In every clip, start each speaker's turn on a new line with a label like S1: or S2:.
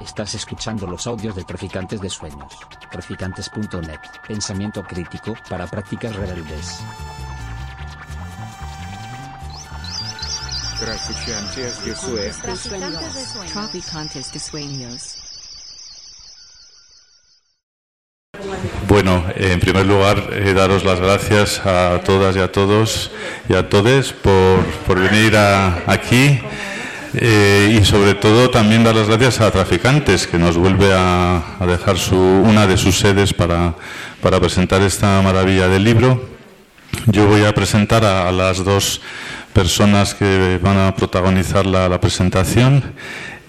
S1: Estás escuchando los audios de Traficantes de Sueños. Traficantes.net. Pensamiento crítico para prácticas rebeldes.
S2: Traficantes de Sueños.
S3: Traficantes de Sueños.
S4: Bueno, en primer lugar, eh, daros las gracias a todas y a todos y a todes por, por venir a- aquí eh, y sobre todo también dar las gracias a Traficantes, que nos vuelve a, dejar su, una de sus sedes para, para presentar esta maravilla del libro. Yo voy a presentar a, las dos personas que van a protagonizar la, presentación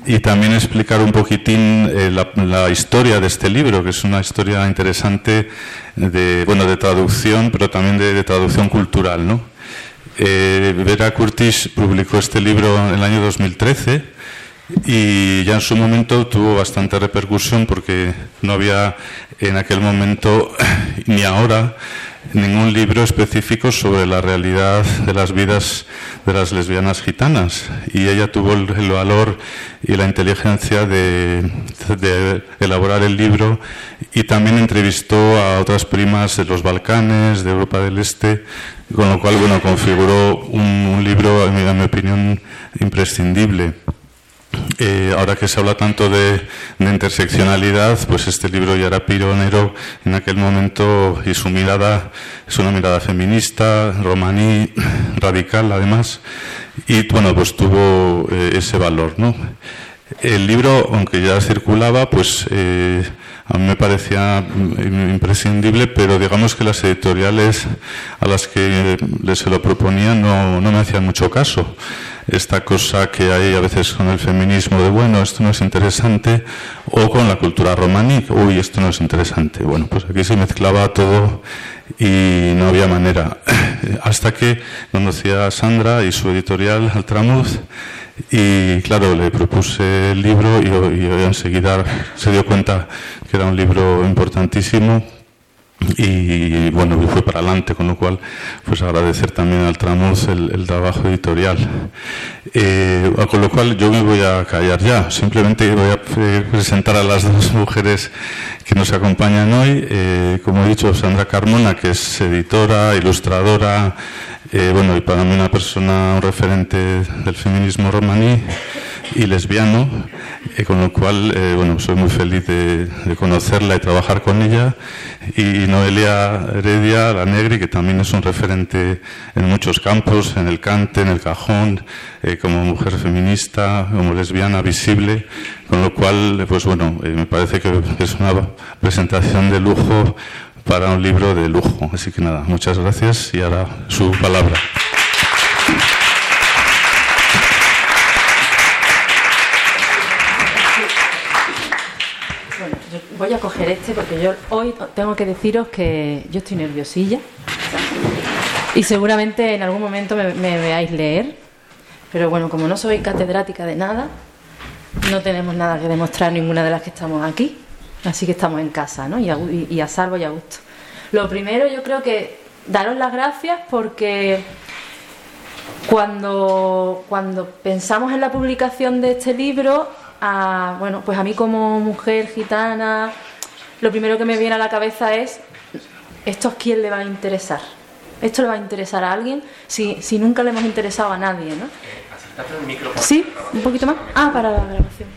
S4: y también explicar un poquitín eh, la, la historia de este libro, que es una historia interesante de, bueno, de traducción, pero también de, de traducción cultural. ¿no? Eh, Vera Curtis publicó este libro en el año 2013 y ya en su momento tuvo bastante repercusión porque no había en aquel momento ni ahora ningún libro específico sobre la realidad de las vidas de las lesbianas gitanas. Y ella tuvo el, valor y la inteligencia de, de elaborar el libro y también entrevistó a otras primas de los Balcanes, de Europa del Este, con lo cual bueno configuró un, libro, en mi- en mi opinión, imprescindible. Eh, ahora que se habla tanto de, interseccionalidad, pues este libro ya era pionero en aquel momento y su mirada es una mirada feminista, romaní, radical además, y bueno, pues tuvo eh, ese valor, ¿no? El libro, aunque ya circulaba, pues eh, a mí me parecía imprescindible, pero digamos que las editoriales a las que se lo proponía no, no me hacían mucho caso. Esta cosa que hay a veces con el feminismo de, bueno, esto no es interesante, o con la cultura romaní, uy, esto no es interesante. Bueno, pues aquí se mezclaba todo y no había manera. Hasta que conocí a Sandra y su editorial, Altramuz, y claro, le propuse el libro y, y enseguida se dio cuenta que era un libro importantísimo y bueno, fue para adelante, con lo cual pues agradecer también al Tramuz el, trabajo editorial. Eh, con lo cual yo me voy a callar ya, simplemente voy a presentar a las dos mujeres que nos acompañan hoy. Eh, como he dicho, Sandra Carmona, que es editora, ilustradora, eh, bueno, y para mí una persona, un referente del feminismo romaní y lesbiano, eh, con lo cual, eh, bueno, soy muy feliz de, conocerla y trabajar con ella. Y Noelia Heredia, la Negri, que también es un referente en muchos campos, en el cante, en el cajón, eh, como mujer feminista, como lesbiana visible, con lo cual, eh, pues bueno, me parece que es una presentación de lujo para un libro de lujo. Así que nada, muchas gracias y ahora su palabra.
S5: Voy a coger este porque yo hoy tengo que deciros que yo estoy nerviosilla y seguramente en algún momento me, veáis leer, pero bueno, como no soy catedrática de nada, no tenemos nada que demostrar ninguna de las que estamos aquí, así que estamos en casa, ¿no? Y a, y a salvo y a gusto. Lo primero yo creo que daros las gracias porque cuando, cuando pensamos en la publicación de este libro, a- bueno, pues a mí como mujer gitana, lo primero que me viene a la cabeza es, ¿esto a quién le va a interesar? ¿Esto le va a interesar a alguien? Si, si nunca le hemos interesado a nadie, ¿no? Sí, un poquito más. Ah, para la grabación.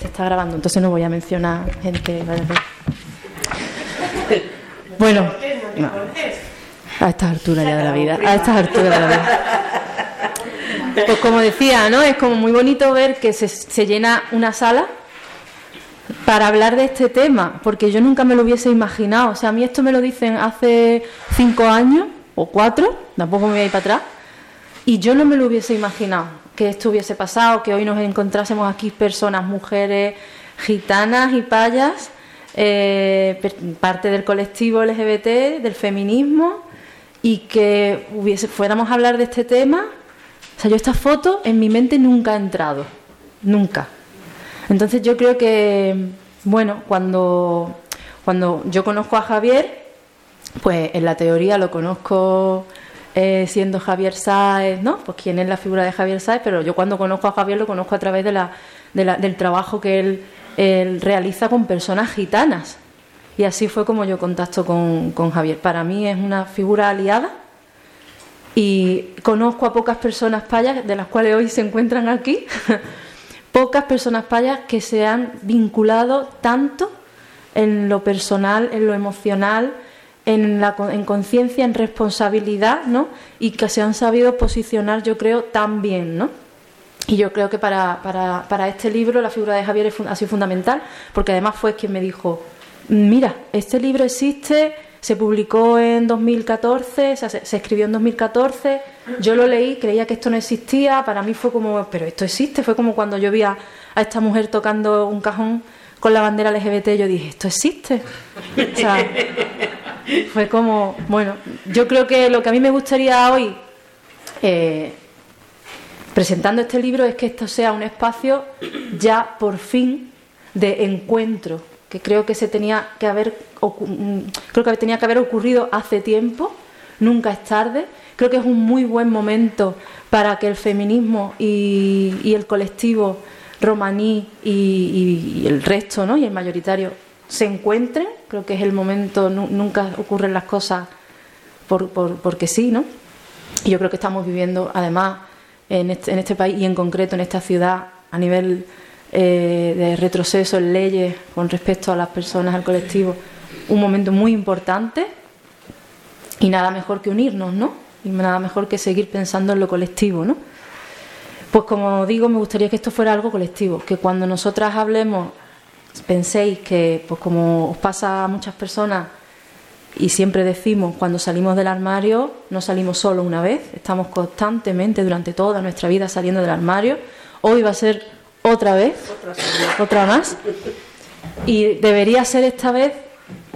S5: Se está grabando, entonces no voy a mencionar gente veces. Bueno, a estas alturas ya de la vida, a estas alturas de la vida. Pues como decía, ¿no? Es como muy bonito ver que se, se llena una sala para hablar de este tema, porque yo nunca me lo hubiese imaginado. O sea, a mí esto me lo dicen hace cinco años o cuatro, tampoco me voy a ir para atrás, y yo no me lo hubiese imaginado que esto hubiese pasado, que hoy nos encontrásemos aquí personas, mujeres gitanas y payas, eh, parte del colectivo LGBT, del feminismo, y que hubiese, fuéramos a hablar de este tema. Sea, yo esta foto en mi mente nunca ha entrado, nunca. Entonces yo creo que, bueno, cuando, cuando yo conozco a Javier, pues en la teoría lo conozco eh, siendo Javier Sáez, ¿no? Pues quién es la figura de Javier Sáez, pero yo cuando conozco a Javier lo conozco a través de del trabajo que él, realiza con personas gitanas. Y así fue como yo contacto con, con Javier. Para mí es una figura aliada y conozco a pocas personas payas, de las cuales hoy se encuentran aquí, pocas personas payas que se han vinculado tanto en lo personal, en lo emocional, en, la, en conciencia, en responsabilidad, ¿no? Y que se han sabido posicionar, yo creo, tan bien, ¿no? Y yo creo que para, para, para este libro la figura de Javier ha sido fundamental, porque además fue quien me dijo, mira, este libro existe, se publicó en 2014, se, escribió en 2014, yo lo leí, creía que esto no existía, para mí fue como, pero esto existe, fue como cuando yo vi a, esta mujer tocando un cajón con la bandera LGBT, yo dije, esto existe. O sea, fue como, bueno, yo creo que lo que a mí me gustaría hoy, eh, presentando este libro, es que esto sea un espacio ya por fin de encuentro que creo que se tenía que haber mm, creo que tenía que haber ocurrido hace tiempo, nunca es tarde. Creo que es un muy buen momento para que el feminismo y, el colectivo romaní y, el resto, ¿no? y el mayoritario se encuentren. Creo que es el momento, nunca ocurren las cosas por, porque sí, ¿no? Y yo creo que estamos viviendo, además, en este, en este país y en concreto en esta ciudad, a nivel eh, de retroceso en leyes con respecto a las personas, al colectivo, un momento muy importante y nada mejor que unirnos, ¿no? Y nada mejor que seguir pensando en lo colectivo, ¿no? Pues como digo, me gustaría que esto fuera algo colectivo, que cuando nosotras hablemos, penséis que, pues como os pasa a muchas personas, y siempre decimos, cuando salimos del armario, no salimos solo una vez, estamos constantemente durante toda nuestra vida saliendo del armario. Hoy va a ser otra vez, otra más. Y debería ser esta vez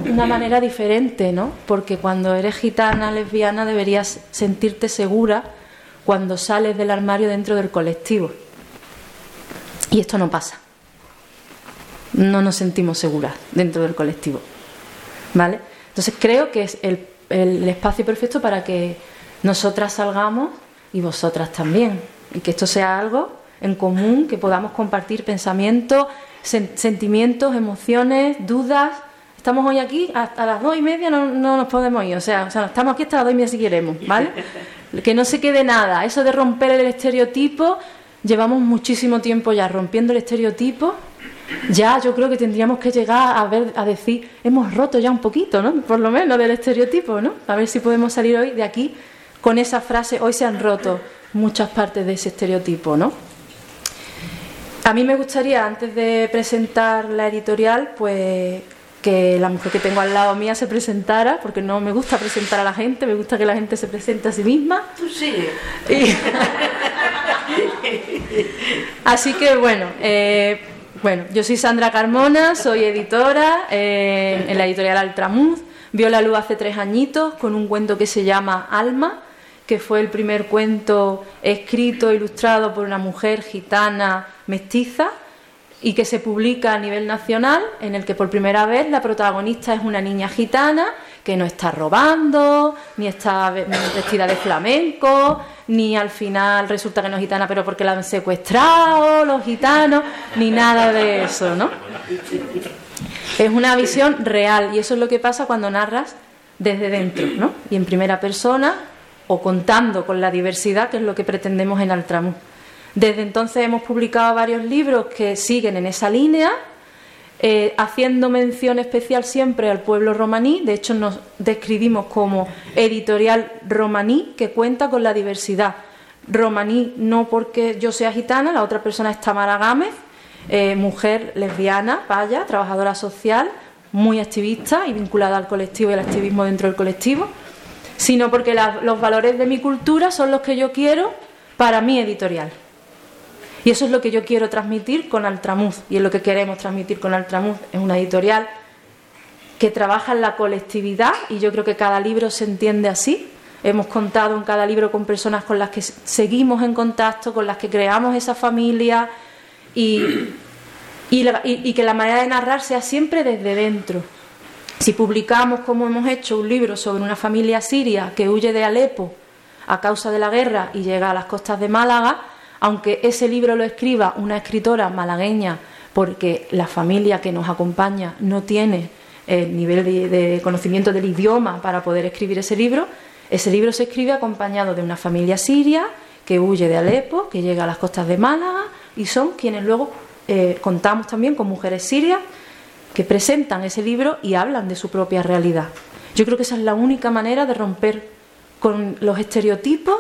S5: una manera diferente, ¿no? Porque cuando eres gitana, lesbiana, deberías sentirte segura cuando sales del armario dentro del colectivo. Y esto no pasa. No nos sentimos seguras dentro del colectivo. ¿Vale? Entonces creo que es el, el espacio perfecto para que nosotras salgamos y vosotras también. Y que esto sea algo en común, que podamos compartir pensamientos, sentimientos, emociones, dudas. Estamos hoy aquí, hasta las dos y media no, nos podemos ir, o sea, o sea, estamos aquí hasta las dos y media si queremos, ¿vale? Que no se quede nada. Eso de romper el estereotipo, llevamos muchísimo tiempo ya rompiendo el estereotipo. Ya yo creo que tendríamos que llegar a ver, a decir, hemos roto ya un poquito, ¿no? Por lo menos del estereotipo, ¿no? A ver si podemos salir hoy de aquí con esa frase, hoy se han roto muchas partes de ese estereotipo, ¿no? A mí me gustaría, antes de presentar la editorial, pues que la mujer que tengo al lado mía se presentara, porque no me gusta presentar a la gente, me gusta que la gente se presente a sí misma.
S6: Tú sí.
S5: Así que bueno, eh, bueno, yo soy Sandra Carmona, soy editora eh, en la editorial Altramuz. Vio la luz hace tres añitos con un cuento que se llama Alma, que fue el primer cuento escrito, ilustrado por una mujer gitana mestiza y que se publica a nivel nacional, en el que por primera vez la protagonista es una niña gitana que no está robando, ni está vestida de flamenco, ni al final resulta que no es gitana pero porque la han secuestrado los gitanos, ni nada de eso, ¿no? Es una visión real y eso es lo que pasa cuando narras desde dentro, ¿no? Y en primera persona o contando con la diversidad, que es lo que pretendemos en Altramuz. Desde entonces hemos publicado varios libros que siguen en esa línea, eh, haciendo mención especial siempre al pueblo romaní. De hecho, nos describimos como editorial romaní que cuenta con la diversidad. Romaní no porque yo sea gitana, la otra persona es Tamara Gámez, eh, mujer lesbiana, vaya, trabajadora social, muy activista y vinculada al colectivo y al activismo dentro del colectivo sino porque los valores de mi cultura son los que yo quiero para mi editorial. Y eso es lo que yo quiero transmitir con Altramuz, y es lo que queremos transmitir con Altramuz. Es una editorial que trabaja en la colectividad, y yo creo que cada libro se entiende así. Hemos contado en cada libro con personas con las que seguimos en contacto, con las que creamos esa familia, y, y que la manera de narrar sea siempre desde dentro si publicamos, como hemos hecho, un libro sobre una familia siria que huye de Alepo a causa de la guerra y llega a las costas de Málaga, aunque ese libro lo escriba una escritora malagueña, porque la familia que nos acompaña no tiene el nivel de, conocimiento del idioma para poder escribir ese libro, ese libro se escribe acompañado de una familia siria que huye de Alepo, que llega a las costas de Málaga y son quienes luego eh, contamos también con mujeres sirias que presentan ese libro y hablan de su propia realidad. Yo creo que esa es la única manera de romper con los estereotipos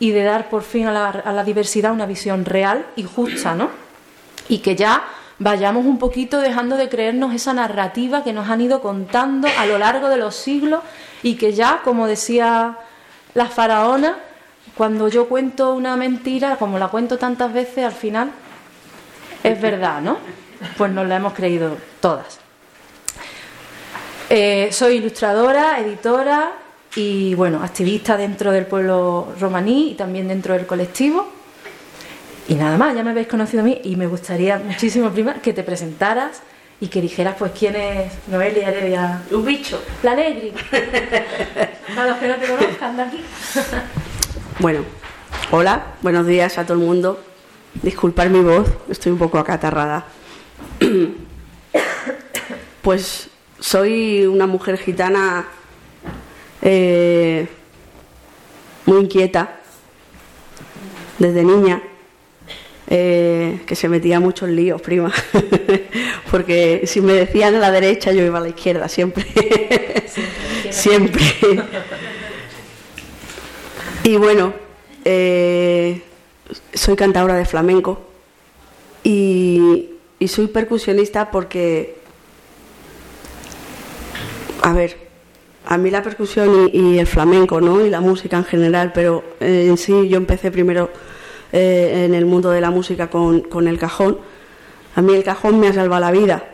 S5: y de dar por fin a la, a la diversidad una visión real y justa, ¿no? Y que ya vayamos un poquito dejando de creernos esa narrativa que nos han ido contando a lo largo de los siglos y que ya, como decía la faraona, cuando yo cuento una mentira, como la cuento tantas veces, al final es verdad, ¿no? Pues nos la hemos creído todas. Eh, soy ilustradora, editora y, bueno, activista dentro del pueblo romaní y también dentro del colectivo. Y nada más, ya me habéis conocido a mí y me gustaría muchísimo, prima, que te presentaras y que dijeras, pues, quién es Noelia Heredia.
S6: Un bicho.
S5: La Negri. Para los que no te conozcan de aquí.
S6: bueno, hola, buenos días a todo el mundo. Disculpar mi voz, estoy un poco acatarrada. pues soy una mujer gitana eh, muy inquieta desde niña eh, que se metía mucho en líos, prima. Porque si me decían a la derecha, yo iba a la izquierda, siempre. siempre. y bueno, eh, soy cantadora de flamenco y, soy percusionista porque, a ver, a mí la percusión y, y, el flamenco, ¿no? Y la música en general, pero en sí yo empecé primero eh, en el mundo de la música con, con el cajón. A mí el cajón me ha salvado la vida.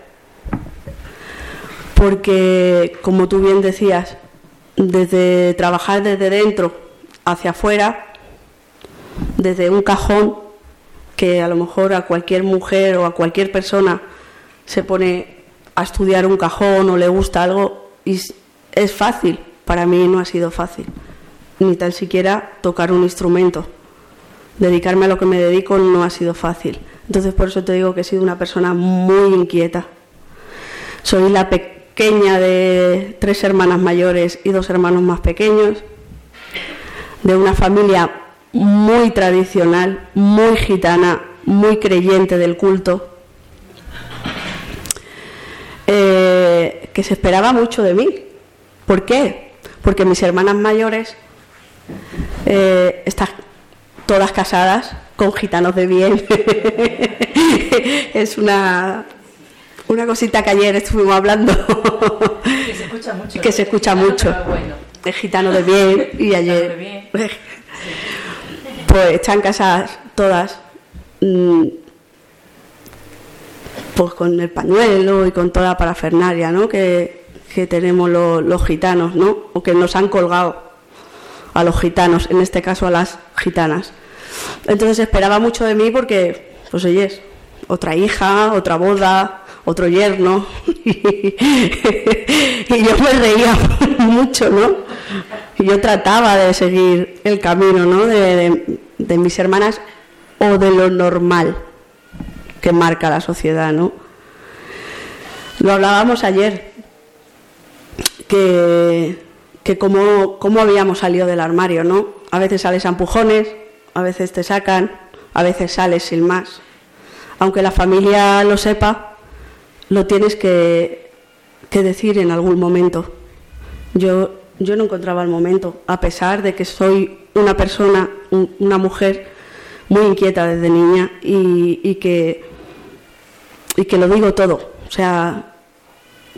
S6: Porque, como tú bien decías, desde trabajar desde dentro hacia afuera, desde un cajón que a lo mejor a cualquier mujer o a cualquier persona se pone a estudiar un cajón o le gusta algo y es fácil. Para mí no ha sido fácil, ni tan siquiera tocar un instrumento dedicarme a lo que me dedico no ha sido fácil. Entonces por eso te digo que he sido una persona muy inquieta. Soy la pequeña de tres hermanas mayores y dos hermanos más pequeños, de una familia muy tradicional, muy gitana, muy creyente del culto, eh, que se esperaba mucho de mí. ¿Por qué? Porque mis hermanas mayores, eh, todas casadas con gitanos de bien. es una, una cosita que ayer estuvimos hablando.
S5: que se escucha mucho.
S6: Que se escucha mucho. De gitano de bien y ayer. pues están casadas todas. Mm, pues con el pañuelo y con toda la parafernalia, ¿no? Que, que tenemos los, los gitanos, ¿no? O que nos han colgado a los gitanos, en este caso a las gitanas. Entonces esperaba mucho de mí porque, pues oyes, otra hija, otra boda, otro yerno. y yo me reía mucho, ¿no? Y yo trataba de seguir el camino, ¿no? De mis hermanas o de lo normal que marca la sociedad, ¿no? Lo hablábamos ayer, que que cómo, cómo habíamos salido del armario, ¿no? A veces sales a empujones, a veces te sacan, a veces sales sin más. Aunque la familia lo sepa, lo tienes que, que decir en algún momento. Yo, yo no encontraba el momento, a pesar de que soy una persona, una mujer muy inquieta desde niña y, y, que, y que lo digo todo. O sea,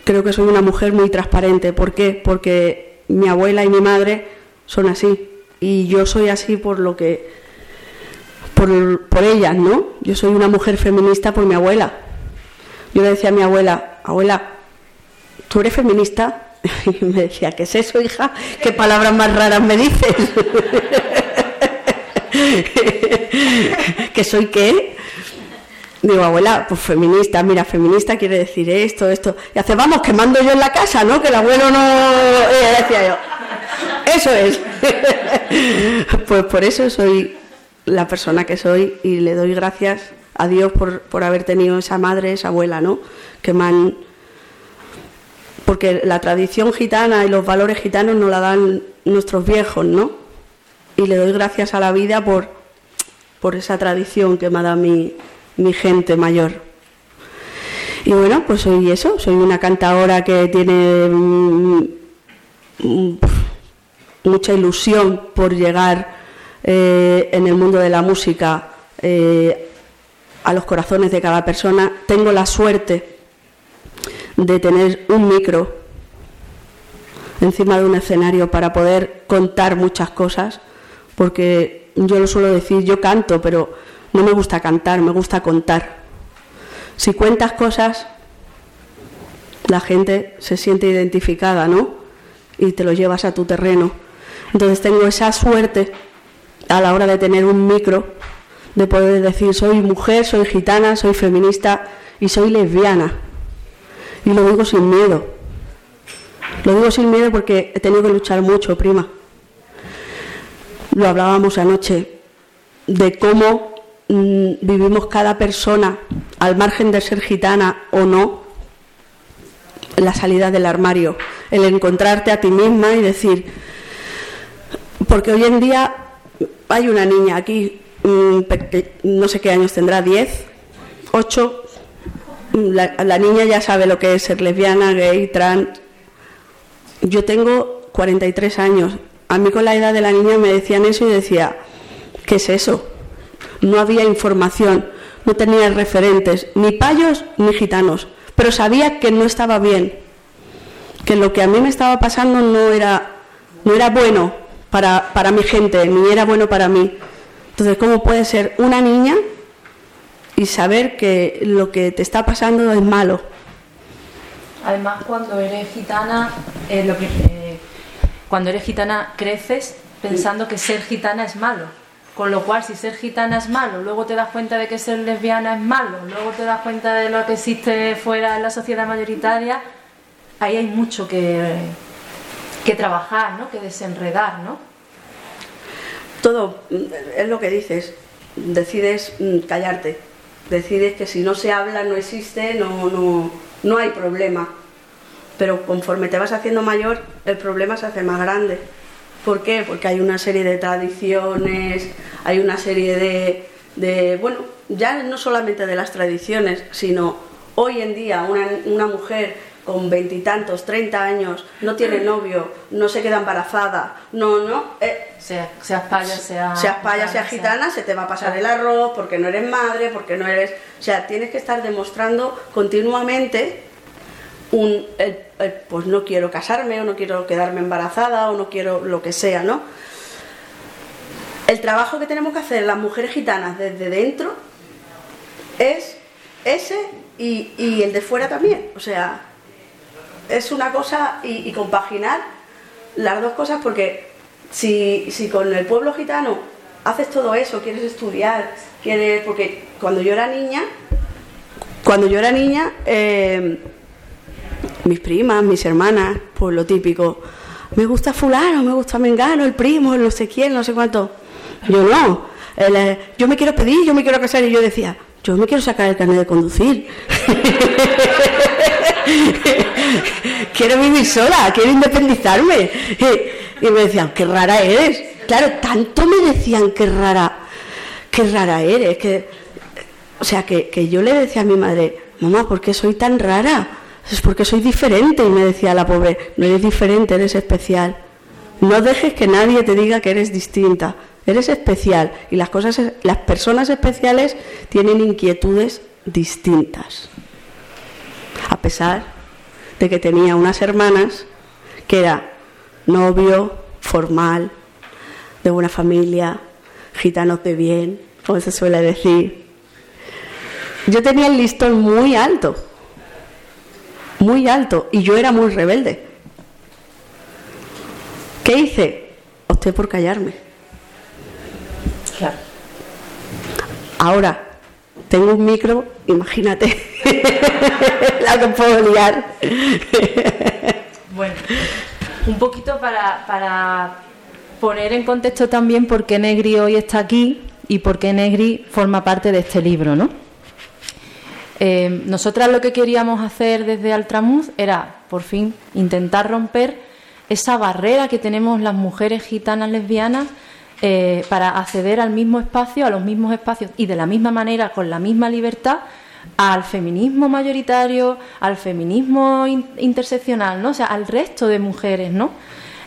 S6: creo que soy una mujer muy transparente. ¿Por qué? Porque mi abuela y mi madre son así y yo soy así por lo que por, por ellas, ¿no? Yo soy una mujer feminista por mi abuela. Yo le decía a mi abuela, abuela, ¿tú eres feminista? Y me decía, ¿qué es eso, hija? ¿Qué palabras más raras me dices? ¿Que soy qué? Digo, abuela, pues feminista, mira, feminista quiere decir esto, esto. Y hace, vamos, que mando yo en la casa, ¿no? Que el abuelo no. Decía yo, eso es. pues por eso soy la persona que soy y le doy gracias a Dios por, por haber tenido esa madre, esa abuela, ¿no? Que me han... Porque la tradición gitana y los valores gitanos nos la dan nuestros viejos, ¿no? Y le doy gracias a la vida por, por esa tradición que me ha dado mi, mi gente mayor. Y bueno, pues soy eso, soy una cantadora que tiene mm, mm, mucha ilusión por llegar eh, en el mundo de la música eh, a los corazones de cada persona. Tengo la suerte de tener un micro encima de un escenario para poder contar muchas cosas, porque yo lo suelo decir, yo canto, pero no me gusta cantar, me gusta contar. Si cuentas cosas, la gente se siente identificada, ¿no? Y te lo llevas a tu terreno. Entonces tengo esa suerte a la hora de tener un micro, de poder decir, soy mujer, soy gitana, soy feminista y soy lesbiana. Y lo digo sin miedo. Lo digo sin miedo porque he tenido que luchar mucho, prima. Lo hablábamos anoche de cómo mm, vivimos cada persona, al margen de ser gitana o no, la salida del armario, el encontrarte a ti misma y decir, porque hoy en día hay una niña aquí, mm, no sé qué años tendrá, 10, 8, la, la niña ya sabe lo que es ser lesbiana, gay, trans. Yo tengo 43 años. A mí con la edad de la niña me decían eso y decía, ¿qué es eso? No había información, no tenía referentes, ni payos ni gitanos, pero sabía que no estaba bien, que lo que a mí me estaba pasando no era, no era bueno para, para mi gente, ni era bueno para mí. Entonces, ¿cómo puede ser una niña y saber que lo que te está pasando es malo?
S5: Además, cuando eres gitana, eh, lo que, eh, cuando eres gitana creces pensando que ser gitana es malo. Con lo cual, si ser gitana es malo, luego te das cuenta de que ser lesbiana es malo, luego te das cuenta de lo que existe fuera en la sociedad mayoritaria, ahí hay mucho que, que trabajar, ¿no? que desenredar. ¿no?
S6: Todo es lo que dices, decides mm, callarte, decides que si no se habla no existe, no, no, no hay problema. Pero conforme te vas haciendo mayor, el problema se hace más grande. ¿Por qué? Porque hay una serie de tradiciones, hay una serie de, de bueno, ya no solamente de las tradiciones, sino hoy en día una, una mujer con veintitantos, treinta años, no tiene novio, no se queda embarazada, no, no, eh,
S5: Sea, seas paya,
S6: seas paya, seas gitana, se te va a pasar el arroz porque no eres madre, porque no eres... O sea, tienes que estar demostrando continuamente un... el- el, pues no quiero casarme, o no quiero quedarme embarazada, o no quiero lo que sea, ¿no? El trabajo que tenemos que hacer las mujeres gitanas desde dentro es ese y, y el de fuera también. O sea, es una cosa y, compaginar las dos cosas porque si, si con el pueblo gitano haces todo eso, quieres estudiar, quieres... Porque cuando yo era niña, cuando yo era niña, eh, mis primas, mis hermanas, pues lo típico, me gusta fulano, me gusta mengano, el primo, el no sé quién, no sé cuánto. Yo no, eh, yo me quiero pedir, yo me quiero casar y yo decía, yo me quiero sacar el carnet de conducir. quiero vivir sola, quiero independizarme. Y, me decían, qué rara eres. Claro, tanto me decían qué rara, qué rara eres. Que, o sea, que, que yo le decía a mi madre, mamá, ¿por qué soy tan rara? Es porque soy diferente. Y me decía la pobre, no eres diferente, eres especial. No dejes que nadie te diga que eres distinta. Eres especial. Y las, cosas, las personas especiales tienen inquietudes distintas. A pesar de que tenía unas hermanas que era novio, formal, de buena familia, gitanos de bien, como se suele decir. Yo tenía el listón muy alto, muy alto, y yo era muy rebelde. ¿Qué hice? Opté por callarme.
S5: Claro.
S6: Ahora, tengo un micro, imagínate la que puedo liar.
S5: Bueno, un poquito para, para poner en contexto también por qué Negri hoy está aquí y por qué Negri forma parte de este libro, ¿no? Eh, nosotras lo que queríamos hacer desde Altramuz era, por fin, intentar romper esa barrera que tenemos las mujeres gitanas lesbianas eh, para acceder al mismo espacio, a los mismos espacios y de la misma manera, con la misma libertad, al feminismo mayoritario, al feminismo interseccional, ¿no? O sea, al resto de mujeres, ¿no?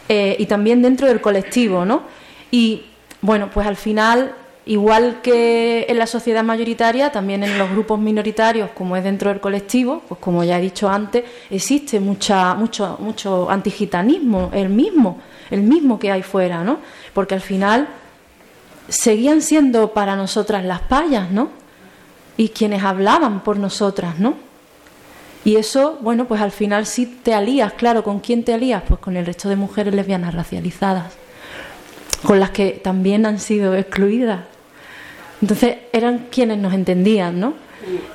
S5: Eh, y también dentro del colectivo, ¿no? Y bueno, pues al final Igual que en la sociedad mayoritaria, también en los grupos minoritarios, como es dentro del colectivo, pues como ya he dicho antes, existe mucha, mucho, mucho antigitanismo, el mismo, el mismo que hay fuera, ¿no? Porque al final seguían siendo para nosotras las payas, ¿no? Y quienes hablaban por nosotras, ¿no? Y eso, bueno, pues al final sí te alías, claro, ¿con quién te alías? Pues con el resto de mujeres lesbianas racializadas, con las que también han sido excluidas entonces eran quienes nos entendían, ¿no?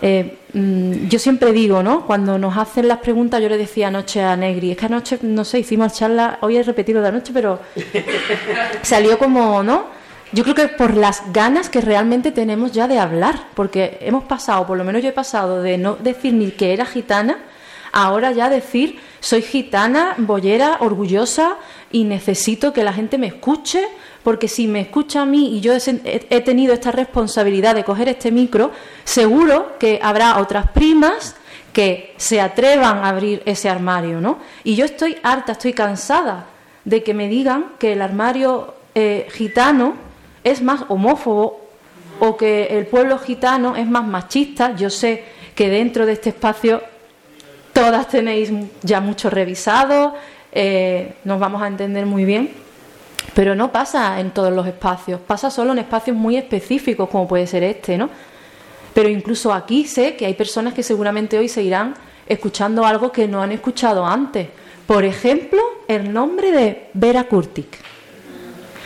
S5: Eh, yo siempre digo, ¿no? Cuando nos hacen las preguntas, yo le decía anoche a Negri, es que anoche, no sé, hicimos charla, hoy he repetido de anoche, pero salió como, ¿no? Yo creo que por las ganas que realmente tenemos ya de hablar, porque hemos pasado, por lo menos yo he pasado de no decir ni que era gitana, ahora ya decir soy gitana, boyera, orgullosa y necesito que la gente me escuche porque si me escucha a mí y yo he tenido esta responsabilidad de coger este micro, seguro que habrá otras primas que se atrevan a abrir ese armario, ¿no? Y yo estoy harta, estoy cansada de que me digan que el armario eh, gitano es más homófobo o que el pueblo gitano es más machista. Yo sé que dentro de este espacio todas tenéis ya mucho revisado, eh, nos vamos a entender muy bien. Pero no pasa en todos los espacios, pasa solo en espacios muy específicos como puede ser este, ¿no? Pero incluso aquí sé que hay personas que seguramente hoy se irán escuchando algo que no han escuchado antes. Por ejemplo, el nombre de Vera Kurtik.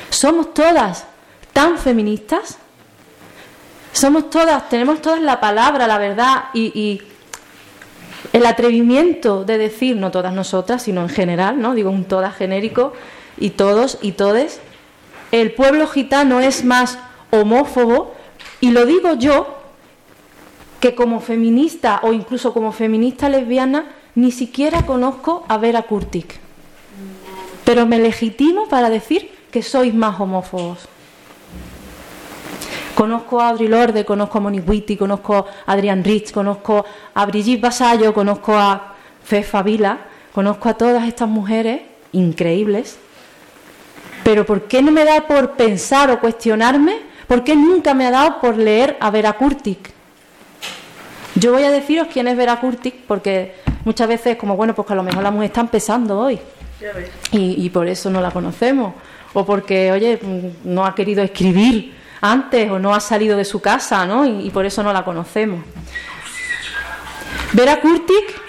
S5: Somos todas tan feministas, somos todas, tenemos todas la palabra, la verdad y, y el atrevimiento de decir, no todas nosotras, sino en general, ¿no? Digo un todas genérico, y todos y todes, el pueblo gitano es más homófobo y lo digo yo que como feminista o incluso como feminista lesbiana ni siquiera conozco a Vera Kurtik. Pero me legitimo para decir que sois más homófobos. Conozco a Audrey Lorde, conozco a Monique Witty, conozco a Adrian Rich, conozco a Brigitte Basallo, conozco a Fefa Vila, conozco a todas estas mujeres increíbles pero ¿por qué no me da por pensar o cuestionarme? ¿Por qué nunca me ha dado por leer a Vera Kurtik? Yo voy a deciros quién es Vera Kurtik porque muchas veces como, bueno, pues que a lo mejor la mujer está empezando hoy y, por eso no la conocemos. O porque, oye, no ha querido escribir antes o no ha salido de su casa, ¿no? Y, y por eso no la conocemos. Vera Kurtik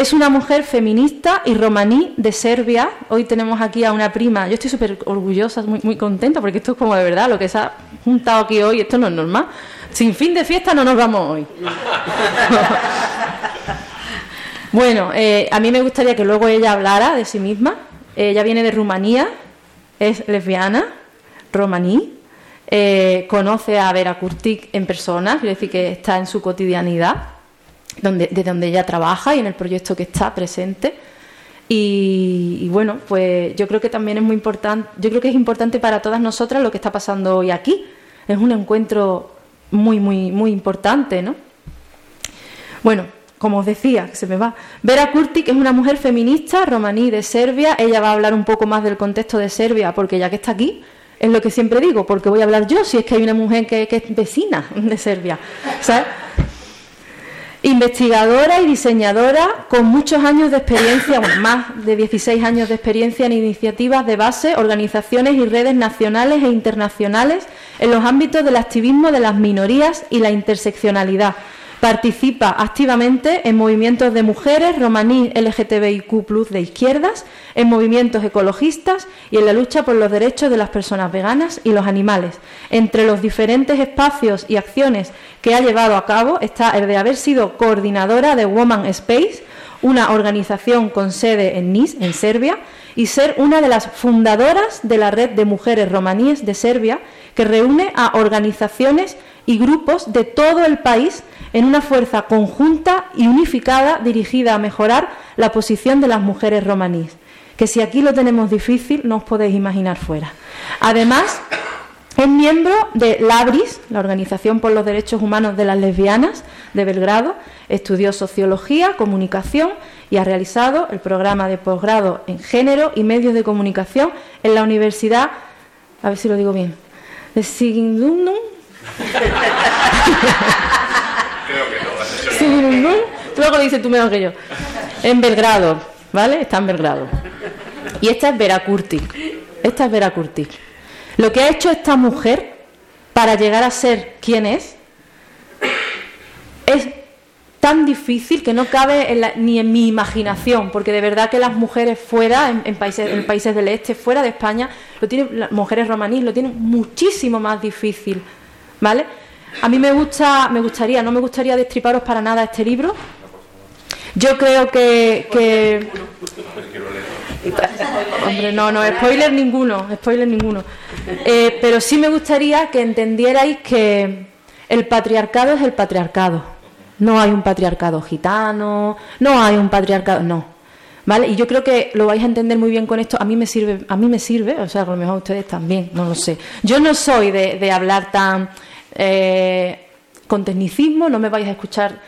S5: es una mujer feminista y romaní de Serbia. Hoy tenemos aquí a una prima. Yo estoy súper orgullosa, muy, contenta, porque esto es como de verdad lo que se ha juntado aquí hoy. Esto no es normal. Sin fin de fiesta no nos vamos hoy. bueno, eh, a mí me gustaría que luego ella hablara de sí misma. Ella viene de Rumanía, es lesbiana, romaní. Eh, conoce a Vera Kurtik en persona, quiere decir que está en su cotidianidad donde, de donde ella trabaja y en el proyecto que está presente. Y, bueno, pues yo creo que también es muy importante, yo creo que es importante para todas nosotras lo que está pasando hoy aquí. Es un encuentro muy, muy, muy importante, ¿no? Bueno, como os decía, se me va. Vera Kurtik es una mujer feminista romaní de Serbia. Ella va a hablar un poco más del contexto de Serbia, porque ya que está aquí, es lo que siempre digo, porque voy a hablar yo si es que hay una mujer que, que es vecina de Serbia. ¿sabes? Investigadora y diseñadora con muchos años de experiencia, más de 16 años de experiencia en iniciativas de base, organizaciones y redes nacionales e internacionales en los ámbitos del activismo de las minorías y la interseccionalidad, Participa activamente en movimientos de mujeres, romaní, LGTBIQ, de izquierdas, en movimientos ecologistas y en la lucha por los derechos de las personas veganas y los animales. Entre los diferentes espacios y acciones que ha llevado a cabo está el de haber sido coordinadora de Woman Space, una organización con sede en Nis, en Serbia, y ser una de las fundadoras de la red de mujeres romaníes de Serbia, que reúne a organizaciones y grupos de todo el país en una fuerza conjunta y unificada dirigida a mejorar la posición de las mujeres romaníes. Que si aquí lo tenemos difícil, no os podéis imaginar fuera. Además, es miembro de LABRIS, la Organización por los Derechos Humanos de las Lesbianas de Belgrado, estudió sociología, comunicación y ha realizado el programa de posgrado en género y medios de comunicación en la Universidad, a ver si lo digo bien, de Luego dices tú mejor que yo. En Belgrado, ¿vale? Está en Belgrado. Y esta es Vera Curti. Esta es Vera Curti. Lo que ha hecho esta mujer para llegar a ser quien es es tan difícil que no cabe ni en mi imaginación, porque de verdad que las mujeres fuera, en, países, en países del este, fuera de España, lo tienen, las mujeres romaníes lo tienen muchísimo más difícil, ¿vale? A mí me gusta, me gustaría, no me gustaría destriparos para nada este libro. Yo creo que, Hombre, no, no, spoiler ninguno, spoiler ninguno. Eh, pero sí me gustaría que entendierais que el patriarcado es el patriarcado. No hay un patriarcado gitano, no hay un patriarcado, no. ¿Vale? Y yo creo que lo vais a entender muy bien con esto. A mí me sirve, a mí me sirve, o sea, a lo mejor a ustedes también, no lo sé. Yo no soy de, hablar tan eh, con tecnicismo, no me vais a escuchar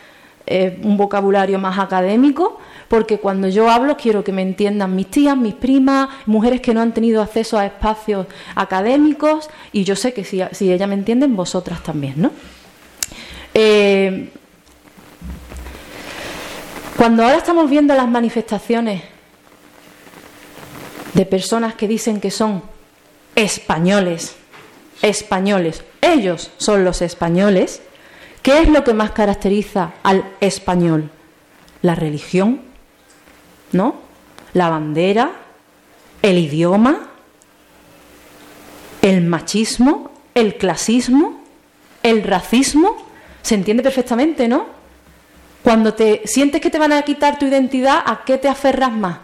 S5: eh, un vocabulario más académico, porque cuando yo hablo quiero que me entiendan mis tías, mis primas, mujeres que no han tenido acceso a espacios académicos y yo sé que si, ellas me entienden, vosotras también, ¿no? Eh, cuando ahora estamos viendo las manifestaciones de personas que dicen que son españoles, españoles, ellos son los españoles, ¿qué es lo que más caracteriza al español? La religión, ¿no? La bandera, el idioma, el machismo, el clasismo, el racismo, se entiende perfectamente, ¿no? Cuando te sientes que te van a quitar tu identidad, ¿a qué te aferras más?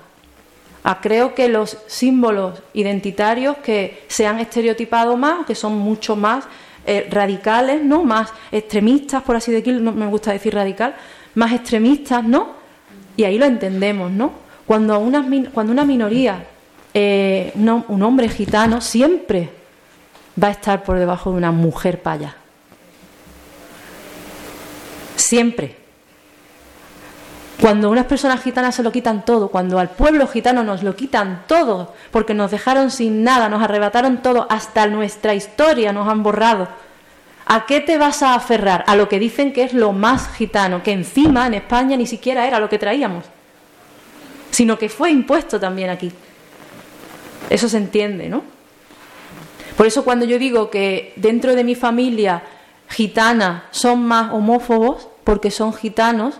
S5: A creo que los símbolos identitarios que se han estereotipado más, que son mucho más eh, radicales, ¿no? Más extremistas, por así decirlo, no me gusta decir radical, más extremistas, ¿no? Y ahí lo entendemos, ¿no? Cuando una, cuando una minoría, eh, un hombre gitano, siempre va a estar por debajo de una mujer paya. Siempre. Cuando unas personas gitanas se lo quitan todo, cuando al pueblo gitano nos lo quitan todo, porque nos dejaron sin nada, nos arrebataron todo, hasta nuestra historia nos han borrado. ¿A qué te vas a aferrar? A lo que dicen que es lo más gitano, que encima en España ni siquiera era lo que traíamos, sino que fue impuesto también aquí. Eso se entiende, ¿no? Por eso cuando yo digo que dentro de mi familia gitana son más homófobos porque son gitanos,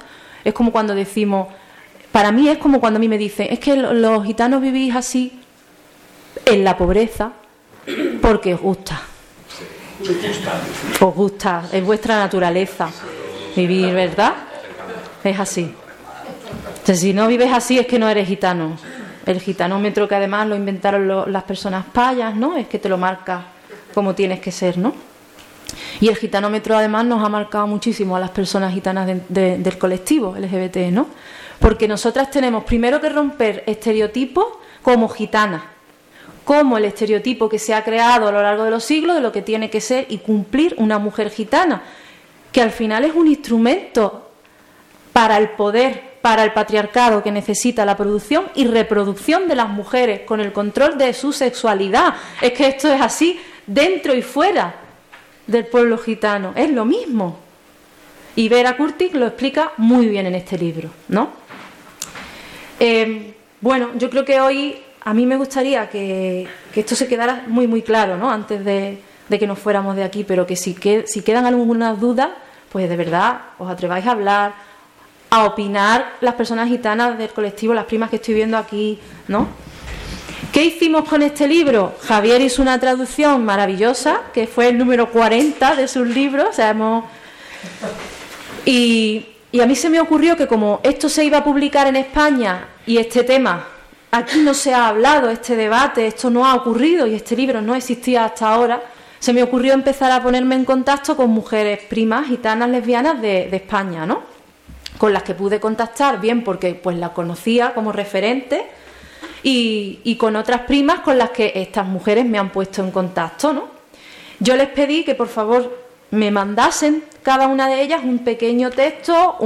S5: es como cuando decimos, para mí es como cuando a mí me dicen, es que los gitanos vivís así en la pobreza porque os gusta. Os gusta, es vuestra naturaleza vivir, ¿verdad? Es así. Entonces, si no vives así es que no eres gitano. El gitanómetro que además lo inventaron las personas payas, ¿no? Es que te lo marca como tienes que ser, ¿no? Y el gitanómetro además nos ha marcado muchísimo a las personas gitanas del colectivo LGBT, ¿no? Porque nosotras tenemos primero que romper estereotipos como gitanas como el estereotipo que se ha creado a lo largo de los siglos de lo que tiene que ser y cumplir una mujer gitana, que al final es un instrumento para el poder, para el patriarcado que necesita la producción y reproducción de las mujeres con el control de su sexualidad. Es que esto es así dentro y fuera del pueblo gitano, es lo mismo. Y Vera Curtis lo explica muy bien en este libro, ¿no? Eh, bueno, yo creo que hoy a mí me gustaría que, esto se quedara muy, muy claro, ¿no? Antes de, que nos fuéramos de aquí, pero que si, si quedan algunas dudas, pues de verdad os atreváis a hablar, a opinar las personas gitanas del colectivo, las primas que estoy viendo aquí, ¿no? ¿Qué hicimos con este libro? Javier hizo una traducción maravillosa, que fue el número 40 de sus libros, o sea, y, y a mí se me ocurrió que como esto se iba a publicar en España y este tema aquí no se ha hablado, este debate, esto no ha ocurrido y este libro no existía hasta ahora, se me ocurrió empezar a ponerme en contacto con mujeres primas gitanas lesbianas de, de España, ¿no? Con las que pude contactar, bien porque pues la conocía como referente y, con otras primas con las que estas mujeres me han puesto en contacto, ¿no? Yo les pedí que por favor me mandasen cada una de ellas un pequeño texto,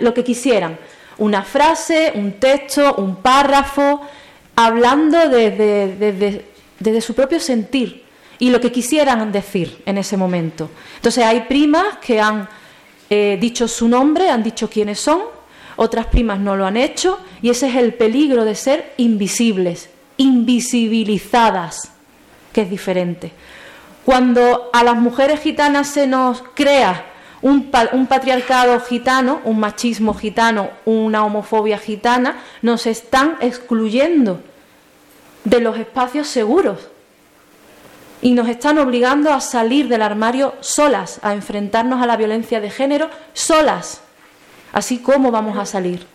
S5: lo que quisieran, una frase, un texto, un párrafo, hablando desde su propio sentir y lo que quisieran decir en ese momento. Entonces hay primas que han eh, dicho su nombre, han dicho quiénes son, otras primas no lo han hecho y ese es el peligro de ser invisibles, invisibilizadas, que es diferente. Cuando a las mujeres gitanas se nos crea un, un patriarcado gitano, un machismo gitano, una homofobia gitana, nos están excluyendo de los espacios seguros y nos están obligando a salir del armario solas, a enfrentarnos a la violencia de género solas. Así como vamos a salir.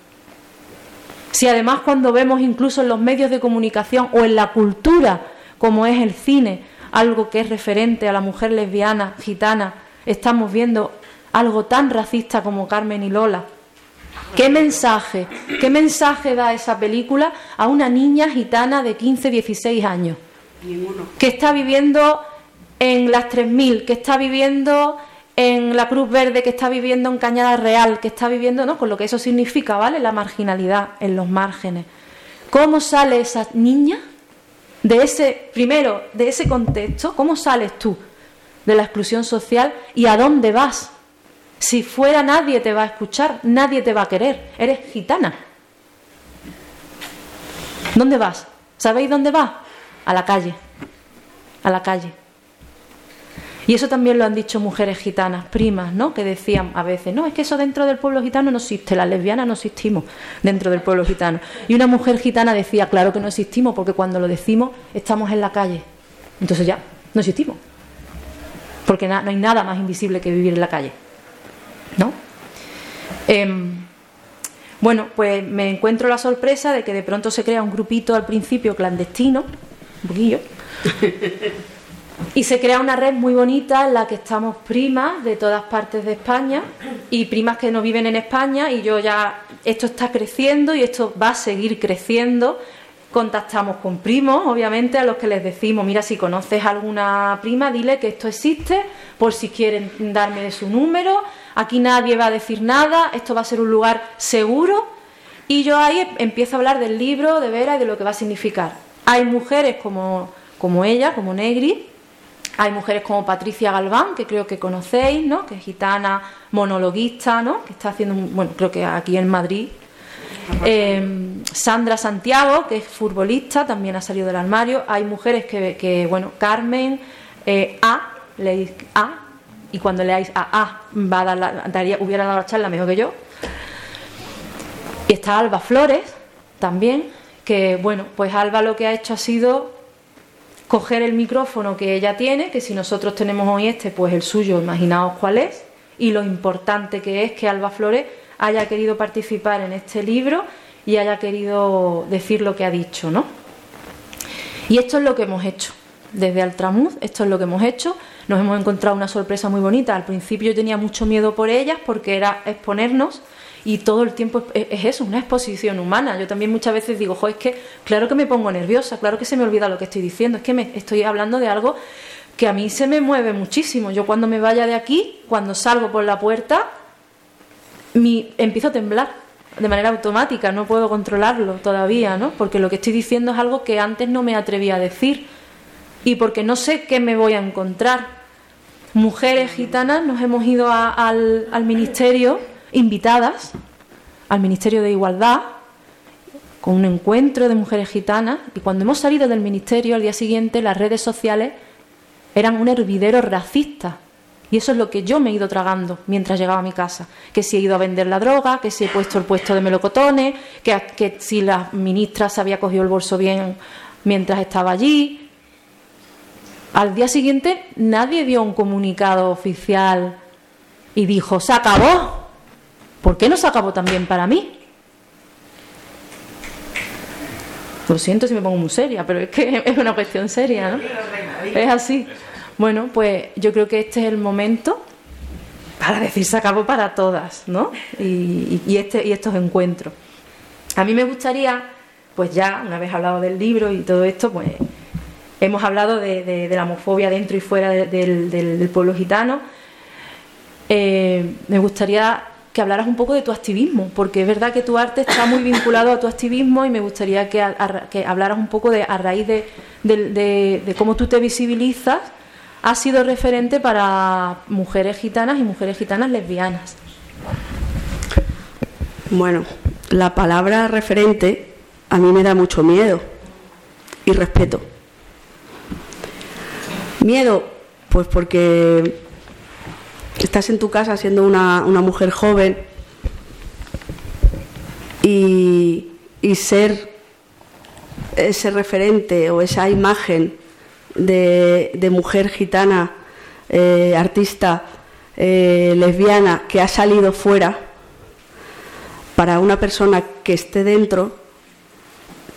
S5: Si además cuando vemos incluso en los medios de comunicación o en la cultura, como es el cine, algo que es referente a la mujer lesbiana, gitana, estamos viendo algo tan racista como Carmen y Lola. ¿Qué mensaje, qué mensaje da esa película a una niña gitana de 15, 16 años? que está viviendo en las 3000, que está viviendo en la Cruz Verde, que está viviendo en Cañada Real, que está viviendo, ¿no? Con lo que eso significa, ¿vale? La marginalidad en los márgenes. ¿Cómo sale esa niña de ese, primero, de ese contexto? ¿Cómo sales tú de la exclusión social y a dónde vas? Si fuera nadie te va a escuchar, nadie te va a querer. Eres gitana. ¿Dónde vas? ¿Sabéis dónde vas? A la calle. A la calle. Y eso también lo han dicho mujeres gitanas, primas, ¿no? Que decían a veces, no, es que eso dentro del pueblo gitano no existe, las lesbianas no existimos dentro del pueblo gitano. Y una mujer gitana decía, claro que no existimos, porque cuando lo decimos estamos en la calle. Entonces ya, no existimos. Porque no hay nada más invisible que vivir en la calle. ¿No? Em, bueno, pues me encuentro la sorpresa de que de pronto se crea un grupito al principio clandestino, un poquillo, y se crea una red muy bonita en la que estamos primas de todas partes de España y primas que no viven en España y yo ya, esto está creciendo y esto va a seguir creciendo. Contactamos con primos, obviamente, a los que les decimos, mira, si conoces alguna prima, dile que esto existe, por si quieren darme su número, aquí nadie va a decir nada, esto va a ser un lugar seguro y yo ahí empiezo a hablar del libro, de Vera y de lo que va a significar. Hay mujeres como, como ella, como Negri, hay mujeres como Patricia Galván, que creo que conocéis, ¿no? que es gitana, monologuista, ¿no? que está haciendo, bueno, creo que aquí en Madrid. Eh, Sandra Santiago, que es futbolista, también ha salido del armario. Hay mujeres que, que, bueno, Carmen, eh, A, leéis A, y cuando leáis a A, va a dar la- daría, hubiera dado la charla mejor que yo. Y está Alba Flores, también, que, bueno, pues Alba lo que ha hecho ha sido coger el micrófono que ella tiene, que si nosotros tenemos hoy este, pues el suyo, imaginaos cuál es, y lo importante que es que Alba Flores haya querido participar en este libro y haya querido decir lo que ha dicho, ¿no? Y esto es lo que hemos hecho. Desde Altramuz, esto es lo que hemos hecho. Nos hemos encontrado una sorpresa muy bonita. Al principio yo tenía mucho miedo por ellas porque era exponernos y todo el tiempo es, es eso, una exposición humana. Yo también muchas veces digo, jo, es que claro que me pongo nerviosa, claro que se me olvida lo que estoy diciendo, es que me estoy hablando de algo que a mí se me mueve muchísimo. Yo cuando me vaya de aquí, cuando salgo por la puerta, mi, empiezo a temblar de manera automática, no puedo controlarlo todavía, ¿no? Porque lo que estoy diciendo es algo que antes no me atrevía a decir y porque no sé qué me voy a encontrar. Mujeres gitanas nos hemos ido al, al ministerio invitadas, al Ministerio de Igualdad, con un encuentro de mujeres gitanas y cuando hemos salido del ministerio al día siguiente las redes sociales eran un hervidero racista. Y eso es lo que yo me he ido tragando mientras llegaba a mi casa. Que si he ido a vender la droga, que si he puesto el puesto de melocotones, que, si la ministra se había cogido el bolso bien mientras estaba allí. Al día siguiente nadie dio un comunicado oficial y dijo, se acabó. ¿Por qué no se acabó también para mí? Lo siento si me pongo muy seria, pero es que es una cuestión seria, ¿no? Es así. Bueno, pues yo creo que este es el momento para decir se acabó para todas, ¿no? Y, este, y estos encuentros. A mí me gustaría, pues ya, una vez hablado del libro y todo esto, pues hemos hablado de, la homofobia dentro y fuera de, del, del, pueblo gitano. Eh, me gustaría que hablaras un poco de tu activismo, porque es verdad que tu arte está muy vinculado a tu activismo y me gustaría que, hablaras un poco de a raíz de, de cómo tú te visibilizas ha sido referente para mujeres gitanas y mujeres gitanas lesbianas.
S6: Bueno, la palabra referente a mí me da mucho miedo y respeto. Miedo, pues porque estás en tu casa siendo una, una mujer joven y, y ser ese referente o esa imagen de, de mujer gitana, eh, artista eh, lesbiana que ha salido fuera, para una persona que esté dentro,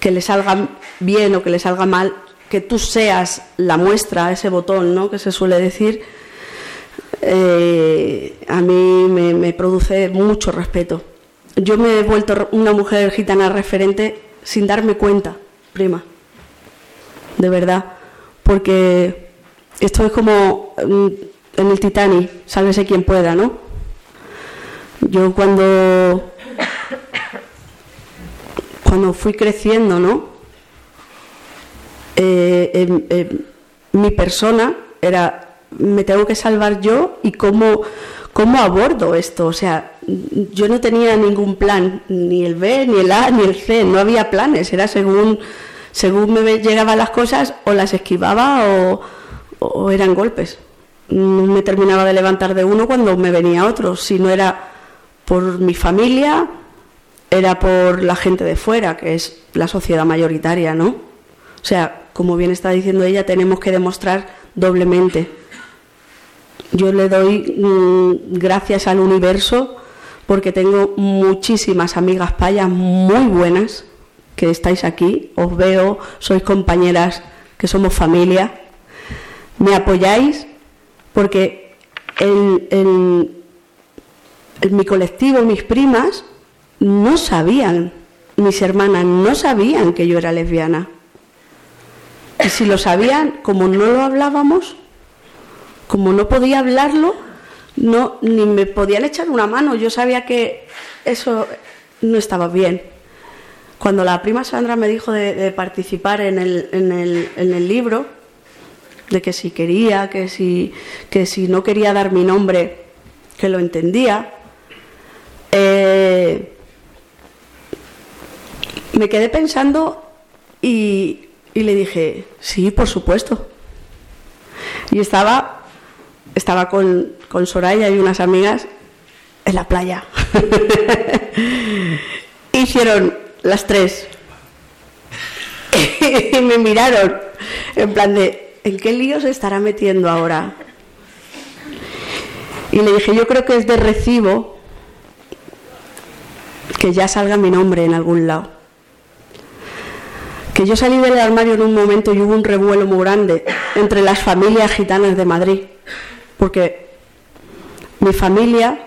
S6: que le salga bien o que le salga mal, que tú seas la muestra, ese botón, ¿no? Que se suele decir, eh, a mí me, produce mucho respeto. Yo me he vuelto una mujer gitana referente sin darme cuenta, prima. De verdad porque esto es como mm, en el Titanic, sálvese quien pueda, ¿no? Yo cuando cuando fui creciendo, ¿no? Eh, eh, eh, mi persona era me tengo que salvar yo y cómo cómo abordo esto, o sea, yo no tenía ningún plan, ni el B, ni el A, ni el C, no había planes, era según según me llegaban las cosas, o las esquivaba o, eran golpes. No me terminaba de levantar de uno cuando me venía otro. Si no era por mi familia, era por la gente de fuera, que es la sociedad mayoritaria, ¿no? O sea, como bien está diciendo ella, tenemos que demostrar doblemente. Yo le doy mmm, gracias al universo porque tengo muchísimas amigas payas muy buenas que estáis aquí, os veo, sois compañeras, que somos familia, me apoyáis porque en mi colectivo, mis primas, no sabían, mis hermanas no sabían que yo era lesbiana. Y si lo sabían, como no lo hablábamos, como no podía hablarlo, no ni me podían echar una mano. Yo sabía que eso no estaba bien. Cuando la prima Sandra me dijo de, participar en el, en, el, en el, libro, de que si quería, que si, que si no quería dar mi nombre, que lo entendía, eh, me quedé pensando y, y le dije, sí, por supuesto. Y estaba, estaba con, con Soraya y unas amigas en la playa. Hicieron las tres. y me miraron en plan de, ¿en qué lío se estará metiendo ahora? Y le dije, yo creo que es de recibo que ya salga mi nombre en algún lado. Que yo salí del armario en un momento y hubo un revuelo muy grande entre las familias gitanas de Madrid. Porque mi familia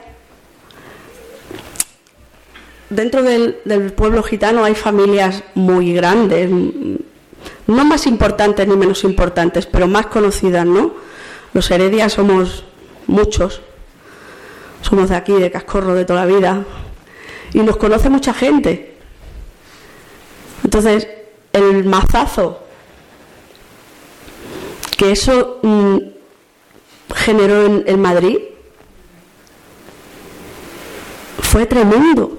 S6: dentro del, pueblo gitano hay familias muy grandes, no más importantes ni menos importantes, pero más conocidas, ¿no? Los Heredias somos muchos, somos de aquí, de Cascorro, de toda la vida, y nos conoce mucha gente. Entonces, el mazazo que eso mmm, generó en, Madrid fue tremendo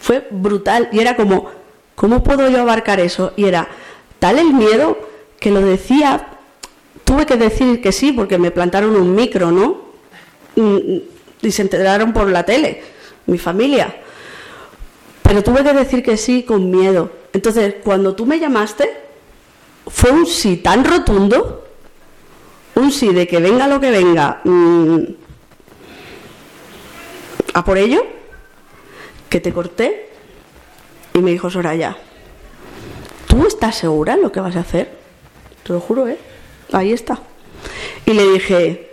S6: fue brutal y era como, ¿cómo puedo yo abarcar eso? Y era tal el miedo que lo decía, tuve que decir que sí porque me plantaron un micro, ¿no? Y se enteraron por la tele, mi familia. Pero tuve que decir que sí con miedo. Entonces, cuando tú me llamaste, fue un sí tan rotundo, un sí de que venga lo que venga, mmm, a por ello, que te corté y me dijo Soraya, ¿tú estás segura en lo que vas a hacer? Te lo juro, ¿eh? Ahí está. Y le dije,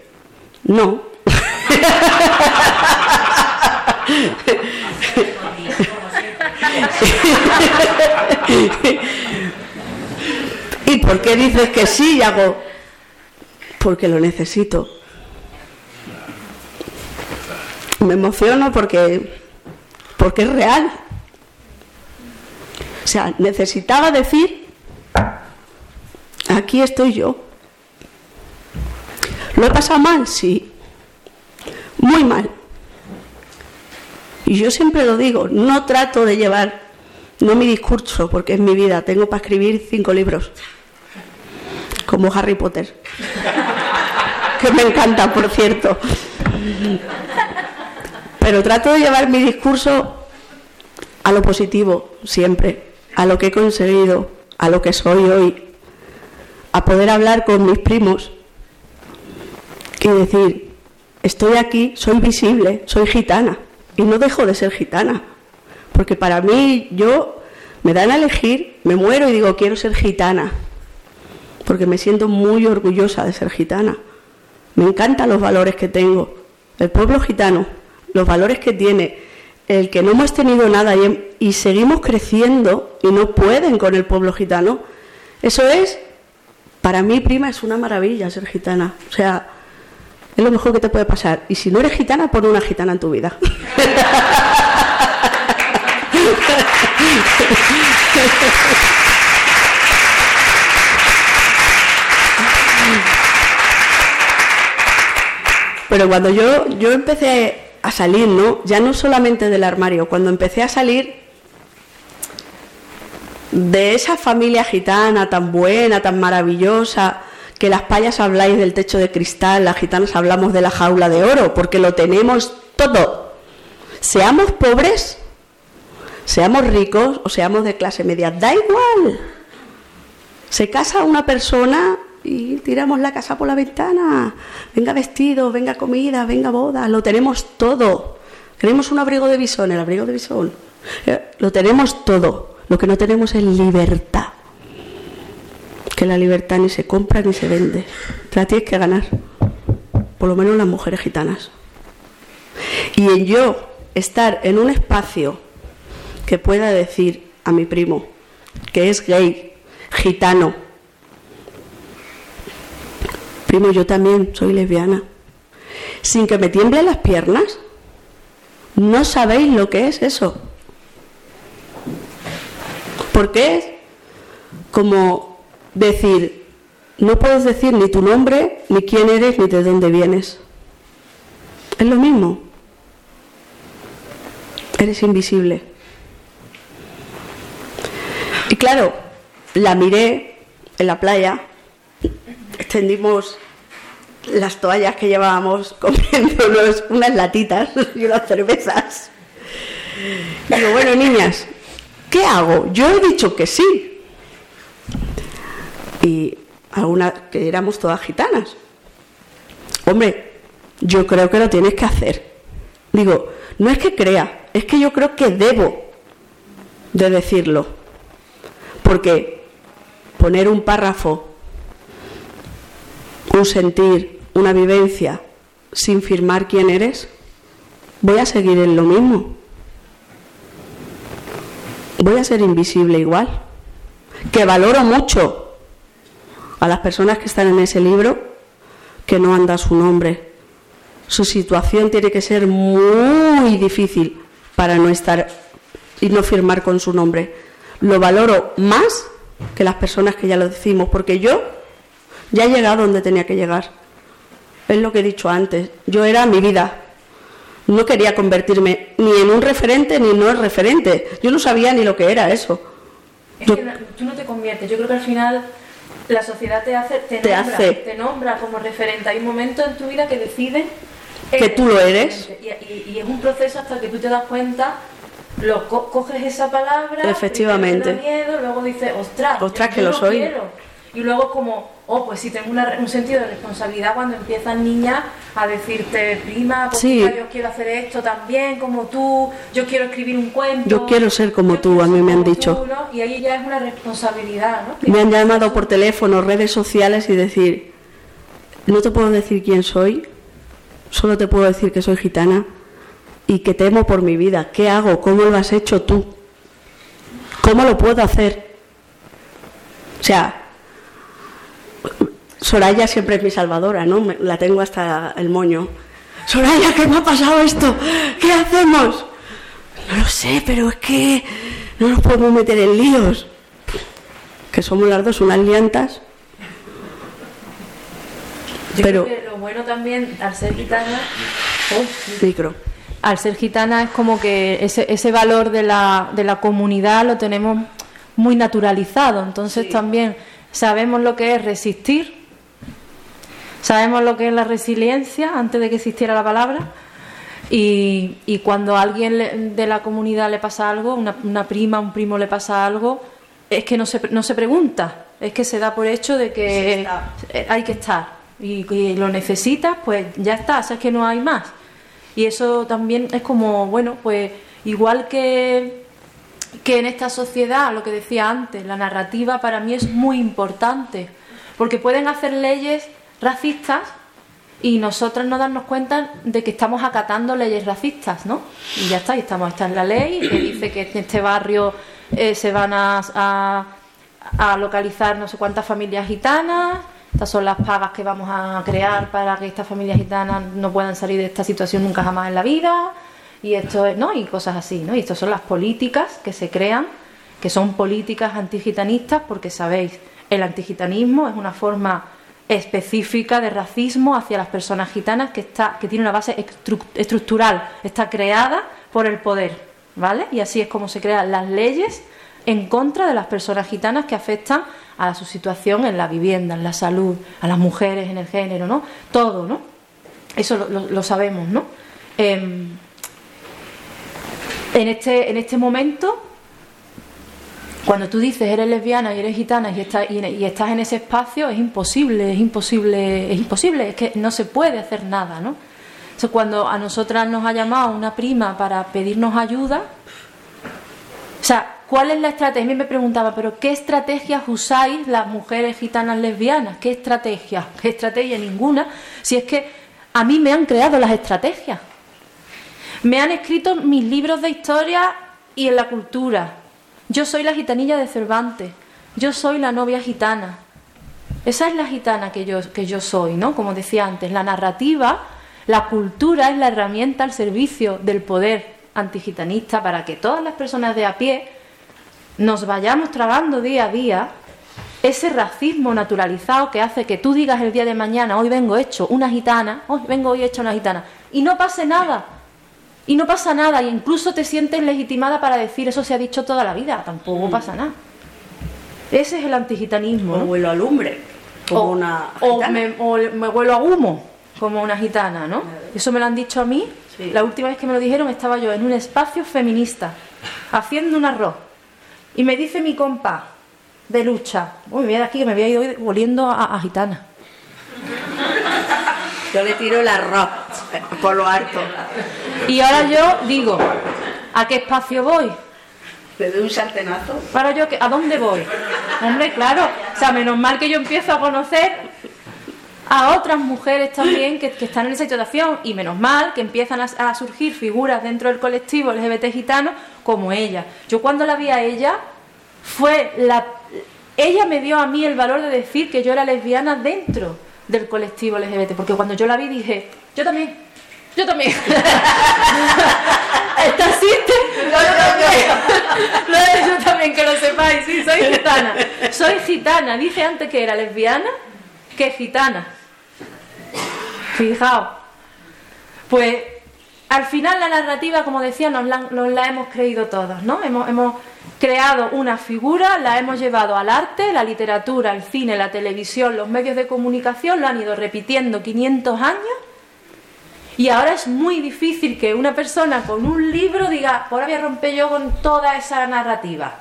S6: no. ¿Y por qué dices que sí? Y hago, porque lo necesito. Me emociono porque, porque es real. O sea, necesitaba decir, aquí estoy yo. ¿Lo he pasado mal? Sí. Muy mal. Y yo siempre lo digo, no trato de llevar, no mi discurso, porque es mi vida, tengo para escribir cinco libros, como Harry Potter, que me encanta, por cierto. Pero trato de llevar mi discurso a lo positivo, siempre, a lo que he conseguido, a lo que soy hoy, a poder hablar con mis primos y decir, estoy aquí, soy visible, soy gitana y no dejo de ser gitana. Porque para mí, yo me dan a elegir, me muero y digo, quiero ser gitana. Porque me siento muy orgullosa de ser gitana. Me encantan los valores que tengo. El pueblo gitano, los valores que tiene, el que no hemos tenido nada y, seguimos creciendo y no pueden con el pueblo gitano. Eso es, para mí, prima, es una maravilla ser gitana. O sea, es lo mejor que te puede pasar. Y si no eres gitana, pon una gitana en tu vida. Pero cuando yo, yo empecé a salir, ¿no? Ya no solamente del armario, cuando empecé a salir de esa familia gitana tan buena, tan maravillosa, que las payas habláis del techo de cristal, las gitanas hablamos de la jaula de oro, porque lo tenemos todo. Seamos pobres, seamos ricos o seamos de clase media, da igual. Se casa una persona y tiramos la casa por la ventana. Venga vestido, venga comida, venga boda, lo tenemos todo. Queremos un abrigo de bisón, el abrigo de bisón. Eh, Lo tenemos todo. Lo que no tenemos es libertad que la libertad ni se compra ni se vende. Te la tienes que ganar. Por lo menos las mujeres gitanas. Y en yo estar en un espacio que pueda decir a mi primo que es gay, gitano, primo, yo también soy lesbiana, sin que me tiemblen las piernas, no sabéis lo que es eso. Porque es como decir, no puedes decir ni tu nombre, ni quién eres, ni de dónde vienes. Es lo mismo. Eres invisible. Y claro, la miré en la playa, extendimos las toallas que llevábamos comiéndonos unas latitas y unas cervezas. Digo, bueno, niñas, ¿qué hago? Yo he dicho que sí. Y algunas que éramos todas gitanas. Hombre, yo creo que lo tienes que hacer. Digo, no es que crea, es que yo creo que debo de decirlo. Porque poner un párrafo, un sentir, una vivencia, sin firmar quién eres, voy a seguir en lo mismo. Voy a ser invisible igual. Que valoro mucho a las personas que están en ese libro que no anda su nombre. Su situación tiene que ser muy difícil para no estar y no firmar con su nombre. Lo valoro más que las personas que ya lo decimos, porque yo ya he llegado donde tenía que llegar. Es lo que he dicho antes. Yo era mi vida. No quería convertirme ni en un referente ni no en referente. Yo no sabía ni lo que era eso.
S5: Es
S6: Yo-
S5: que no- tú no te conviertes. Yo creo que al final la sociedad te hace, te,
S6: Te
S5: nombra,
S6: hace.
S5: te nombra como referente. Hay un momento en tu vida que decide
S6: Que tú lo eres.
S5: Y, y- y es un proceso hasta que tú te das cuenta, lo co- coges esa palabra,
S6: Efectivamente.
S5: te da miedo, luego dices, ostras,
S6: Ostras,
S5: yo
S6: que lo soy".
S5: quiero. Y luego como o pues si tengo una- un sentido de responsabilidad cuando empiezan niñas a decirte, prima, pues
S6: Sí.
S5: yo quiero hacer esto también como tú, yo quiero escribir un cuento.
S6: Yo quiero ser como tú, a mí me han dicho.
S5: tú", ¿no? Y ahí ya es una responsabilidad, ¿no?
S6: Me han llamado por teléfono, redes sociales y decir, no te puedo decir quién soy, solo te puedo decir que soy gitana y que temo por mi vida. ¿Qué hago? ¿Cómo lo has hecho tú? ¿Cómo lo puedo hacer? O sea, Soraya siempre es mi salvadora, ¿no? Me- La tengo hasta el moño. Soraya, ¿qué me ha pasado esto? ¿Qué hacemos? No lo sé, pero es que no nos podemos meter en líos que somos las dos unas liantas.
S5: Yo
S6: pero-
S5: creo que lo bueno también al ser gitana, oh,
S6: Micro.
S5: al ser gitana es como que ese, ese valor de la, de la comunidad lo tenemos muy naturalizado. Entonces también sabemos lo que es resistir, sabemos lo que es la resiliencia antes de que existiera la palabra. Y, y cuando a alguien de la comunidad le pasa algo, una, una prima, un primo le pasa algo, es que no se, no se pregunta, es que se da por hecho de que eh, hay que estar. Y, y lo necesitas, pues ya está, o sea, es que no hay más. Y eso también es como, bueno, pues igual que, que en esta sociedad, lo que decía antes, la narrativa para mí es muy importante, porque pueden hacer leyes racistas y nosotros no darnos cuenta de que estamos acatando leyes racistas, ¿no? Y ya está, y estamos, está en la ley que dice que en este barrio eh, se van a, a, a localizar no sé cuántas familias gitanas, estas son las pagas que vamos a crear para que estas familias gitanas no puedan salir de esta situación nunca jamás en la vida, y esto es, ¿no? Y cosas así, ¿no? Y estas son las políticas que se crean, que son políticas antigitanistas, porque sabéis, el antigitanismo es una forma específica de racismo hacia las personas gitanas que está que tiene una base estru- estructural, está creada por el poder, ¿vale? Y así es como se crean las leyes en contra de las personas gitanas que afectan a su situación en la vivienda, en la salud, a las mujeres, en el género, ¿no? Todo, ¿no? Eso lo sabemos, ¿no? Em, en este, en este momento cuando tú dices eres lesbiana y eres gitana y, estás en ese espacio, es imposible, es imposible, es imposible, es que no se puede hacer nada, ¿no? Sea, cuando a nosotras nos ha llamado una prima para pedirnos ayuda, o sea, ¿cuál es la estrategia? A mí me preguntaba, ¿pero qué estrategias usáis las mujeres gitanas lesbianas? ¿Qué estrategia? ¿Qué estrategia? Ninguna. Si es que a mí me han creado las estrategias. Me han escrito mis libros de historia y en la cultura. Yo soy la gitanilla de Cervantes. Yo soy la novia gitana. Esa es la gitana que yo, que yo soy, ¿no? Como decía antes, la narrativa, la cultura es la herramienta al servicio del poder antigitanista para que todas las personas de a pie nos vayamos trabando día a día ese racismo naturalizado que hace que tú digas el día de mañana, hoy vengo hecho una gitana, hoy vengo hoy hecha una gitana, y no pase nada. Y no pasa nada, y incluso te sientes legitimada para decir eso se ha dicho toda la vida, tampoco pasa nada. Ese es el antigitanismo.
S6: O
S5: ¿no?
S6: huelo a lumbre, como
S5: o,
S6: una
S5: o
S6: gitana.
S5: me, o me huelo a humo, como una gitana, ¿no? Eso me lo han dicho a mí.
S6: Sí.
S5: La última vez que me lo dijeron estaba yo en un espacio feminista, haciendo un arroz. Y me dice mi compa de lucha, uy, mira aquí que me había ido volviendo a, a gitana.
S6: Yo le tiro el arroz por lo alto.
S5: Y ahora yo digo, ¿a qué espacio voy?
S6: Le doy un sartenazo.
S5: Para yo, ¿a dónde voy? Hombre, claro, o sea, menos mal que yo empiezo a conocer a otras mujeres también que, que están en esa situación y menos mal que empiezan a, a surgir figuras dentro del colectivo LGBT gitano como ella. Yo cuando la vi a ella, fue la... Ella me dio a mí el valor de decir que yo era lesbiana dentro del colectivo LGBT, porque cuando yo la vi dije, yo también, yo también. ¿Esta existe? Yo también. Lo de yo también, que lo sepáis, sí, soy gitana. Soy gitana, dije antes que era lesbiana que gitana. Fijaos. Pues al final la narrativa, como decía, nos la, nos la hemos creído todos, ¿no? Hemos, hemos creado una figura, la hemos llevado al arte, la literatura, el cine, la televisión, los medios de comunicación, lo han ido repitiendo 500 años y ahora es muy difícil que una persona con un libro diga, ahora voy a romper yo con toda esa narrativa.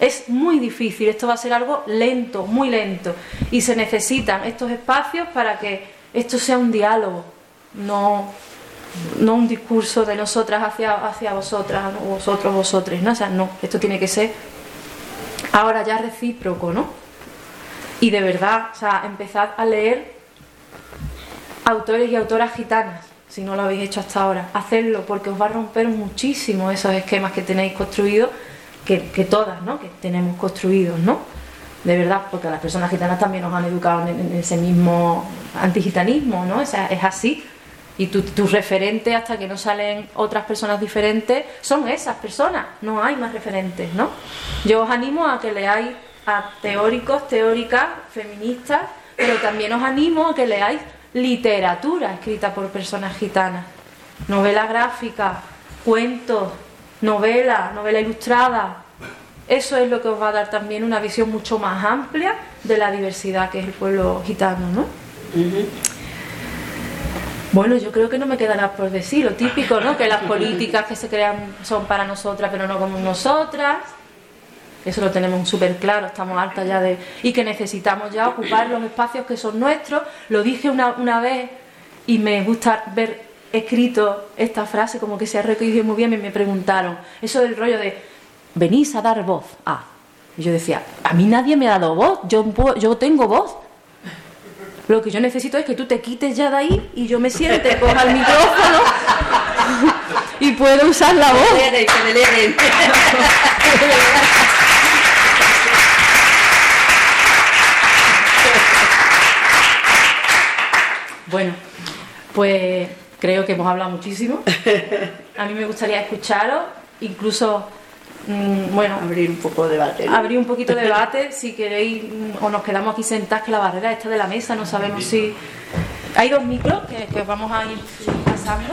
S5: Es muy difícil, esto va a ser algo lento, muy lento. Y se necesitan estos espacios para que esto sea un diálogo, no, no un discurso de nosotras hacia, hacia vosotras, o vosotros, vosotros, ¿no? O sea, no, esto tiene que ser ahora ya recíproco, ¿no? Y de verdad, o sea, empezad a leer autores y autoras gitanas, si no lo habéis hecho hasta ahora. Hacedlo, porque os va a romper muchísimo esos esquemas que tenéis construidos, que, todas, ¿no? Que tenemos construidos, ¿no? De verdad, porque las personas gitanas también nos han educado en, ese mismo antigitanismo, ¿no? O sea, es así. Y tu, tu, referente, hasta que no salen otras personas diferentes, son esas personas, no hay más referentes, ¿no? Yo os animo a que leáis a teóricos, teóricas, feministas, pero también os animo a que leáis literatura escrita por personas gitanas, novela gráfica, cuentos, novela, novela ilustrada. Eso es lo que os va a dar también una visión mucho más amplia de la diversidad que es el pueblo gitano, ¿no? Bueno, yo creo que no me queda nada por decir, lo típico, ¿no? Que las políticas que se crean son para nosotras, pero no como nosotras. Eso lo tenemos súper claro, estamos hartas ya de... Y que necesitamos ya ocupar los espacios que son nuestros. Lo dije una, una vez y me gusta ver escrito esta frase, como que se ha recogido muy bien, y me preguntaron, eso del rollo de, venís a dar voz. Ah, y yo decía, a mí nadie me ha dado voz, yo, yo tengo voz. Lo que yo necesito es que tú te quites ya de ahí y yo me siente, coja el micrófono y puedo usar la voz. Bueno, pues creo que hemos hablado muchísimo. A mí me gustaría escucharos, incluso bueno,
S6: abrir un poco de debate.
S5: Abrir un poquito de debate, si queréis, mm, o nos quedamos aquí sentados, que la barrera está de la mesa, no sabemos si... Hay dos micros que, vamos a ir pasando.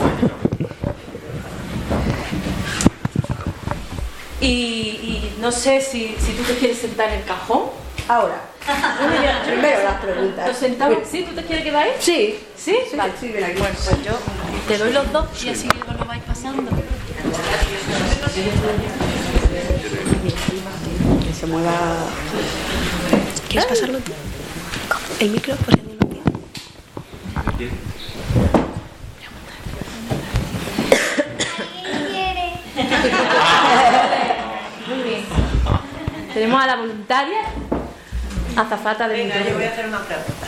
S5: Y, no sé si, si, tú te quieres sentar en el cajón.
S6: Ahora. Primero las preguntas.
S5: sentamos? ¿Sí? ¿Tú te quieres quedar ahí?
S6: Sí.
S5: ¿Sí? vale. Bueno, pues yo te doy los dos y así lo vais pasando
S6: se mueva.
S5: ¿Quieres pasarlo tú? El micro, por si Muy bien. Tenemos a la voluntaria, azafata de
S7: Venga, yo voy a hacer una pregunta.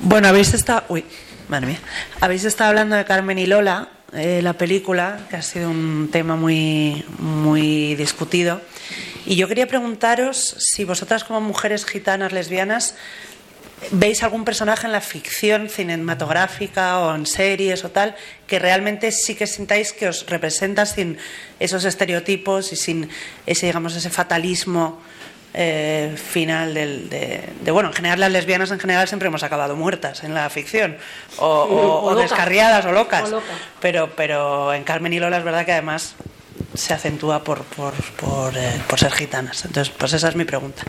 S7: Bueno, habéis estado. Uy, madre mía. Habéis estado hablando de Carmen y Lola, eh, la película, que ha sido un tema muy, muy discutido. Y yo quería preguntaros si vosotras como mujeres gitanas lesbianas veis algún personaje en la ficción cinematográfica o en series o tal que realmente sí que sintáis que os representa sin esos estereotipos y sin ese digamos ese fatalismo eh, final del, de, bueno en general las lesbianas en general siempre hemos acabado muertas en la ficción o, descarriadas o locas, pero pero en Carmen y Lola es verdad que además se acentúa por, por, eh, por, ser gitanas. Entonces, pues esa es mi pregunta.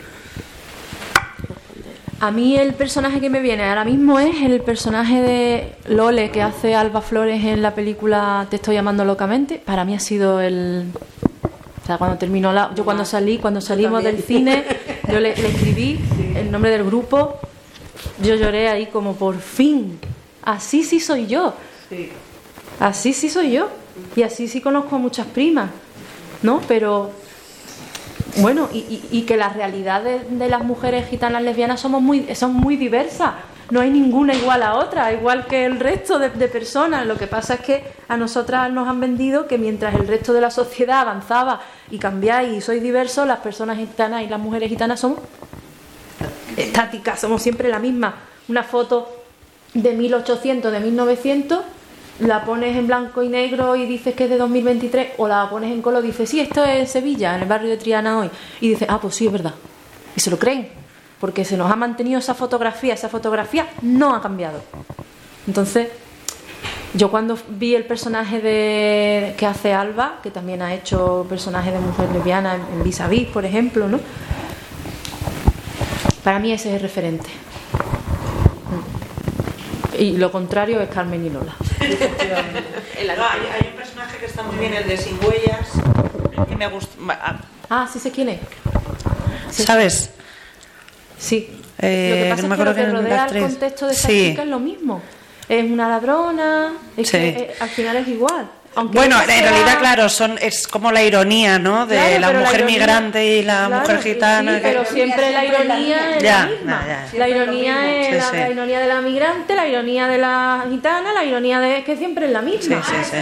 S5: A mí el personaje que me viene ahora mismo es el personaje de Lole que hace Alba Flores en la película Te estoy llamando locamente. Para mí ha sido el... O sea, cuando terminó la... Yo cuando salí, cuando salimos del cine, yo le, escribí el nombre del grupo. Yo lloré ahí como por fin. Así sí soy yo. Así sí soy yo. Y así sí conozco a muchas primas, ¿no? Pero bueno, y, que las realidades de las mujeres gitanas lesbianas somos muy, son muy diversas. No hay ninguna igual a otra, igual que el resto de, personas. Lo que pasa es que a nosotras nos han vendido que mientras el resto de la sociedad avanzaba y cambiáis y sois diversos, las personas gitanas y las mujeres gitanas somos estáticas, somos siempre la misma. Una foto de 1800, de 1900 la pones en blanco y negro y dices que es de 2023 o la pones en color y dices, sí, esto es Sevilla, en el barrio de Triana hoy. Y dices, ah, pues sí, es verdad. Y se lo creen, porque se nos ha mantenido esa fotografía, esa fotografía no ha cambiado. Entonces, yo cuando vi el personaje de, que hace Alba, que también ha hecho personajes de mujer lesbiana en, Vis a Vis, por ejemplo, ¿no? Para mí ese es el referente. Y lo contrario es Carmen y Lola.
S7: hay, un personaje que está muy bien, el de Sin Huellas, que me gusta.
S5: Ah, sí sé quién es.
S7: ¿Sabes?
S5: Sí.
S7: Eh,
S5: lo que pasa
S7: no me
S5: es que lo que
S7: es la
S5: rodea contexto de esta
S7: Sí.
S5: chica es lo mismo. Es una ladrona, es
S7: Sí.
S5: que eh, al final es igual. Aunque
S7: Bueno, en
S5: sea-
S7: realidad, claro, son es como la ironía, ¿no? De
S5: Claro,
S7: la mujer
S5: ironía-
S7: migrante y la
S5: claro,
S7: mujer gitana.
S5: sí,
S7: que-
S5: pero siempre la ironía es
S7: Ya,
S5: la misma.
S7: ya, ya.
S5: La ironía es
S7: Sí,
S5: la,
S7: sí.
S5: la ironía de la migrante, la ironía de la gitana, la ironía de que siempre es la misma.
S7: Sí, sí,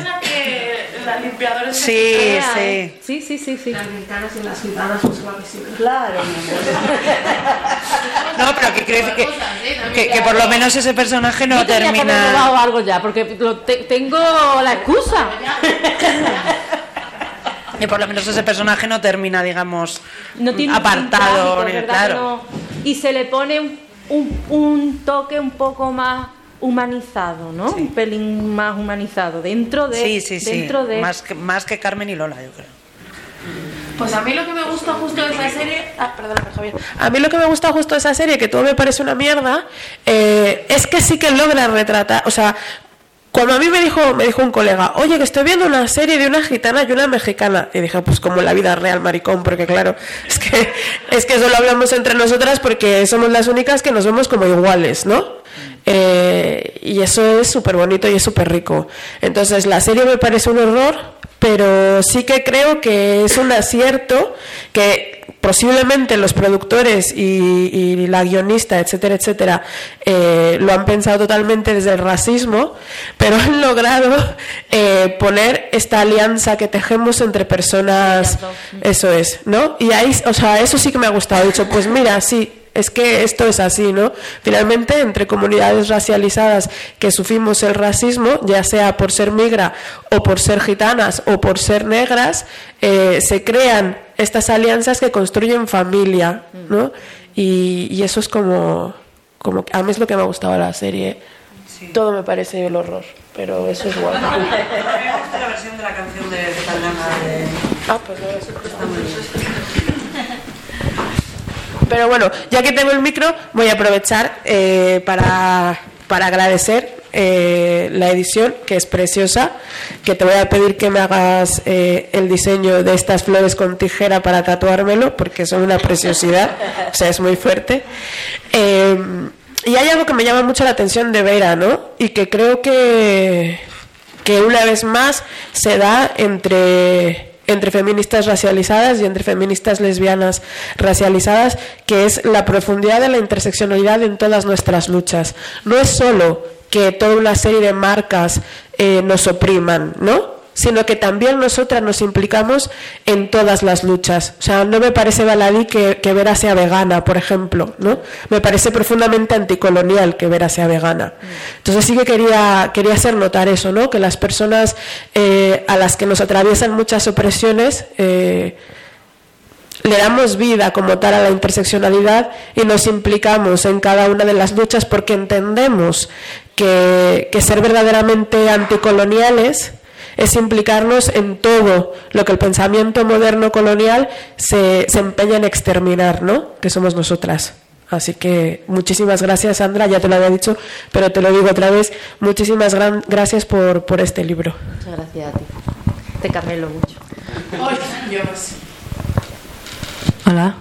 S8: limpiadoras
S7: Sí,
S5: Ah,
S7: sí.
S5: ¿eh? Sí, sí, sí, sí.
S8: Las mexicanas y las gitanas son suavecitas.
S6: Claro.
S7: No, pero que, creo que, que, que por lo menos ese personaje no
S5: Yo que
S7: termina.
S5: robado algo ya, porque lo te- tengo la excusa.
S7: Que por lo menos ese personaje no termina, digamos,
S5: no tiene
S7: apartado.
S5: trágico,
S7: ni-
S5: ¿verdad
S7: claro.
S5: no? Y se le pone un, un- un toque un poco más humanizado, ¿no? Un pelín más humanizado dentro de
S7: Sí, sí, sí.
S5: dentro de
S7: Más, que, más que Carmen y Lola, yo creo.
S8: Pues a mí lo que me gusta justo de esa serie. Ah, perdóname, Javier. A mí lo que me gusta justo de esa serie, que todo me parece una mierda, eh, es que sí que logra retratar. O sea, cuando a mí me dijo, me dijo un colega, oye, que estoy viendo una serie de una gitana y una mexicana. Y dije, pues como la vida real, maricón, porque claro, es que, es que solo hablamos entre nosotras porque somos las únicas que nos vemos como iguales, ¿no? Eh, y eso es súper bonito y es súper rico. Entonces, la serie me parece un horror, pero sí que creo que es un acierto que posiblemente los productores y, y la guionista, etcétera, etcétera, eh, lo han pensado totalmente desde el racismo, pero han logrado eh, poner esta alianza que tejemos entre personas, eso es, ¿no? Y ahí, o sea, eso sí que me ha gustado. He dicho, pues mira, sí, es que esto es así, ¿no? Finalmente, entre comunidades racializadas que sufrimos el racismo, ya sea por ser migra o por ser gitanas o por ser negras, eh, se crean estas alianzas que construyen familia, ¿no? Y, y eso es como, como, a mí es lo que me ha gustado de la serie. Todo me parece el horror, pero eso es.
S7: A mí me gusta la versión de la canción de Tangana de...
S8: Ah, pues no, eso está muy bien. Pero bueno, ya que tengo el micro, voy a aprovechar eh, para, para agradecer eh, la edición, que es preciosa, que te voy a pedir que me hagas eh, el diseño de estas flores con tijera para tatuármelo, porque son una preciosidad, o sea, es muy fuerte. Eh, y hay algo que me llama mucho la atención de Vera, ¿no? Y que creo que, que una vez más se da entre entre feministas racializadas y entre feministas lesbianas racializadas, que es la profundidad de la interseccionalidad en todas nuestras luchas. No es solo que toda una serie de marcas eh, nos opriman, ¿no? Sino que también nosotras nos implicamos en todas las luchas. O sea, no me parece baladí que, que Vera sea vegana, por ejemplo, ¿no? Me parece profundamente anticolonial que Vera sea vegana. Entonces sí que quería, quería hacer notar eso, ¿no? Que las personas eh, a las que nos atraviesan muchas opresiones eh, le damos vida como tal a la interseccionalidad y nos implicamos en cada una de las luchas porque entendemos que, que ser verdaderamente anticoloniales es implicarnos en todo lo que el pensamiento moderno colonial se, se empeña en exterminar, ¿no? Que somos nosotras. Así que muchísimas gracias, Sandra, ya te lo había dicho, pero te lo digo otra vez, muchísimas gran, gracias por, por este libro.
S5: Muchas gracias a ti. Te carmelo mucho.
S9: Hola.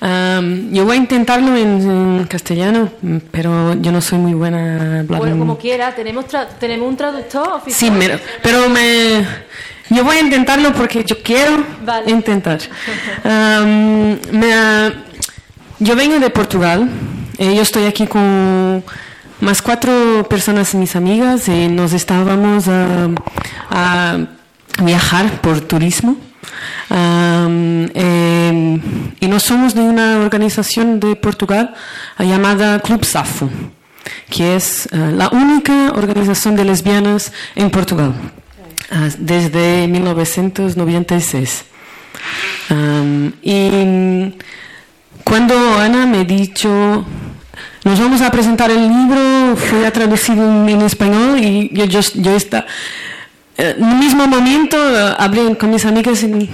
S9: Am, yo voy a intentarlo en, en castellano, pero yo no soy muy buena hablando.
S5: Bueno, como quiera, tenemos, tra- tenemos un traductor
S9: Sí,
S5: oficial.
S9: me- pero me, yo voy a intentarlo porque yo quiero
S5: Vale.
S9: intentar. Me yo vengo de Portugal. eh, yo estoy aquí con más cuatro personas, mis amigas, y nos estábamos a, a viajar por turismo. Am, eh, y no somos de una organización de Portugal llamada Club Safo, que es eh, la única organización de lesbianas en Portugal ah, desde 1996. Am, y cuando Ana me dicho, nos vamos a presentar el libro, fue a traducir en, español y yo, yo, yo está, en el mismo momento eh, hablé con mis amigas y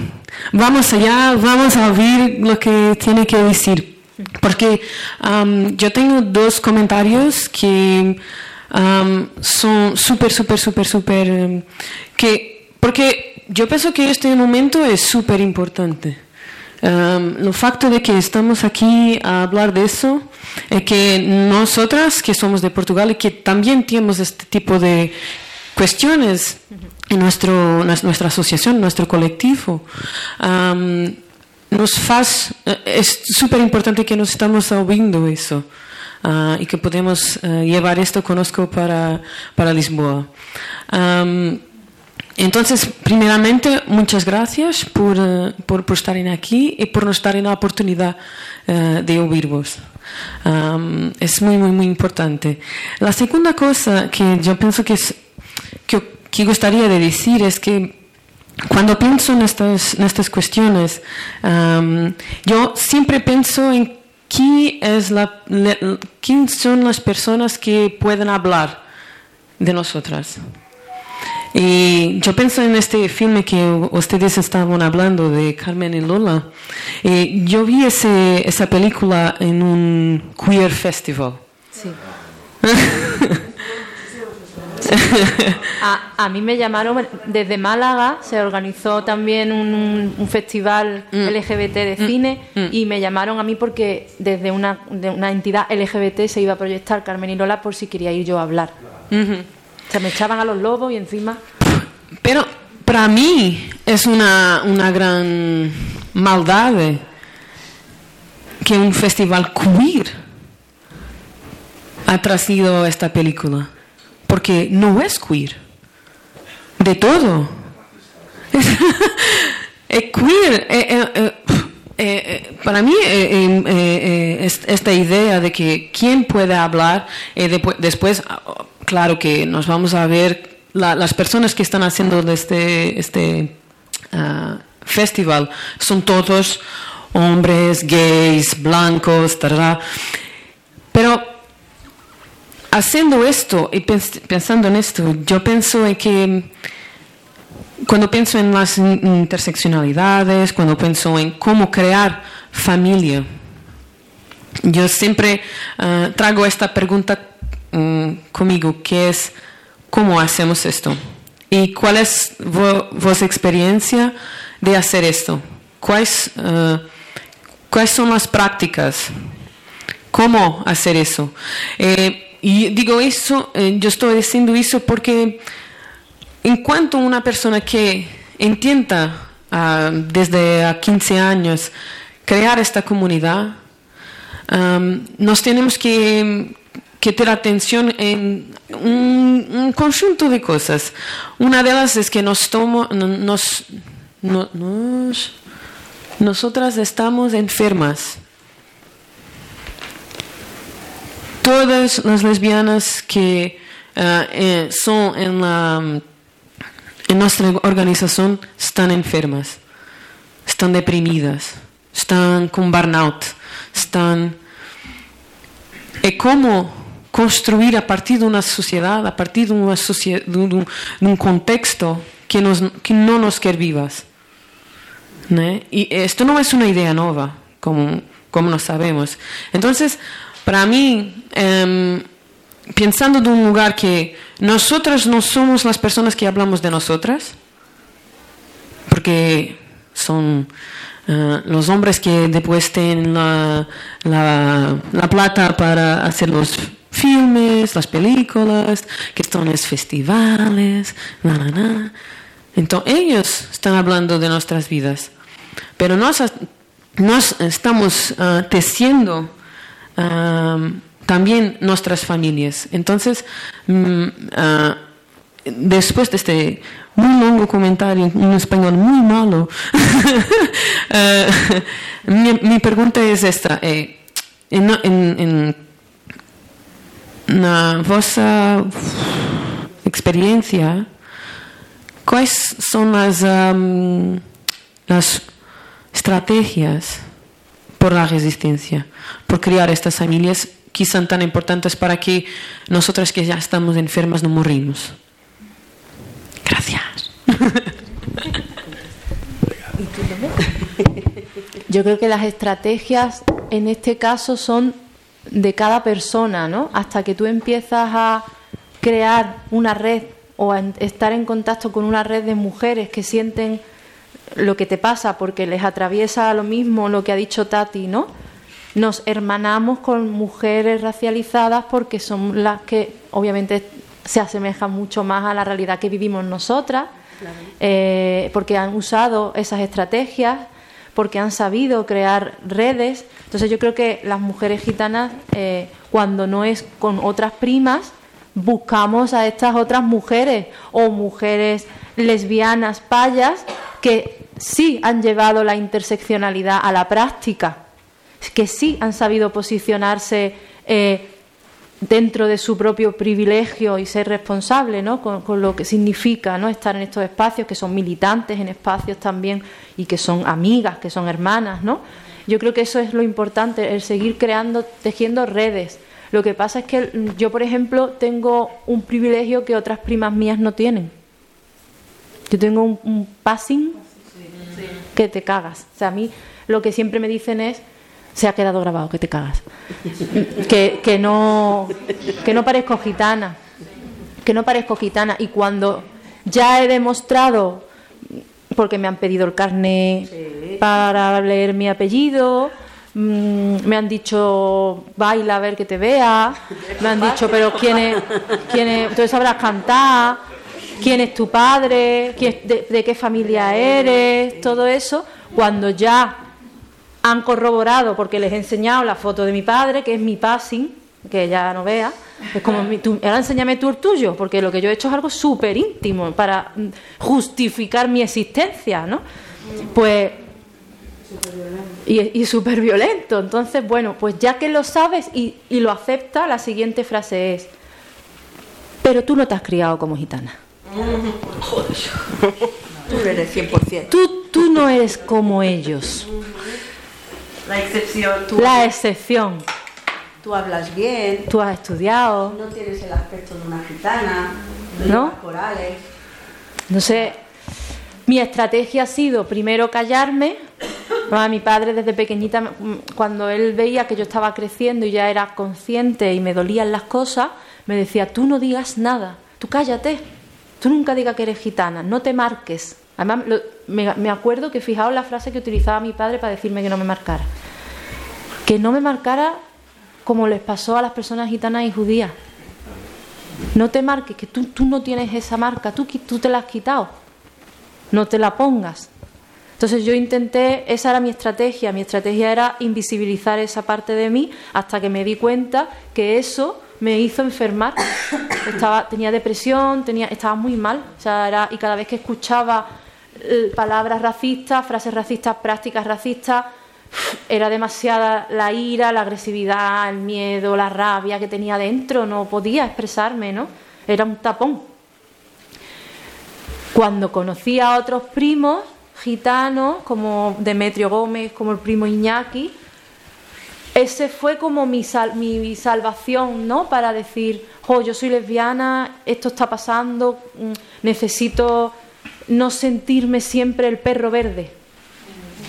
S9: vamos allá, vamos a oír lo que tiene que decir. Porque am, yo tengo dos comentarios que am, son súper, súper, súper, súper, em, que porque yo pienso que este momento es súper importante. Um, lo facto de que estamos aquí a hablar de eso es que nosotras que somos de Portugal y que también tenemos este tipo de cuestiones en nuestro, nuestra asociación, nuestro colectivo, um, nos faz, eh, es súper importante que nos estamos oyendo eso. Uh, y que podemos uh, llevar esto conozco para, para Lisboa. Um, entonces, primeramente, muchas gracias por, uh, por, por, estar aquí y por nos dar la oportunidad de oír-vos. Um, es muy, muy, muy importante. La segunda cosa que yo pienso que, es, que, gustaría de decir es que cuando pienso en estas, en estas cuestiones, um, yo siempre pienso en quién, es la, le, quién son las personas que pueden hablar de nosotras. Y yo pienso en este filme que ustedes estaban hablando de Carmen y Lola. Y yo vi ese, esa película en un queer festival.
S5: Sí. A, a, mí me llamaron desde Málaga, se organizó también un, un festival mm. LGBT de mm. cine mm. y me llamaron a mí porque desde una, de una entidad LGBT se iba a proyectar Carmen y Lola por si quería ir yo a hablar. Se me echaban a los lobos y encima...
S9: Pero para mí es una, una gran maldad que un festival queer ha traído esta película porque no es queer. De todo. es queer. Eh, eh, eh, para mí, esta idea de que quién puede hablar, después, claro que nos vamos a ver las personas que están haciendo este, este uh, festival son todos hombres, gays, blancos, pero haciendo esto y pensando en esto, yo pienso en que cuando pienso en las interseccionalidades, cuando pienso en cómo crear familia, yo siempre uh, traigo esta pregunta um, conmigo, que es, ¿cómo hacemos esto? ¿Y cuál es vuestra experiencia de hacer esto? ¿Cuáles, uh, ¿Cuáles son las prácticas? ¿Cómo hacer eso? Eh, y digo eso, eh, yo estoy diciendo eso porque en cuanto una persona que intenta uh, desde a 15 años crear esta comunidad, nos tenemos que, que, tener atención en un, un, conjunto de cosas. Una de ellas es que nos tomo, nos, no, nos, nosotras estamos enfermas todas las lesbianas que uh, eh, son en, la, en nuestra organización están enfermas, están deprimidas, están con burnout, están... ¿Y cómo construir a partir de una sociedad, a partir de, una de, un, de un, contexto que, nos, que no nos quiere vivas? ¿no? Y esto no es una idea nueva, como, como no sabemos. Entonces, para mí, eh, pensando de un lugar que nosotras no somos las personas que hablamos de nosotras, porque son uh, los hombres que después tienen la, plata para hacer los filmes, las películas, que están en los festivales, na, na, na. entonces ellos están hablando de nuestras vidas, pero nos, nos estamos uh, teciendo también nuestras familias. Entonces, uh, después de este muy largo comentario, un español muy malo, uh, mi, pregunta es esta. Eh, en, na vossa experiencia, ¿cuáles son las, las estrategias por la resistencia, por crear estas familias que son tan importantes para que nosotras que ya estamos enfermas no morimos. Gracias.
S5: Yo creo que las estrategias en este caso son de cada persona, ¿no? Hasta que tú empiezas a crear una red o a estar en contacto con una red de mujeres que sienten lo que te pasa porque les atraviesa lo mismo lo que ha dicho Tati, ¿no? Nos hermanamos con mujeres racializadas porque son las que obviamente se asemejan mucho más a la realidad que vivimos nosotras, eh, porque han usado esas estrategias, porque han sabido crear redes. Entonces yo creo que las mujeres gitanas, eh, cuando no es con otras primas, buscamos a estas otras mujeres o mujeres lesbianas, payas, que sí han llevado la interseccionalidad a la práctica, que sí han sabido posicionarse eh, dentro de su propio privilegio y ser responsable ¿no? con, lo que significa ¿no? estar en estos espacios, que son militantes en espacios también y que son amigas, que son hermanas. ¿no? Yo creo que eso es lo importante, el seguir creando, tejiendo redes lo que pasa es que yo, por ejemplo, tengo un privilegio que otras primas mías no tienen. Yo tengo un, passing que te cagas. O sea, a mí lo que siempre me dicen es, se ha quedado grabado, que te cagas. que, que, no, que no parezco gitana. Que no parezco gitana. Y cuando ya he demostrado, porque me han pedido el carnet para leer mi apellido, Mm, me han dicho, baila a ver que te vea. Me han dicho, pero ¿quién es? Quién es entonces sabrás cantar. ¿Quién es tu padre? de, qué familia eres? Todo eso. Cuando ya han corroborado, porque les he enseñado la foto de mi padre, que es mi passing, que ya no vea. Es como, tú, ahora enséñame tú el tuyo, porque lo que yo he hecho es algo súper íntimo para mm, justificar mi existencia, ¿no? Pues y, y súper violento. Entonces, bueno, pues ya que lo sabes y, lo acepta, la siguiente frase es, pero tú no te has criado como gitana.
S6: Joder. Tú eres 100%.
S5: Tú, tú no eres como ellos.
S6: La excepción.
S5: Tú la excepción.
S6: Tú hablas bien.
S5: Tú has estudiado.
S6: No tienes el aspecto de una gitana.
S5: ¿No?
S6: Corales.
S5: No sé. Mi estrategia ha sido primero callarme a mi padre desde pequeñita, cuando él veía que yo estaba creciendo y ya era consciente y me dolían las cosas, me decía, tú no digas nada, tú cállate, tú nunca digas que eres gitana, no te marques. Además, me, acuerdo que fijaos la frase que utilizaba mi padre para decirme que no me marcara. Que no me marcara como les pasó a las personas gitanas y judías. No te marques, que tú, tú no tienes esa marca, tú, tú te la has quitado. No te la pongas. Entonces yo intenté, esa era mi estrategia, mi estrategia era invisibilizar esa parte de mí hasta que me di cuenta que eso me hizo enfermar. Tenía depresión, tenía, estaba muy mal. Y cada vez que escuchaba palabras racistas, frases racistas, prácticas racistas, era demasiada la ira, la agresividad, el miedo, la rabia que tenía dentro, no podía expresarme, ¿no? Era un tapón. Cuando conocí a otros primos, gitanos, como Demetrio Gómez, como el primo Iñaki, ese fue como mi, mi salvación, ¿no? Para decir, oh, yo soy lesbiana, esto está pasando, mm, necesito no sentirme siempre el perro verde,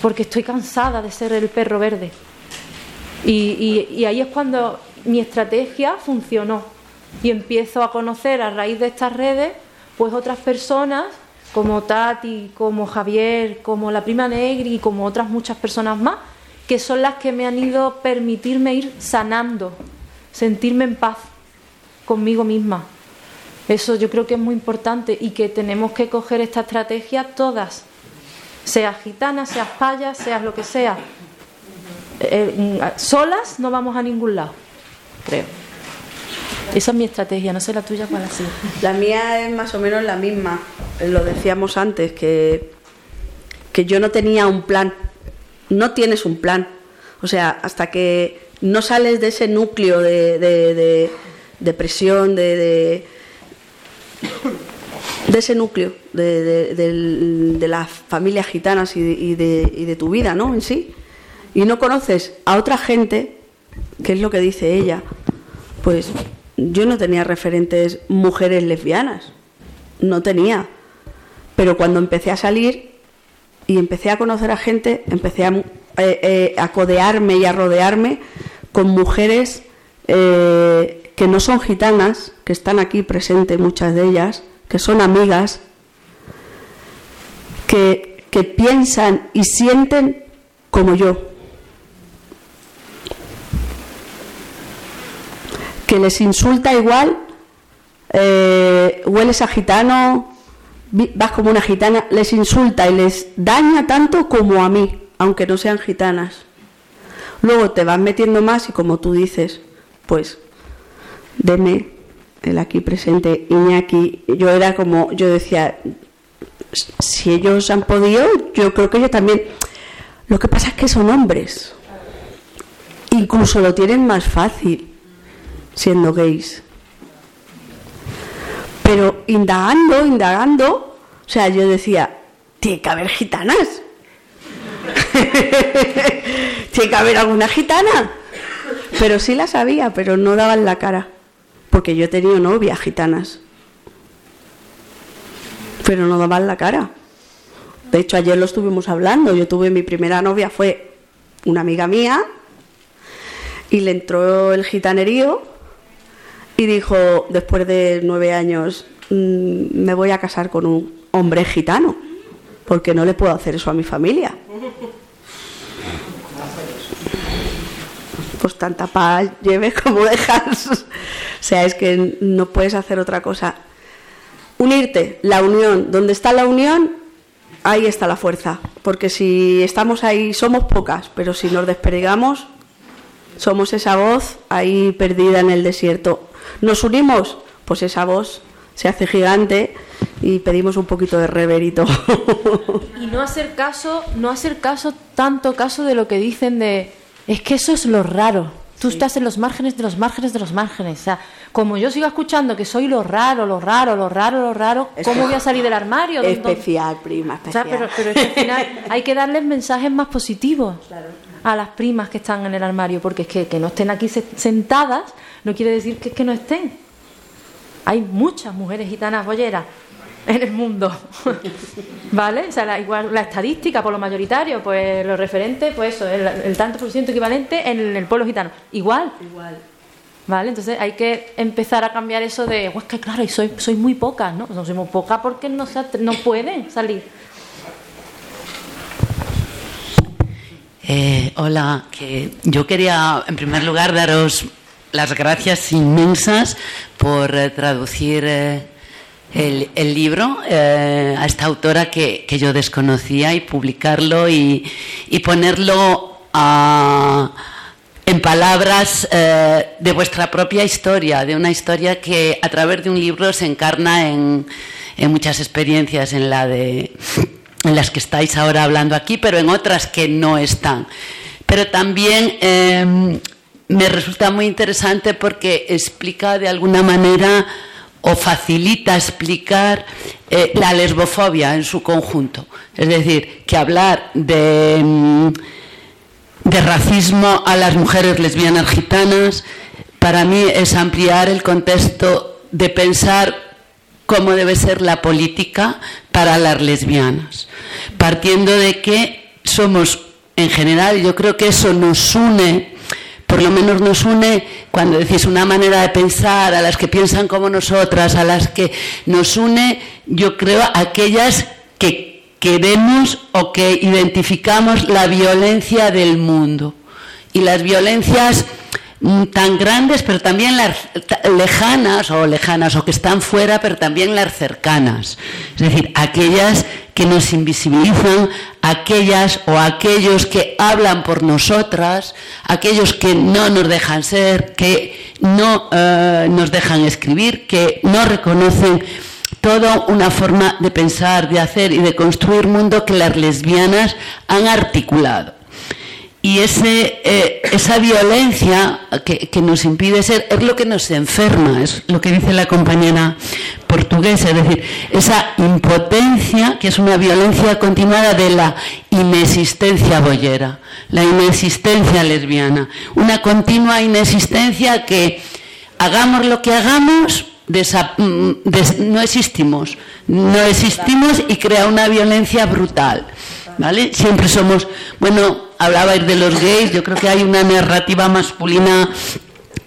S5: porque estoy cansada de ser el perro verde. Y, ahí es cuando mi estrategia funcionó y empiezo a conocer a raíz de estas redes, pues otras personas como Tati, como Javier, como la prima Negri y como otras muchas personas más, que son las que me han ido permitirme ir sanando, sentirme en paz conmigo misma. Eso yo creo que es muy importante y que tenemos que coger esta estrategia todas, seas gitana, seas paya, seas lo que sea. Eh, solas no vamos a ningún lado, creo. Esa es mi estrategia, no sé la tuya cuál ha sido.
S6: La mía es más o menos la misma. Lo decíamos antes, que, que yo no tenía un plan. No tienes un plan. O sea, hasta que no sales de ese núcleo de, de, de, presión, de, de, ese núcleo de, de, las familias gitanas y, de tu vida, ¿no? En sí. Y no conoces a otra gente, que es lo que dice ella, pues yo no tenía referentes mujeres lesbianas, no tenía. Pero cuando empecé a salir y empecé a conocer a gente, empecé a, eh, eh, a codearme y a rodearme con mujeres eh, que no son gitanas, que están aquí presentes muchas de ellas, que son amigas, que, que piensan y sienten como yo. Que les insulta igual, eh, hueles a gitano, vas como una gitana, les insulta y les daña tanto como a mí, aunque no sean gitanas. Luego te vas metiendo más y como tú dices, pues deme el aquí presente Iñaki, yo era como, yo decía, si ellos han podido, yo creo que yo también. Lo que pasa es que son hombres. Incluso lo tienen más fácil siendo gays. Pero indagando, indagando, o sea, yo decía, tiene que haber gitanas. tiene que haber alguna gitana. Pero sí las había, pero no daban la cara. Porque yo he tenido novias gitanas. Pero no daban la cara. De hecho, ayer lo estuvimos hablando. Yo tuve mi primera novia, fue una amiga mía, y le entró el gitanerío y dijo, después de nueve años, "Mm, me voy a casar con un hombre gitano, porque no le puedo hacer eso a mi familia. Pues tanta paz lleves como dejas. Sea, es que no puedes hacer otra cosa. Unirte, la unión. Donde está la unión, ahí está la fuerza. Porque si estamos ahí, somos pocas, pero si nos desperdigamos, somos esa voz ahí perdida en el desierto. Nos unimos, pues esa voz se hace gigante y pedimos un poquito de reverito.
S5: Y no hacer caso, no hacer caso, tanto caso de lo que dicen de es que eso es lo raro. Tú estás en los márgenes de los márgenes de los márgenes. O sea, como yo sigo escuchando que soy lo raro, lo raro, lo raro, lo raro, ¿cómo voy a salir del armario? ¿Dónde-
S6: especial, prima,
S5: O sea,
S6: especial.
S5: pero, pero es que al final hay que darles mensajes más positivos a las primas que están en el armario, porque es que que no estén aquí se- sentadas no quiere decir que es que no estén. Hay muchas mujeres gitanas bolleras en el mundo, ¿vale? O sea, la, igual la estadística por lo mayoritario, pues lo referente, pues eso, el, el tanto por ciento equivalente en el pueblo gitano. Igual. Igual. ¿Vale? Entonces hay que empezar a cambiar eso de, pues que claro, y soy, soy muy pocas, ¿no? No somos pocas porque no, no pueden salir.
S10: Eh, hola, que yo quería en primer lugar daros las gracias inmensas por eh, traducir eh, el, libro eh, a esta autora que, que yo desconocía y publicarlo y, y ponerlo a- en palabras eh, de vuestra propia historia, de una historia que a través de un libro se encarna en, en muchas experiencias, en la de en las que estáis ahora hablando aquí, pero en otras que no están. Pero también eh, me resulta muy interesante porque explica de alguna manera o facilita explicar eh, la lesbofobia en su conjunto. Es decir, que hablar de, mm, de racismo a las mujeres lesbianas gitanas para mí es ampliar el contexto de pensar cómo debe ser la política para las lesbianas, partiendo de que somos, en general, yo creo que eso nos une, por lo menos nos une cuando decís una manera de pensar, a las que piensan como nosotras, a las que nos une, yo creo, aquellas que queremos o que identificamos la violencia del mundo. Y las violencias tan grandes, pero también las lejanas o lejanas o que están fuera, pero también las cercanas. Es decir, aquellas que nos invisibilizan, aquellas o aquellos que hablan por nosotras, aquellos que no nos dejan ser, que no eh, nos dejan escribir, que no reconocen toda una forma de pensar, de hacer y de construir mundo que las lesbianas han articulado. Y eh, esa violencia que, nos impide ser es lo que nos enferma, es lo que dice la compañera portuguesa, es decir, esa impotencia que es una violencia continuada de la inexistencia boyera, la inexistencia lesbiana, una continua inexistencia que hagamos lo que hagamos, mm, des- no existimos, no existimos y crea una violencia brutal. ¿Vale? Siempre somos, bueno, hablabais de los gays, yo creo que hay una narrativa masculina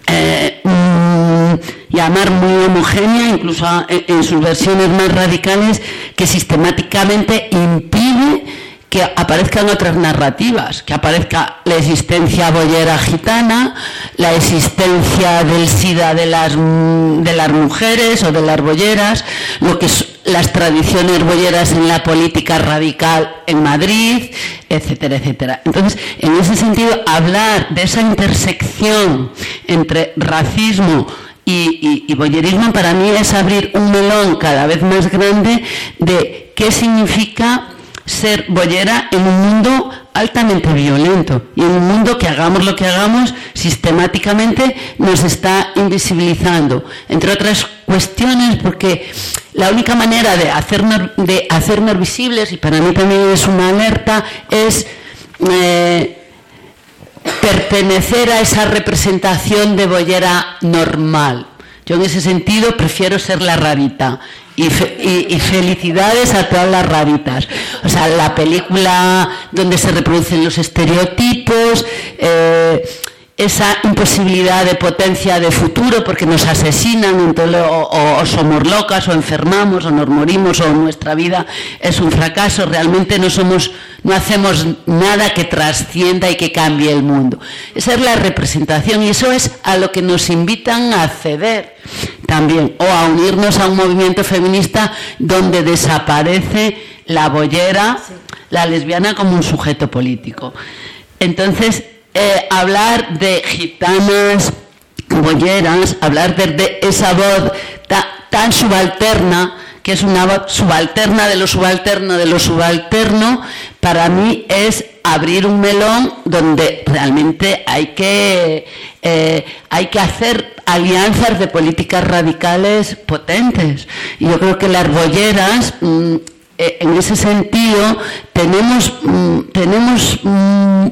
S10: eh, mm, llamar muy homogénea, incluso en sus versiones más radicales, que sistemáticamente impide que aparezcan otras narrativas, que aparezca la existencia boyera gitana, la existencia del SIDA de las, de las mujeres o de las boyeras, lo que las tradiciones boyeras en la política radical en Madrid, etcétera, etcétera. Entonces, en ese sentido, hablar de esa intersección entre racismo y, y, boyerismo para mí es abrir un melón cada vez más grande de qué significa ser boyera en un mundo altamente violento y en un mundo que hagamos lo que hagamos sistemáticamente nos está invisibilizando, entre otras cuestiones porque la única manera de hacernos, de hacernos visibles, y para mí también es una alerta, es eh, pertenecer a esa representación de boyera normal. Yo en ese sentido prefiero ser la rarita y, felicidades a todas las raritas. O sea, la película donde se reproducen los estereotipos, eh, esa imposibilidad de potencia de futuro porque nos asesinan o, somos locas o enfermamos o nos morimos o nuestra vida es un fracaso. Realmente no somos no hacemos nada que trascienda y que cambie el mundo. Esa es la representación y eso es a lo que nos invitan a acceder también o a unirnos a un movimiento feminista donde desaparece la boyera la lesbiana como un sujeto político. Entonces eh, hablar de gitanas, bolleras, hablar de, esa voz tan subalterna, que es una voz subalterna de lo subalterno de lo subalterno, para mí es abrir un melón donde realmente hay que, eh, hay que hacer alianzas de políticas radicales potentes. Y yo creo que las bolleras, mm, eh, en ese sentido, tenemos, mm, tenemos mm,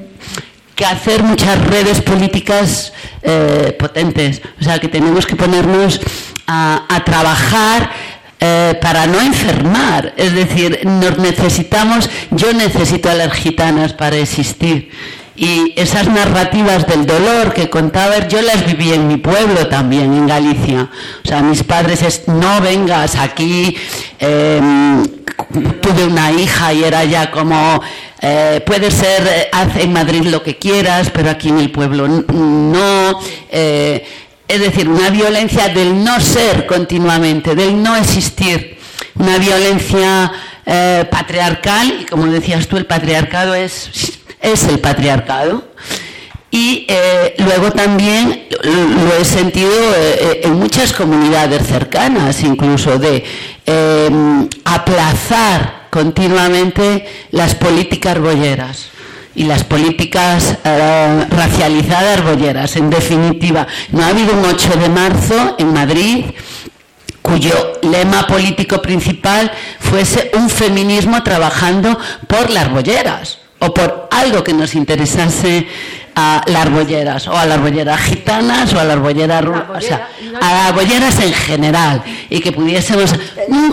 S10: que hacer muchas redes políticas eh, potentes. O sea, que tenemos que ponernos a, trabajar eh, para no enfermar. Es decir, nos necesitamos, yo necesito a las gitanas para existir. Y esas narrativas del dolor que contaba, yo las viví en mi pueblo también, en Galicia. O sea, mis padres es, no vengas aquí, em, tuve una hija y era ya como eh, puede ser, eh, haz en Madrid lo que quieras, pero aquí en el pueblo no. Eh, es decir, una violencia del no ser continuamente, del no existir. Una violencia patriarcal, y como decías tú, el patriarcado es, es el patriarcado. Y luego también lo he sentido en muchas comunidades cercanas, incluso de aplazar continuamente las políticas bolleras y las políticas eh, racializadas bolleras. En definitiva, no ha habido un 8 de marzo en Madrid cuyo lema político principal fuese un feminismo trabajando por las bolleras o por algo que nos interesase a las bolleras, o a las bolleras gitanas, o a las bolleras, o sea, a las bolleras en general, y que pudiésemos,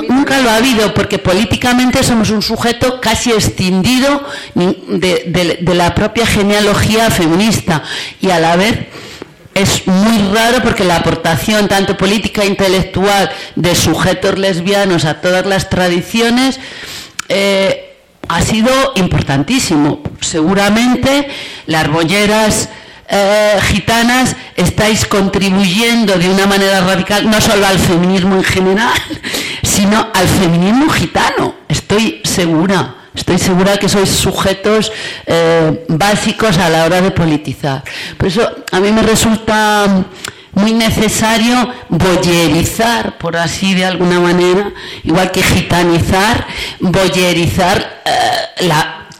S10: nunca lo ha habido, porque políticamente somos un sujeto casi extendido de, de la propia genealogía feminista, y a la vez es muy raro porque la aportación tanto política e intelectual de sujetos lesbianos a todas las tradiciones eh, ha sido importantísimo. Seguramente las bolleras eh, gitanas estáis contribuyendo de una manera radical no solo al feminismo en general, sino al feminismo gitano. Estoy segura. Estoy segura que sois sujetos eh, básicos a la hora de politizar. Por eso a mí me resulta muy necesario boyerizar, por así de alguna manera, igual que gitanizar, boyerizar eh,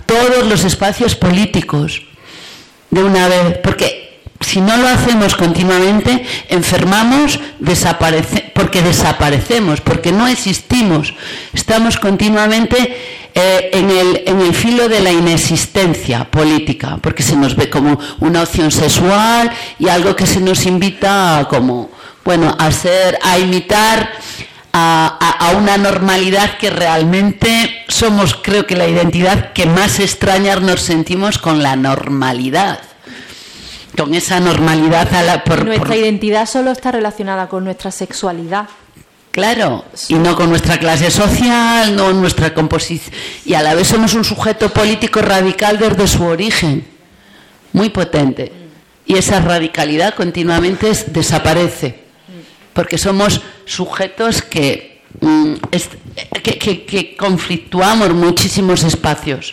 S10: todos los espacios políticos de una vez, porque si no lo hacemos continuamente, enfermamos, desaparece, porque desaparecemos, porque no existimos, estamos continuamente eh, en, el, en el filo de la inexistencia política, porque se nos ve como una opción sexual y algo que se nos invita a como, bueno, a ser, a imitar a, una normalidad que realmente somos, creo que la identidad que más extraña nos sentimos con la normalidad con esa normalidad a la, por,
S5: nuestra
S10: por-
S5: identidad solo está relacionada con nuestra sexualidad.
S10: Claro, y no con nuestra clase social, no nuestra composición. Y a la vez somos un sujeto político radical desde su origen, muy potente. Y esa radicalidad continuamente es- desaparece, porque somos sujetos que, mm, que, que- que conflictuamos muchísimos espacios,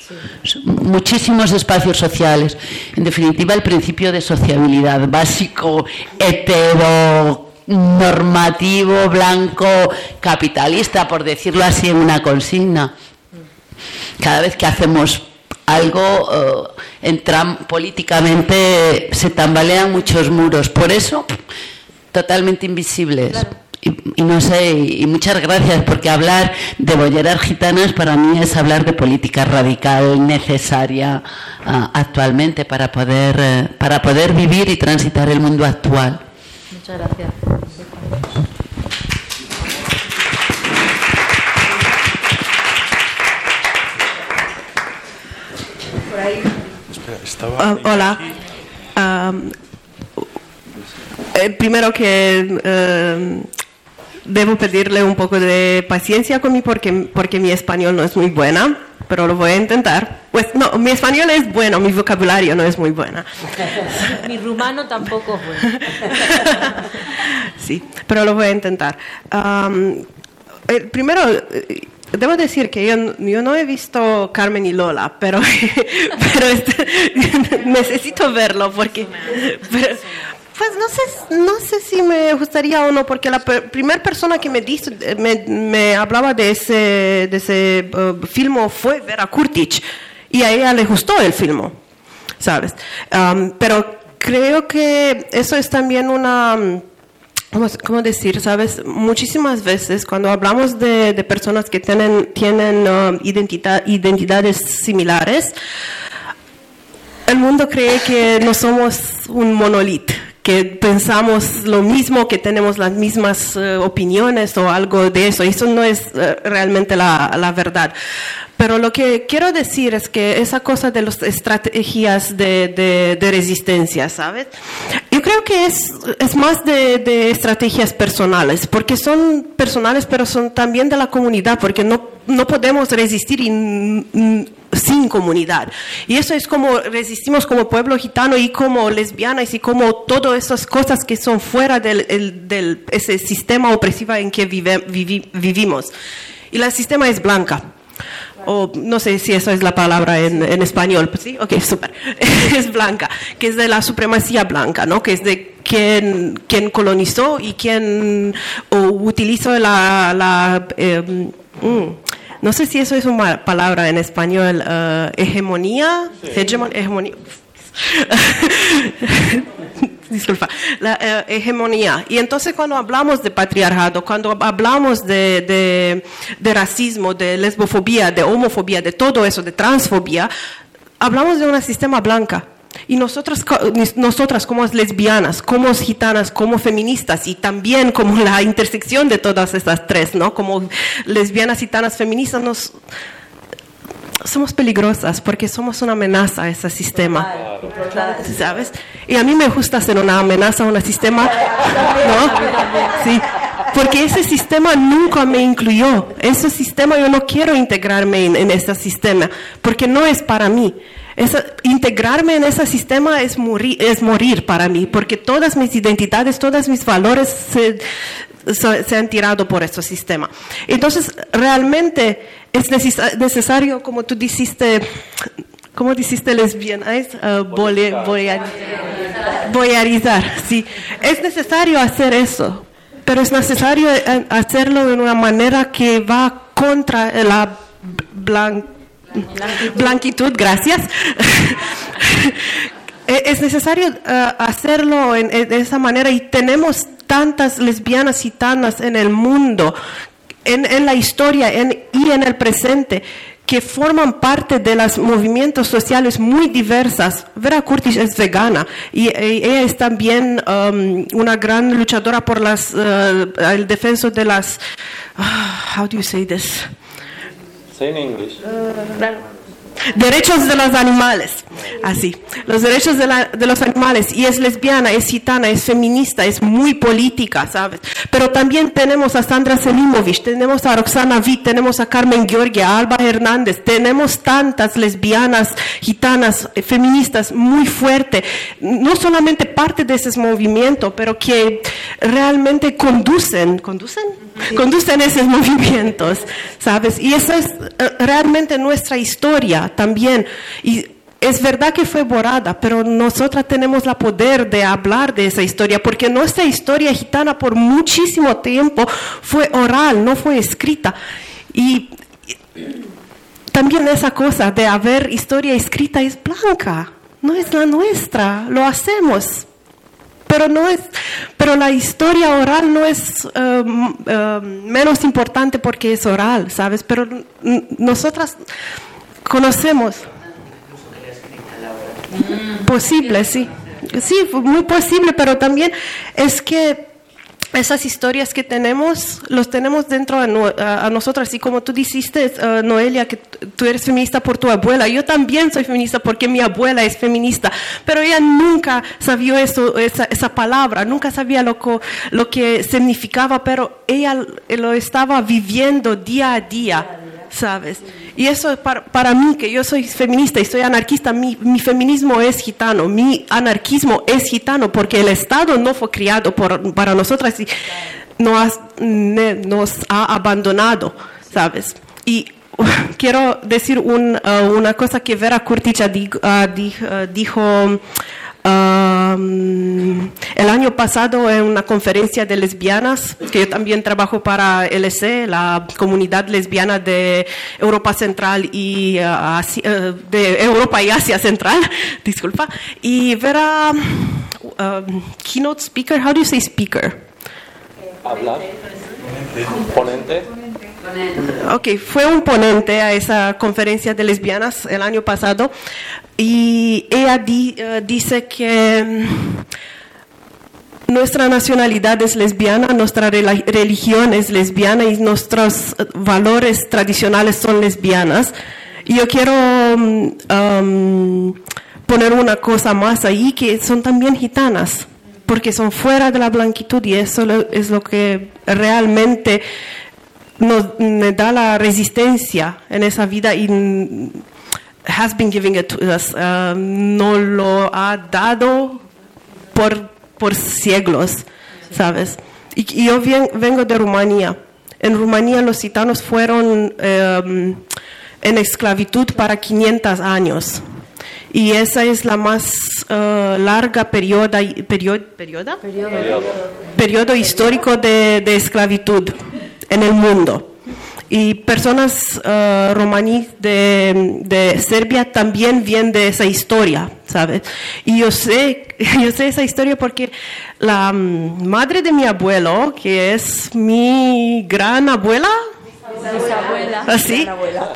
S10: muchísimos espacios sociales. En definitiva, el principio de sociabilidad básico, hetero normativo, blanco, capitalista, por decirlo así en una consigna. Cada vez que hacemos algo, eh, entram- políticamente se tambalean muchos muros. Por eso, totalmente invisibles. Y, y no sé, y, y muchas gracias, porque hablar de bolleras gitanas para mí es hablar de política radical necesaria ah, actualmente para poder, eh, para poder vivir y transitar el mundo actual.
S5: Muchas gracias.
S11: Ah, hola. Eh, primero que eh, debo pedirle un poco de paciencia conmigo porque, porque mi español no es muy buena, pero lo voy a intentar. Pues no, mi español es bueno, mi vocabulario no es muy buena.
S5: Mi rumano tampoco es bueno.
S11: Sí, pero lo voy a intentar. Am, eh, primero, eh, debo decir que yo, yo no he visto Carmen y Lola, pero, pero este- necesito verlo porque... pero- pues no sé, no sé si me gustaría o no, porque la primera persona que me, dice, me, hablaba de ese, de ese filme fue Vera Kurtic y a ella le gustó el filme, ¿sabes? Am, pero creo que eso es también una... ¿Cómo, decir? Sabes, muchísimas veces cuando hablamos de, personas que tienen, tienen um, identidad, identidades similares, el mundo cree que no somos un monolito, que pensamos lo mismo, que tenemos las mismas eh, opiniones o algo de eso. Eso no es eh, realmente la, la verdad. Pero lo que quiero decir es que esa cosa de las estrategias de, de- de resistencia, ¿sabes? Yo creo que es, es más de, de estrategias personales, porque son personales, pero son también de la comunidad, porque no, no podemos resistir mm, sin comunidad. Y eso es como resistimos como pueblo gitano y como lesbianas y como todas esas cosas que son fuera del, el- del ese sistema opresivo en que vive- vivi- vivimos. Y el sistema es blanca. O no sé si eso es la palabra en, en español, pues sí, ok, súper. Es blanca, que es de la supremacía blanca, ¿no? Que es de quien, quien colonizó y quien o utilizó la, la eh, mm, no sé si eso es una palabra en español, eh, hegemonía, Hegemon- hegemonía. Disculpa, la eh, hegemonía. Y entonces cuando hablamos de patriarcado, cuando hablamos de, de- de racismo, de lesbofobia, de homofobia, de todo eso, de transfobia, hablamos de un sistema blanca. Y nosotras, nosotras como lesbianas, como gitanas, como feministas y también como la intersección de todas estas tres, ¿no? Como lesbianas, gitanas, feministas, nos, somos peligrosas porque somos una amenaza a ese sistema. ¿Sabes? Y a mí me gusta ser una amenaza a un sistema, ¿no? Sí. Porque ese sistema nunca me incluyó. Ese sistema yo no quiero integrarme en, en ese sistema porque no es para mí. Esa- integrarme en ese sistema es morir, es morir para mí, porque todas mis identidades, todos mis valores se, se- se han tirado por ese sistema. Entonces, realmente es neces- necesario, como tú dijiste, ¿cómo dijiste lesbiana? Es uh, boyar- boyarizar, sí. Es necesario hacer eso, pero es necesario eh, hacerlo de una manera que va contra la blan- blanquitud, gracias. Eh, es necesario eh, hacerlo de esa manera y tenemos tantas lesbianas gitanas en el mundo, en, la historia y en el presente que forman parte de los movimientos sociales muy diversas. Vera Curtis es vegana y, y ella es también um, una gran luchadora por las, eh, el defenso de las, ah, how do you say this?
S2: In
S11: derechos de los animales, así, los derechos de, la- de los animales, y es lesbiana, es gitana, es feminista, es muy política, ¿sabes? Pero también tenemos a Sandra Selimovic, tenemos a Roxana Witt, tenemos a Carmen Georgia, a Alba Hernández, tenemos tantas lesbianas, gitanas, eh, feministas muy fuerte, no solamente parte de ese movimiento, pero que realmente conducen, conducen, conducen esos movimientos, ¿sabes? Y esa es eh, realmente nuestra historia también. Y es verdad que fue borrada, pero nosotras tenemos la poder de hablar de esa historia, porque nuestra historia gitana por muchísimo tiempo fue oral, no fue escrita. Y y también esa cosa de haber historia escrita es blanca, no es la nuestra, lo hacemos. Pero no es, pero la historia oral no es eh, m- eh, menos importante porque es oral, ¿sabes? Pero nosotras conocemos. Posible, sí. Sí, muy posible, pero también es que esas historias que tenemos, los tenemos dentro de no- a, a nosotras. Y como tú dijiste, eh, Noelia, que tú eres feminista por tu abuela. Yo también soy feminista porque mi abuela es feminista. Pero ella nunca sabía eso, esa, palabra, nunca sabía lo, lo que significaba, pero ella lo estaba viviendo día a día. ¿Sabes? Y eso para, para mí, que yo soy feminista y soy anarquista, mi, mi feminismo es gitano, mi anarquismo es gitano, porque el Estado no fue criado por, para nosotras y nos ha abandonado, ¿sabes? Y quiero decir un, uh, una cosa que Vera di- uh, dijo um, el año pasado en una conferencia de lesbianas, que yo también trabajo para LC, la comunidad lesbiana de Europa Central y uh, Asia- eh, de Europa y Asia Central, disculpa. Y Vera, um, keynote speaker, how do you say speaker?
S12: Hablar. Ponente.
S11: Ok, fue un ponente a esa conferencia de lesbianas el año pasado y ella eh, dice que mm, nuestra nacionalidad es lesbiana, nuestra religión es lesbiana y nuestros eh, valores tradicionales son lesbianas. Y yo quiero mm, poner una cosa más ahí, que son también gitanas, porque son fuera de la blanquitud y eso es lo que realmente nos me da la resistencia en esa vida y mm, has been giving it to us, uh, no lo ha dado por, por siglos, ¿sabes? Y, y yo vengo de Rumanía. En Rumanía los gitanos fueron em, en esclavitud para 500 años. Y esa es la más eh, larga periodo, periodo, periodo, periodo histórico de, de esclavitud en el mundo. Y personas eh, romaníes de, de Serbia también vienen de esa historia, ¿sabes? Y yo sé, yo sé esa historia porque la mm, madre de mi abuelo, que es mi gran abuela, ¿Así?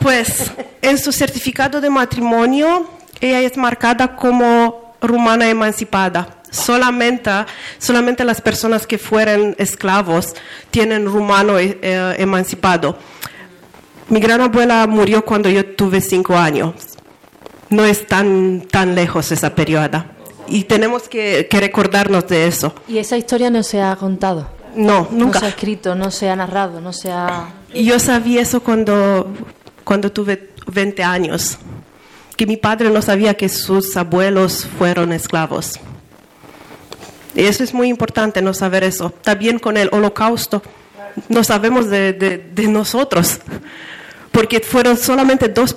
S11: Pues en su certificado de matrimonio, ella es marcada como rumana emancipada. Solamente, solamente las personas que fueron esclavos tienen rumano eh, eh, emancipado. Mi gran abuela murió cuando yo tuve cinco años. No es tan, tan lejos esa periodo. Y tenemos que, que recordarnos de eso.
S5: Y esa historia no se ha contado.
S11: No, nunca.
S5: No se ha escrito, no se ha narrado, no se ha...
S11: Yo sabía eso cuando, cuando tuve 20 años, que mi padre no sabía que sus abuelos fueron esclavos. Eso es muy importante no saber eso. También con el holocausto, no sabemos de, de- de nosotros, porque fueron solamente dos,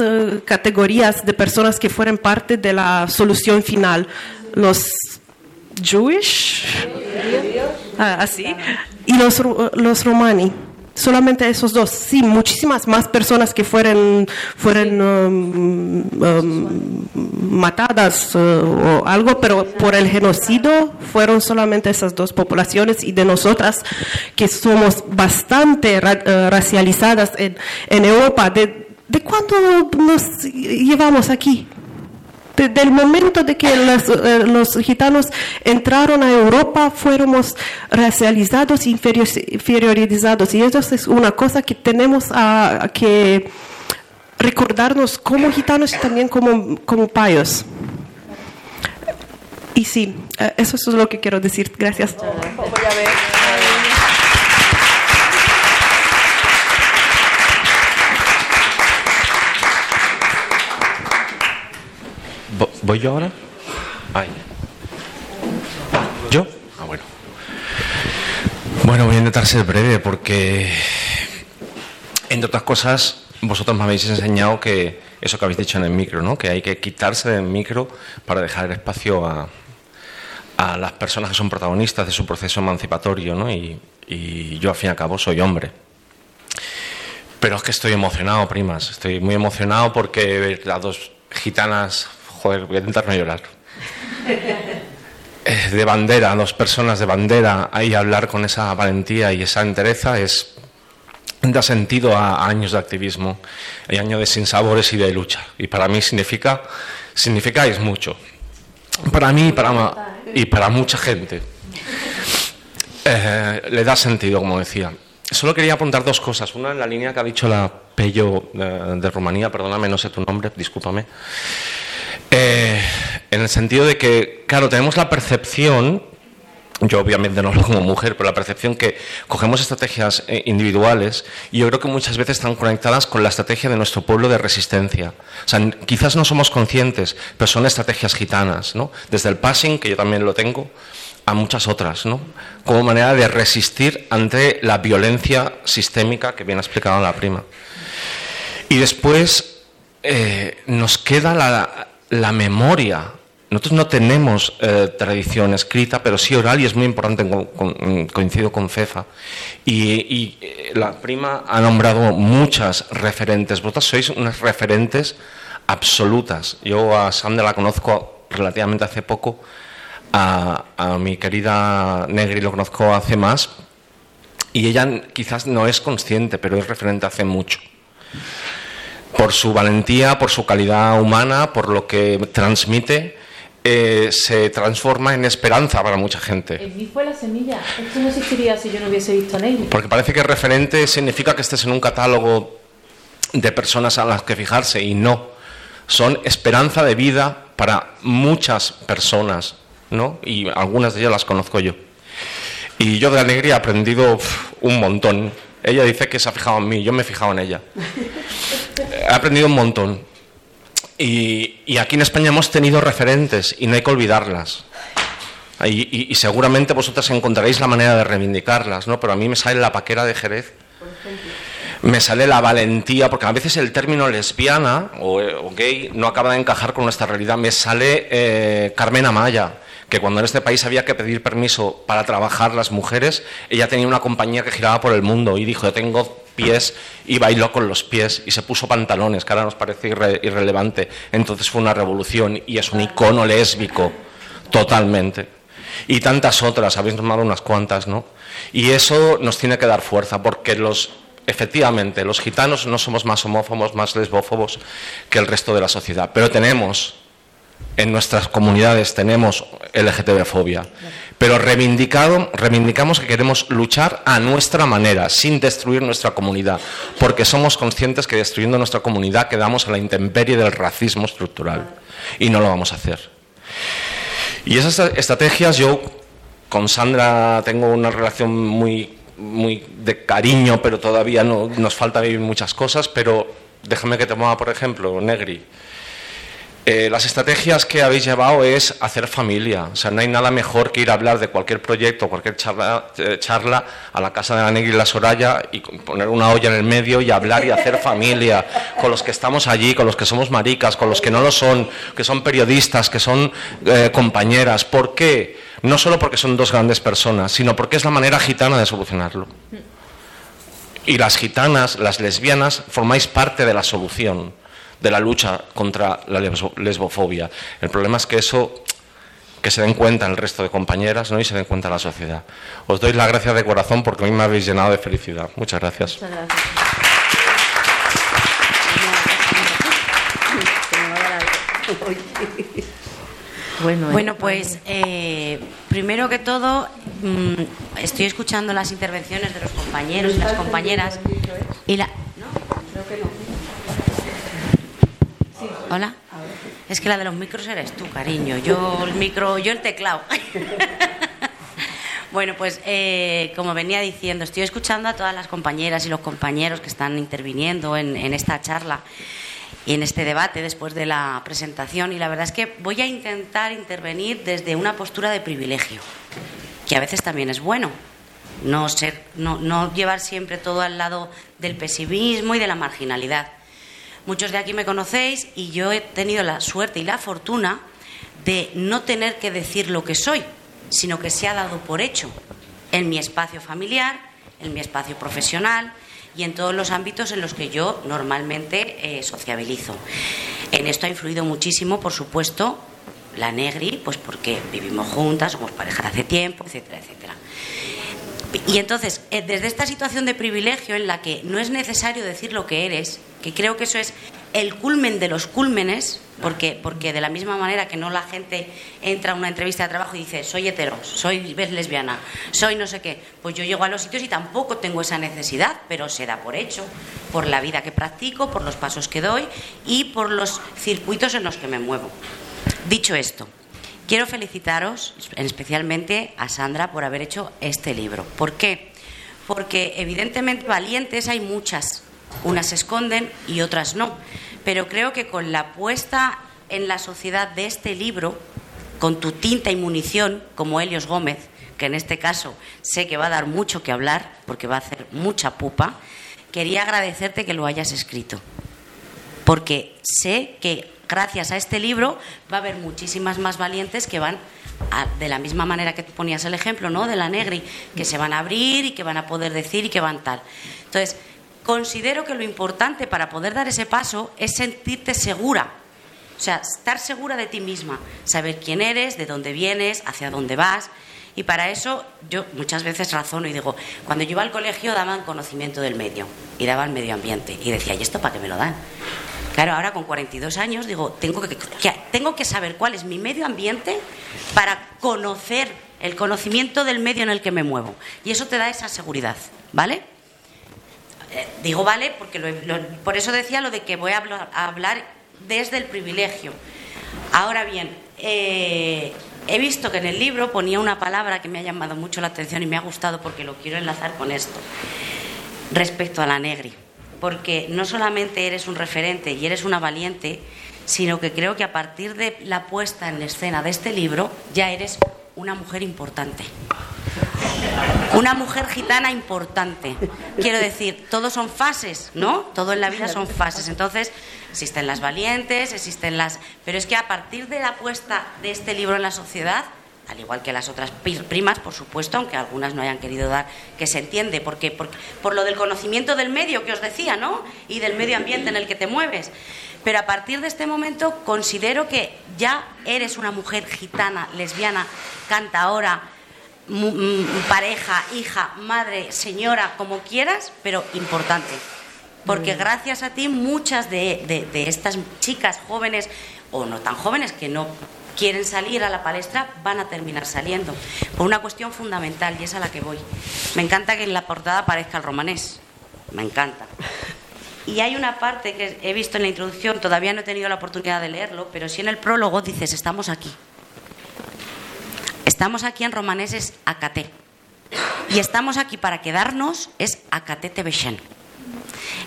S11: eh, categorías de personas que fueron parte de la solución final. Los Jewish, ah, así, y los, los romani. Solamente esos dos. Sí, muchísimas más personas que fueron, fueron um, um, matadas uh, o algo, pero por el genocidio fueron solamente esas dos poblaciones y de nosotras que somos bastante ra- eh, racializadas en, en Europa. ¿De, ¿De cuándo nos llevamos aquí? Desde el momento de que los, eh, los gitanos entraron a Europa, fuéramos racializados, inferior- inferiorizados. Y eso es una cosa que tenemos que recordarnos como gitanos y también como, como payos. Y sí, eh, eso es lo que quiero decir. Gracias.
S13: Vo- ¿Voy yo ahora? Ay. ¿Yo? Ah, bueno. Bueno, voy a intentar ser breve porque, entre otras cosas, vosotros me habéis enseñado que eso que habéis dicho en el micro, ¿no? Que hay que quitarse del micro para dejar espacio a, a las personas que son protagonistas de su proceso emancipatorio, ¿no? Y, y yo, al fin y al cabo, soy hombre. Pero es que estoy emocionado, primas. Estoy muy emocionado porque las dos gitanas, joder, voy a intentar no llorar. Eh, De bandera, dos personas de bandera, ahí hablar con esa valentía y esa entereza es da sentido a, años de activismo, y años de sinsabores y de lucha. Y para mí significa, significáis mucho. Para mí y para, y para mucha gente. Eh, le da sentido, como decía. Solo quería apuntar dos cosas. Una en la línea que ha dicho la Pello de, de Rumanía, perdóname, no sé tu nombre, discúlpame. Eh, en el sentido de que, claro, tenemos la percepción, yo obviamente no hablo como mujer, pero la percepción que cogemos estrategias eh, individuales y yo creo que muchas veces están conectadas con la estrategia de nuestro pueblo de resistencia. O sea, quizás no somos conscientes, pero son estrategias gitanas, ¿no? Desde el passing, que yo también lo tengo, a muchas otras, ¿no? Como manera de resistir ante la violencia sistémica que bien ha explicado la prima. Y después eh, nos queda la, la memoria. Nosotros no tenemos eh, tradición escrita, pero sí oral y es muy importante, con- coincido con Cefa. Y, eh, la prima ha nombrado muchas referentes. Vosotras sois unas referentes absolutas. Yo a Sandra la conozco relativamente hace poco, a mi querida Negri lo conozco hace más, y ella quizás no es consciente, pero es referente hace mucho por su valentía, por su calidad humana, por lo que transmite, eh, se transforma en esperanza para mucha gente.
S5: En mí fue la semilla. Esto no existiría si yo no hubiese visto a Negri.
S13: Porque parece que referente significa que estés en un catálogo de personas a las que fijarse y no. Son esperanza de vida para muchas personas, ¿no? Y algunas de ellas las conozco yo. Y yo de Alegría he aprendido uf, un montón. Ella dice que se ha fijado en mí, yo me he fijado en ella. He aprendido un montón. Y, y aquí en España hemos tenido referentes y no hay que olvidarlas. Y, y- y seguramente vosotras encontraréis la manera de reivindicarlas, ¿no? Pero a mí me sale la paquera de Jerez, me sale la valentía, porque a veces el término lesbiana o, eh, o gay no acaba de encajar con nuestra realidad. Me sale eh, Carmen Amaya, que cuando en este país había que pedir permiso para trabajar las mujeres, ella tenía una compañía que giraba por el mundo y dijo, yo tengo pies y bailó con los pies y se puso pantalones, que ahora nos parece irre- irrelevante. Entonces fue una revolución y es un icono lésbico, totalmente. Y tantas otras, habéis nombrado unas cuantas, ¿no? Y eso nos tiene que dar fuerza, porque los, efectivamente, los gitanos no somos más homófobos, más lesbófobos que el resto de la sociedad, pero tenemos en nuestras comunidades tenemos LGTB-fobia, pero reivindicado, reivindicamos que queremos luchar a nuestra manera, sin destruir nuestra comunidad, porque somos conscientes que destruyendo nuestra comunidad quedamos a la intemperie del racismo estructural y no lo vamos a hacer. Y esas estrategias yo con Sandra tengo una relación muy, muy de cariño, pero todavía no, nos falta vivir muchas cosas, pero déjame que te mueva, por ejemplo, Negri. Eh, las estrategias que habéis llevado es hacer familia. O sea, no hay nada mejor que ir a hablar de cualquier proyecto, cualquier charla, eh, charla a la casa de la Negri y la Soraya y poner una olla en el medio y hablar y hacer familia con los que estamos allí, con los que somos maricas, con los que no lo son, que son periodistas, que son eh, compañeras. ¿Por qué? No solo porque son dos grandes personas, sino porque es la manera gitana de solucionarlo. Y las gitanas, las lesbianas, formáis parte de la solución de la lucha contra la lesbo- lesbofobia. El problema es que eso, que se den cuenta el resto de compañeras ¿no? y se den cuenta la sociedad. Os doy las gracias de corazón porque a mí me habéis llenado de felicidad. Muchas gracias.
S5: Bueno, eh.
S14: Bueno, pues eh, primero que todo mm, estoy escuchando las intervenciones de los compañeros y las compañeras y la Hola. Es que la de los micros eres tú, cariño. Yo el micro, yo el teclado. bueno, pues eh, como venía diciendo, estoy escuchando a todas las compañeras y los compañeros que están interviniendo en, en esta charla y en este debate después de la presentación y la verdad es que voy a intentar intervenir desde una postura de privilegio, que a veces también es bueno. No, ser, no, no llevar siempre todo al lado del pesimismo y de la marginalidad. Muchos de aquí me conocéis y yo he tenido la suerte y la fortuna de no tener que decir lo que soy, sino que se ha dado por hecho en mi espacio familiar, en mi espacio profesional y en todos los ámbitos en los que yo normalmente eh, sociabilizo. En esto ha influido muchísimo, por supuesto, la Negri, pues porque vivimos juntas, somos pareja hace tiempo, etcétera, etcétera. Y entonces, eh, desde esta situación de privilegio en la que no es necesario decir lo que eres, que creo que eso es el culmen de los cúlmenes, porque, porque de la misma manera que no la gente entra a una entrevista de trabajo y dice, soy hetero, soy lesbiana, soy no sé qué, pues yo llego a los sitios y tampoco tengo esa necesidad, pero se da por hecho, por la vida que practico, por los pasos que doy y por los circuitos en los que me muevo. Dicho esto, quiero felicitaros especialmente a Sandra por haber hecho este libro. ¿Por qué? Porque evidentemente valientes hay muchas, unas se esconden y otras no. Pero creo que con la puesta en la sociedad de este libro, con tu tinta y munición, como Helios Gómez, que en este caso sé que va a dar mucho que hablar, porque va a hacer mucha pupa, quería agradecerte que lo hayas escrito. Porque sé que gracias a este libro va a haber muchísimas más valientes que van de la misma manera que tú ponías el ejemplo, ¿no? De la Negri, que se van a abrir y que van a poder decir y que van tal. Entonces, considero que lo importante para poder dar ese paso es sentirte segura. O sea, estar segura de ti misma, saber quién eres, de dónde vienes, hacia dónde vas. Y para eso yo muchas veces razono y digo, cuando yo iba al colegio daban conocimiento del medio y daban medio ambiente. Y decía, ¿y esto para qué me lo dan? Claro, ahora con 42 años digo, tengo que, tengo que saber cuál es mi medio ambiente para conocer el conocimiento del medio en el que me muevo. Y eso te da esa seguridad, ¿vale? Eh, digo vale porque por eso decía lo de que voy a hablar, a hablar desde el privilegio. Ahora bien, eh, he visto que en el libro ponía una palabra que me ha llamado mucho la atención y me ha gustado porque lo quiero enlazar con esto, respecto a la negri. Porque no solamente eres un referente y eres una valiente, sino que creo que a partir de la puesta en escena de este libro ya eres una mujer importante. Una mujer gitana importante. Quiero decir, todos son fases, ¿no? Todo en la vida son fases. Entonces, existen las valientes, existen las... Pero es que a partir de la puesta de este libro en la sociedad, al igual que las otras primas, por supuesto, aunque algunas no hayan querido dar, que se entiende, porque, porque por lo del conocimiento del medio que os decía, ¿no? Y del medio ambiente en el que te mueves. Pero a partir de este momento considero que ya eres una mujer gitana, lesbiana, cantaora, mu- mm, pareja, hija, madre, señora, como quieras, pero importante. Porque gracias a ti muchas de, de- de estas chicas jóvenes o no tan jóvenes que no quieren salir a la palestra van a terminar saliendo por una cuestión fundamental y es a la que voy. Me encanta que en la portada aparezca el romanés. Me encanta. Y hay una parte que he visto en la introducción, todavía no he tenido la oportunidad de leerlo, pero sí en el prólogo dices, estamos aquí. Estamos aquí en romanés es Acate. Y estamos aquí para quedarnos es Acate Tebeshen.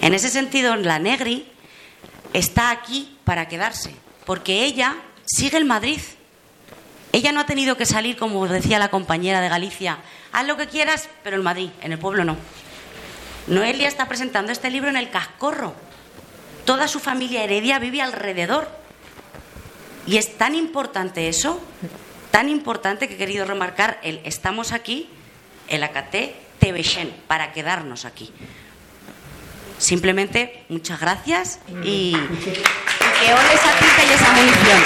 S14: En ese sentido, la Negri está aquí para quedarse, porque ella sigue el Madrid. Ella no ha tenido que salir, como decía la compañera de Galicia, haz lo que quieras, pero en Madrid, en el pueblo no. Noelia está presentando este libro en el Cascorro. Toda su familia heredia vive alrededor. Y es tan importante eso, tan importante que he querido remarcar el estamos aquí, el Acate Tebeshen, para quedarnos aquí. Simplemente muchas gracias y, que ole esa tinta y esa munición.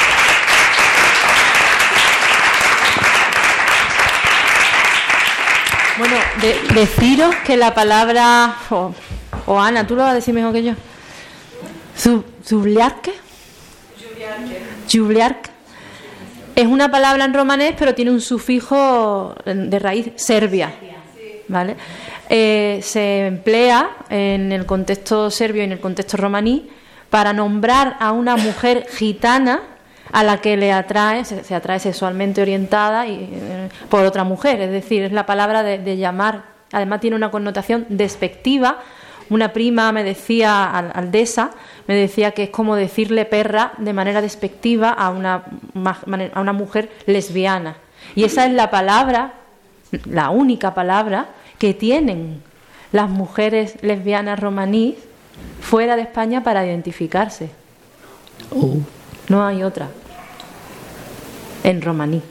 S5: Bueno, de- deciros que la palabra. O, Ana, tú lo vas a decir mejor que yo. Es una palabra en romanés, pero tiene un sufijo de raíz serbia. ¿Vale? Eh, se emplea en el contexto serbio y en el contexto romaní para nombrar a una mujer gitana a la que le atrae, se, atrae sexualmente orientada y, eh, por otra mujer. Es decir, es la palabra de, llamar. Además tiene una connotación despectiva. Una prima me decía, al- aldesa, me decía que es como decirle perra de manera despectiva a una, a una mujer lesbiana. Y esa es la palabra, la única palabra que tienen las mujeres lesbianas romaníes fuera de España para identificarse. No hay otra. En romaní.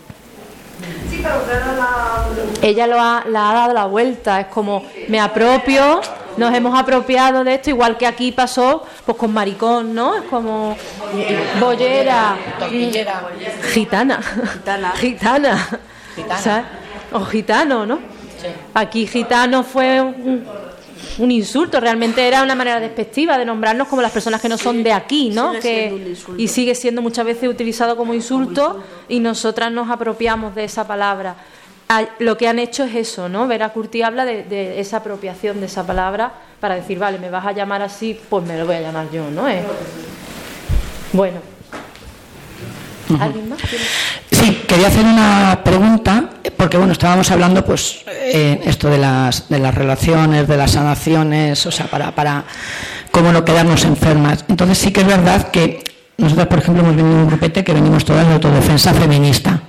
S5: Ella lo ha, la ha dado la vuelta, es como me apropio, nos hemos apropiado de esto, igual que aquí pasó pues con maricón, ¿no? Es como bollera, mm, gitana, gitana, ¿sabes? o gitano, ¿no? Aquí gitano fue un, un insulto, realmente era una manera despectiva de nombrarnos como las personas que no son de aquí, ¿no?
S6: Sigue
S5: Que-
S6: siendo un insulto.
S5: y sigue siendo muchas veces utilizado como insulto y nosotras nos apropiamos de esa palabra. Lo que han hecho es eso, ¿no? Vera Curti habla de, de esa apropiación de esa palabra para decir, vale, me vas a llamar así, pues me lo voy a llamar yo, ¿no? Eh, Bueno. ¿Alguien más?
S15: Quería hacer una pregunta, porque bueno, estábamos hablando pues eh, esto de las, de las relaciones, de las sanaciones, o sea, para, para cómo no quedarnos enfermas. Entonces sí que es verdad que nosotros, por ejemplo, hemos venido un grupete que venimos todas de autodefensa feminista.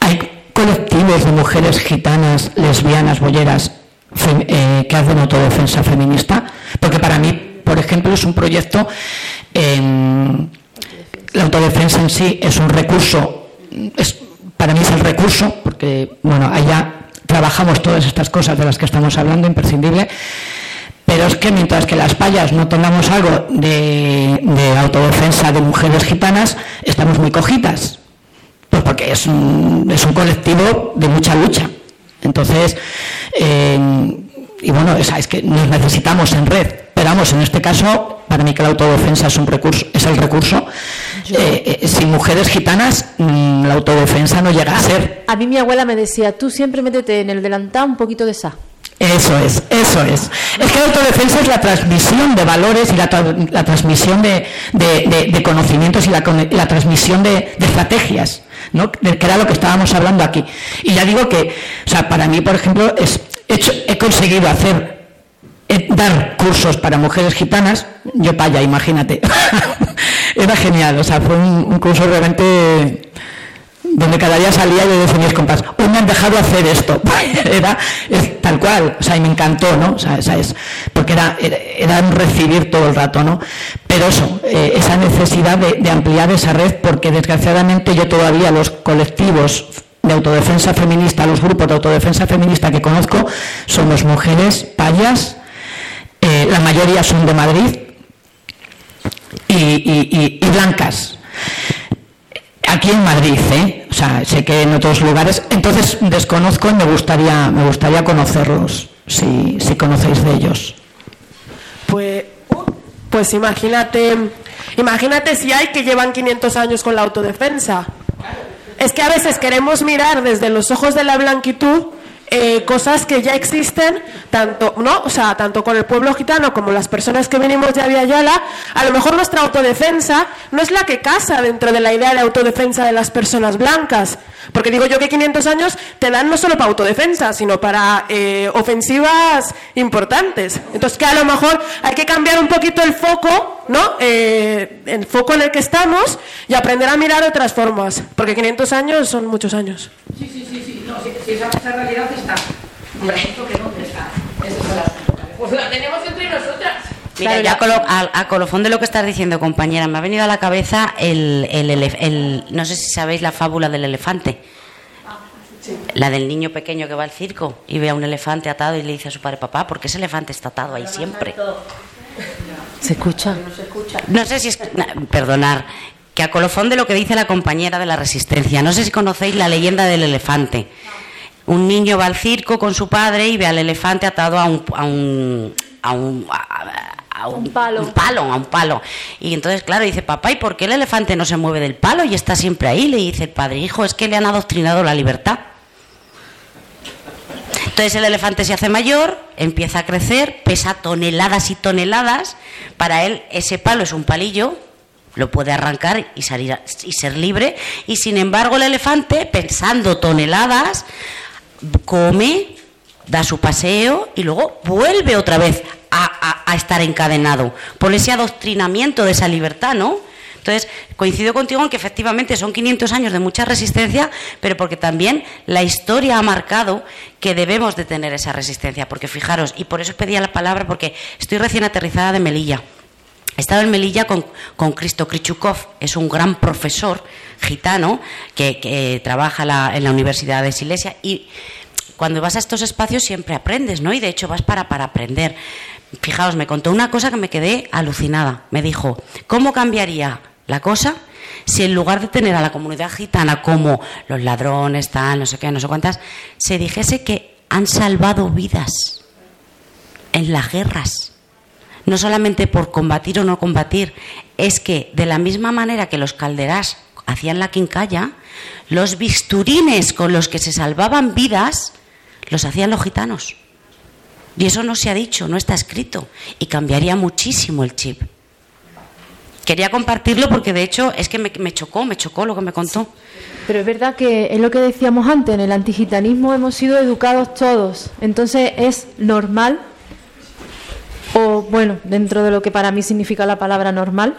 S15: Hay colectivos de mujeres gitanas, lesbianas, bolleras, eh, que hacen autodefensa feminista, porque para mí, por ejemplo, es un proyecto... em, la autodefensa en sí es un recurso, es, para mí es el recurso, porque bueno, allá trabajamos todas estas cosas de las que estamos hablando, imprescindible, pero es que mientras que las payas no tengamos algo de, de autodefensa de mujeres gitanas, estamos muy cojitas, pues porque es un, es un colectivo de mucha lucha. Entonces, eh, y bueno, esa es que nos necesitamos en red. Pero vamos, en este caso, para mí que la autodefensa es un recurso, es el recurso. Eh, eh, sin mujeres gitanas, mm, la autodefensa no llega a ser.
S5: A mí mi abuela me decía, tú siempre métete en el delantal un poquito de esa.
S15: Eso es, eso es. Es que la autodefensa es la transmisión de valores y la, tra- la transmisión de, de- de- de conocimientos y la, la transmisión de, estrategias, ¿no? Que era lo que estábamos hablando aquí. Y ya digo que, o sea, para mí, por ejemplo, es, he, hecho- he conseguido hacer, dar cursos para mujeres gitanas, yo paya, imagínate. era genial, o sea, fue un, curso realmente donde cada día salía y le decía mis compas, hoy me han dejado hacer esto. era tal cual, o sea, y me encantó, ¿no? O sea, esa es, porque era, era, era recibir todo el rato, ¿no? Pero eso, eh, esa necesidad de, de ampliar esa red, porque desgraciadamente yo todavía los colectivos de autodefensa feminista, los grupos de autodefensa feminista que conozco, somos mujeres payas, eh, la mayoría son de Madrid y, blancas. Aquí en Madrid, ¿eh? O sea, sé que en otros lugares. Entonces desconozco y me gustaría, me gustaría conocerlos, si, si conocéis de ellos.
S11: Pues, pues imagínate, imagínate si hay que llevan 500 años con la autodefensa. Es que a veces queremos mirar desde los ojos de la blanquitud eh, cosas que ya existen, tanto, ¿no? O sea, tanto con el pueblo gitano como las personas que venimos de Aviala, a lo mejor nuestra autodefensa no es la que casa dentro de la idea de autodefensa de las personas blancas. Porque digo yo que 500 años te dan no solo para autodefensa, sino para eh, ofensivas importantes. Entonces, que a lo mejor hay que cambiar un poquito el foco, ¿no? Eh, el foco en el que estamos y aprender a mirar otras formas. Porque 500 años son muchos años.
S16: Sí, sí, sí, sí. No, si, si esa, esa realidad está. Hombre, ¿esto que dónde está? Es. Pues la tenemos entre nosotras.
S14: Mira, ya colo- a, a colofón de lo que estás diciendo, compañera, me ha venido a la cabeza el, el, el- no sé si sabéis la fábula del elefante. La del niño pequeño que va al circo y ve a un elefante atado y le dice a su padre, papá, ¿por qué ese elefante está atado ahí siempre?
S5: ¿Se escucha?
S14: No sé si es. na- Perdonar. Que a colofón de lo que dice la compañera de la Resistencia, no sé si conocéis la leyenda del elefante. Un niño va al circo con su padre y ve al elefante atado a un. A un, a un, a- a un-
S5: palo.
S14: un palo, a un palo. Y entonces, claro, dice, papá, ¿y por qué el elefante no se mueve del palo y está siempre ahí? Le dice el padre, hijo, es que le han adoctrinado la libertad. Entonces el elefante se hace mayor, empieza a crecer, pesa toneladas y toneladas. Para él ese palo es un palillo, lo puede arrancar y, salir y ser libre. Y sin embargo el elefante, pensando toneladas, come, da su paseo y luego vuelve otra vez a- a estar encadenado por ese adoctrinamiento de esa libertad, ¿no? Entonces, coincido contigo en que efectivamente son 500 años de mucha resistencia, pero porque también la historia ha marcado que debemos de tener esa resistencia. Porque fijaros, y por eso pedía la palabra, porque estoy recién aterrizada de Melilla. He estado en Melilla con, con Cristo Krichukov, es un gran profesor gitano que, trabaja en la Universidad de Silesia y cuando vas a estos espacios siempre aprendes, ¿no? Y de hecho vas para, para aprender. Fijaos, me contó una cosa que me quedé alucinada. Me dijo, ¿cómo cambiaría la cosa si en lugar de tener a la comunidad gitana como los ladrones, tal, no sé qué, no sé cuántas, se dijese que han salvado vidas en las guerras? no solamente por combatir o no combatir, es que de la misma manera que los calderás hacían la quincalla, los bisturines con los que se salvaban vidas los hacían los gitanos. Y eso no se ha dicho, no está escrito. Y cambiaría muchísimo el chip. Quería compartirlo porque de hecho es que me, chocó, me chocó lo que me contó.
S5: Pero es verdad que es lo que decíamos antes, en el antigitanismo hemos sido educados todos. Entonces es normal, o bueno, dentro de lo que para mí significa la palabra normal,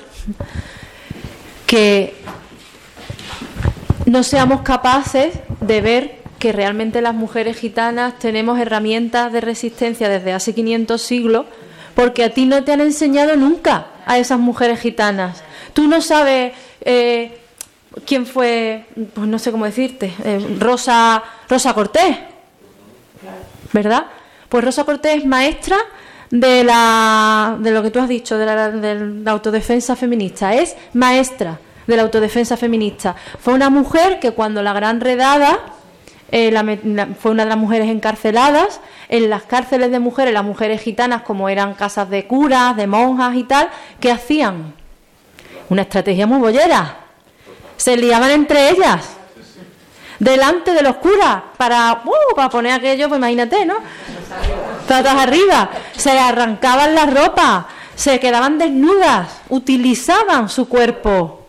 S5: que no seamos capaces de ver que realmente las mujeres gitanas tenemos herramientas de resistencia desde hace 500 siglos, porque a ti no te han enseñado nunca a esas mujeres gitanas. Tú no sabes eh, quién fue, pues no sé cómo decirte, eh, Rosa, Rosa Cortés, ¿verdad? Pues Rosa Cortés es maestra de, la, de lo que tú has dicho, de la, de la autodefensa feminista. Es maestra de la autodefensa feminista. Fue una mujer que cuando la gran redada, eh, la fue una de las mujeres encarceladas, en las cárceles de mujeres, las mujeres gitanas, como eran casas de curas, de monjas y tal, ¿qué hacían? Una estrategia muy bollera. Se liaban entre ellas delante de los curas para, uh, para poner aquello, pues imagínate, ¿no? Patas arriba, se arrancaban la ropa, se quedaban desnudas, utilizaban su cuerpo.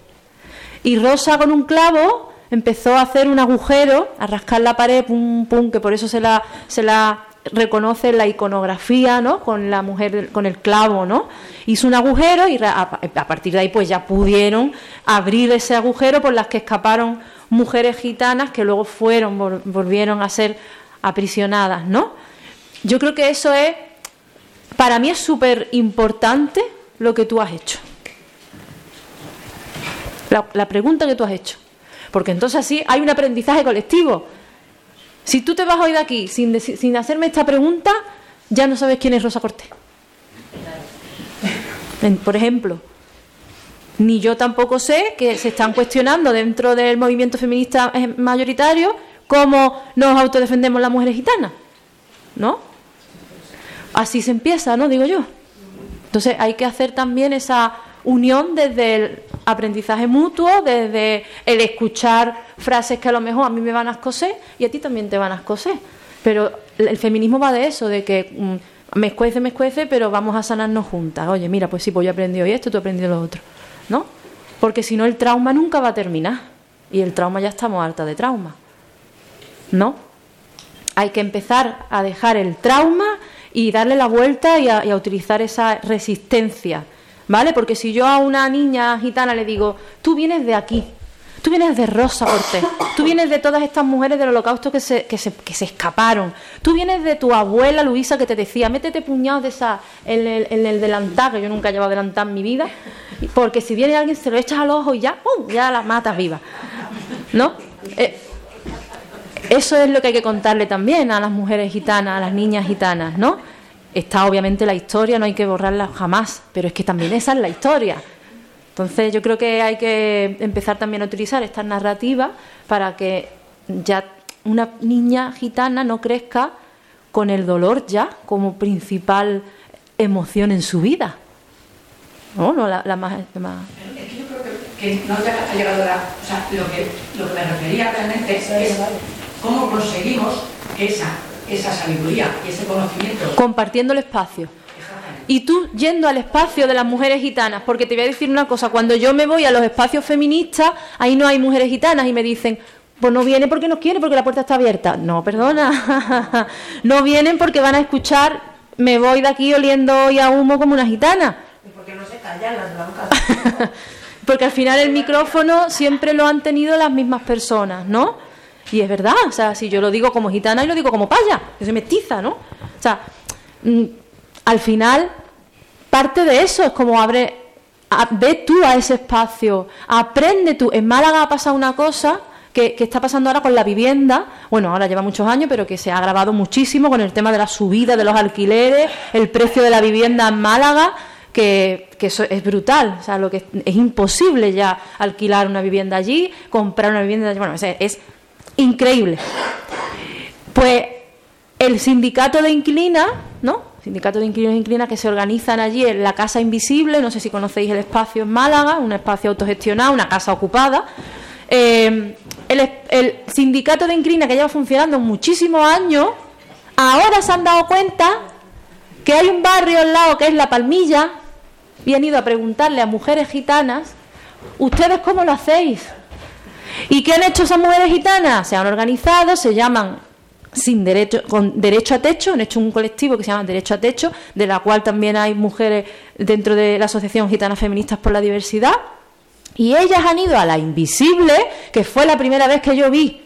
S5: Y Rosa con un clavo empezó a hacer un agujero, a rascar la pared, pum, pum, que por eso se la, se la reconoce la iconografía, ¿no? Con la mujer, con el clavo, ¿no? Hizo un agujero y a, partir de ahí pues ya pudieron abrir ese agujero por las que escaparon mujeres gitanas que luego fueron, vol- volvieron a ser aprisionadas, ¿no? Yo creo que eso es, para mí es súper importante lo que tú has hecho. La pregunta que tú has hecho. Porque entonces así hay un aprendizaje colectivo. Si tú te vas hoy de aquí sin, sin hacerme esta pregunta, ya no sabes quién es Rosa Cortés. En- por ejemplo, ni yo tampoco sé que se están cuestionando dentro del movimiento feminista eh, mayoritario cómo nos autodefendemos las mujeres gitanas. ¿No? Así se empieza, ¿no? Digo yo. Entonces hay que hacer también esa unión desde el aprendizaje mutuo, desde el escuchar frases que a lo mejor a mí me van a escocer y a ti también te van a escocer. Pero el feminismo va de eso, de que mm, me escuece, me escuece, pero vamos a sanarnos juntas. Oye, mira, pues sí, pues yo he aprendido hoy esto, tú has aprendido lo otro. ¿No? Porque si no, el trauma nunca va a terminar. Y el trauma ya estamos harta de trauma. ¿No? Hay que empezar a dejar el trauma y darle la vuelta y a utilizar esa resistencia, ¿vale? Porque si yo a una niña gitana le digo, tú vienes de aquí, tú vienes de Rosa Cortés, tú vienes de todas estas mujeres del holocausto que se, que se, que se escaparon, tú vienes de tu abuela Luisa que te decía, métete puñados de esa en el, el delantal, que yo nunca he llevado delantal en mi vida, porque si viene alguien se lo echas al ojo y ya, ¡pum!, ya la matas viva, ¿no? Eh, eso es lo que hay que contarle también a las mujeres gitanas, a las niñas gitanas, ¿no? Está obviamente la historia, no hay que borrarla jamás, pero es que también esa es la historia. Entonces yo creo que hay que empezar también a utilizar estas narrativas para que ya una niña gitana no crezca con el dolor ya como principal emoción en su vida. ¿No? no la, la más, la más-
S16: Es que yo creo que, que no te ha llegado la. O sea, lo que, lo que me refería realmente es, es cómo conseguimos que esa
S17: esa sabiduría y ese conocimiento.
S5: compartiendo el espacio. Y tú yendo al espacio de las mujeres gitanas, porque te voy a decir una cosa, cuando yo me voy a los espacios feministas, ahí no hay mujeres gitanas y me dicen, pues no vienen porque no quieren, porque la puerta está abierta. No, perdona, no vienen porque van a escuchar, me voy de aquí oliendo hoy a humo como una gitana.
S17: Porque no se callan las blancas.
S5: Porque al final el micrófono siempre lo han tenido las mismas personas, ¿no? Y es verdad, o sea, si yo lo digo como gitana y lo digo como paya, que soy mestiza, ¿no? O sea, mm, al final, parte de eso es como abre, ve tú a ese espacio, aprende tú. En Málaga ha pasado una cosa que, que está pasando ahora con la vivienda, bueno, ahora lleva muchos años, pero que se ha agravado muchísimo con el tema de la subida de los alquileres, el precio de la vivienda en Málaga, que, que eso es brutal, o sea, lo que es, es imposible ya alquilar una vivienda allí, comprar una vivienda allí, bueno, sea, es increíble. Pues el sindicato de inquilinas, ¿no? Sindicato de inquilinos e inquilinas que se organizan allí en la Casa Invisible, no sé si conocéis el espacio en Málaga, un espacio autogestionado, una casa ocupada. El, el sindicato de inquilinas que lleva funcionando muchísimos años, ahora se han dado cuenta que hay un barrio al lado que es La Palmilla y han ido a preguntarle a mujeres gitanas, ¿ustedes cómo lo hacéis? ¿Y qué han hecho esas mujeres gitanas? Se han organizado, se llaman sin derecho, con derecho a techo, han hecho un colectivo que se llama Derecho a Techo, de la cual también hay mujeres dentro de la Asociación Gitana Feministas por la Diversidad. Y ellas han ido a la Invisible, que fue la primera vez que yo vi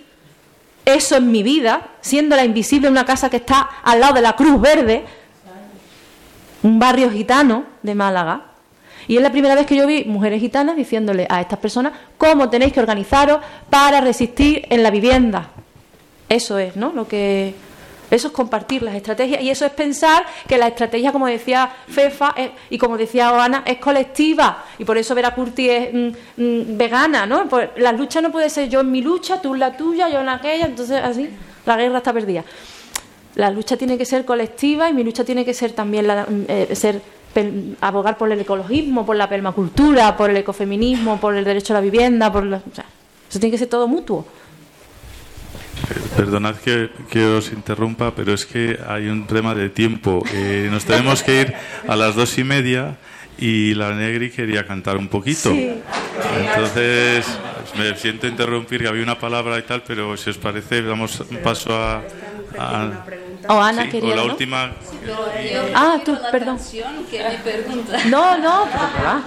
S5: eso en mi vida, siendo la Invisible una casa que está al lado de la Cruz Verde, un barrio gitano de Málaga. Y es la primera vez que yo vi mujeres gitanas diciéndole a estas personas cómo tenéis que organizaros para resistir en la vivienda. Eso es, ¿no? Lo que eso es compartir las estrategias y eso es pensar que la estrategia, como decía Fefa es- y como decía Ana, es colectiva y por eso Vera Curti es mm, mm, vegana, ¿no? Pues la lucha no puede ser yo en mi lucha, tú en la tuya, yo en aquella, entonces así la guerra está perdida. La lucha tiene que ser colectiva y mi lucha tiene que ser también la, eh, ser abogar por el ecologismo, por la permacultura, por el ecofeminismo, por el derecho a la vivienda, por la- o sea, eso tiene que ser todo mutuo.
S4: Perdonad que, que os interrumpa, pero es que hay un tema de tiempo. Eh, nos tenemos que ir a las dos y media y la Negri quería cantar un poquito.
S5: Sí.
S4: Entonces, me siento interrumpir, que había una palabra y tal, pero si os parece, damos un paso a... a-
S5: O Ana
S4: sí,
S5: quería,
S4: o la
S5: ¿no?
S4: última...
S5: Ah, tú, perdón. No, no, pero que va.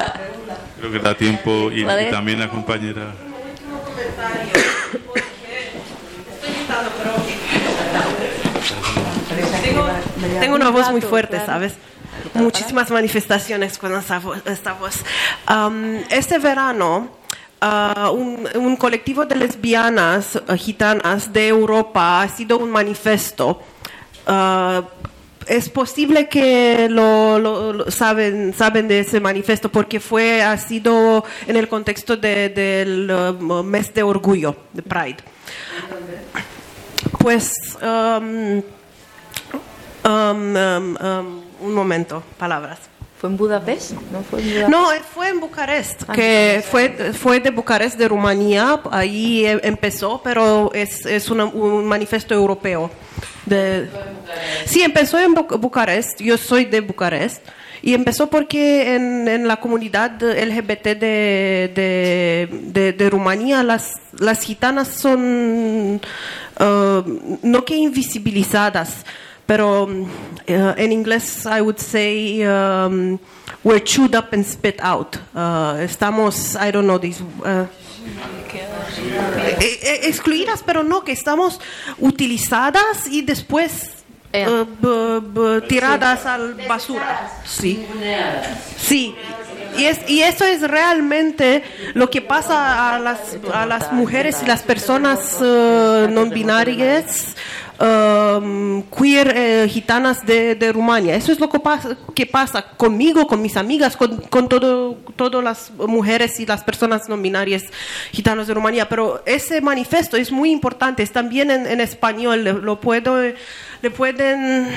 S4: Creo que da tiempo y, y también la compañera...
S11: Tengo, tengo una voz muy fuerte, ¿sabes? Muchísimas manifestaciones con esta, vo- esta voz. Am, este verano, ah, un, un colectivo de lesbianas eh, gitanas de Europa ha sido un manifiesto. Ah, es posible que lo, lo- saben, saben de ese manifiesto porque fue, ha sido en el contexto de- del eh, mes de orgullo, de Pride. Pues, um, um, um, um, un momento, palabras.
S5: ¿Fue en Budapest? No, fue en Budapest.
S11: No, eh, fue en Bucarest,
S5: Ah,
S11: que fue, fue de Bucarest, de Rumanía, ahí eh, empezó, pero es, es una- un manifiesto europeo. De, sí, empezó en Bu- Bucarest, yo soy de Bucarest, y empezó porque en, en la comunidad LGBT de, de, de, de Rumanía las, las gitanas son uh, no que invisibilizadas, pero uh, en inglés I would say um, we're chewed up and spit out. Uh, estamos, I don't know, these, uh, eh, eh, excluidas, pero no, que estamos utilizadas y después uh, b- b- tiradas al basura. Sí. Sí. Y, es, y eso es realmente lo que pasa a las, a las mujeres y las personas eh, no binarias, um, queer, eh, gitanas de, Rumania. Eso es lo que pasa, que pasa conmigo, con mis amigas, con, con todo, todas las mujeres y las personas no binarias gitanas de Rumanía. Pero ese manifiesto es muy importante, es también en, español, lo puedo, le pueden...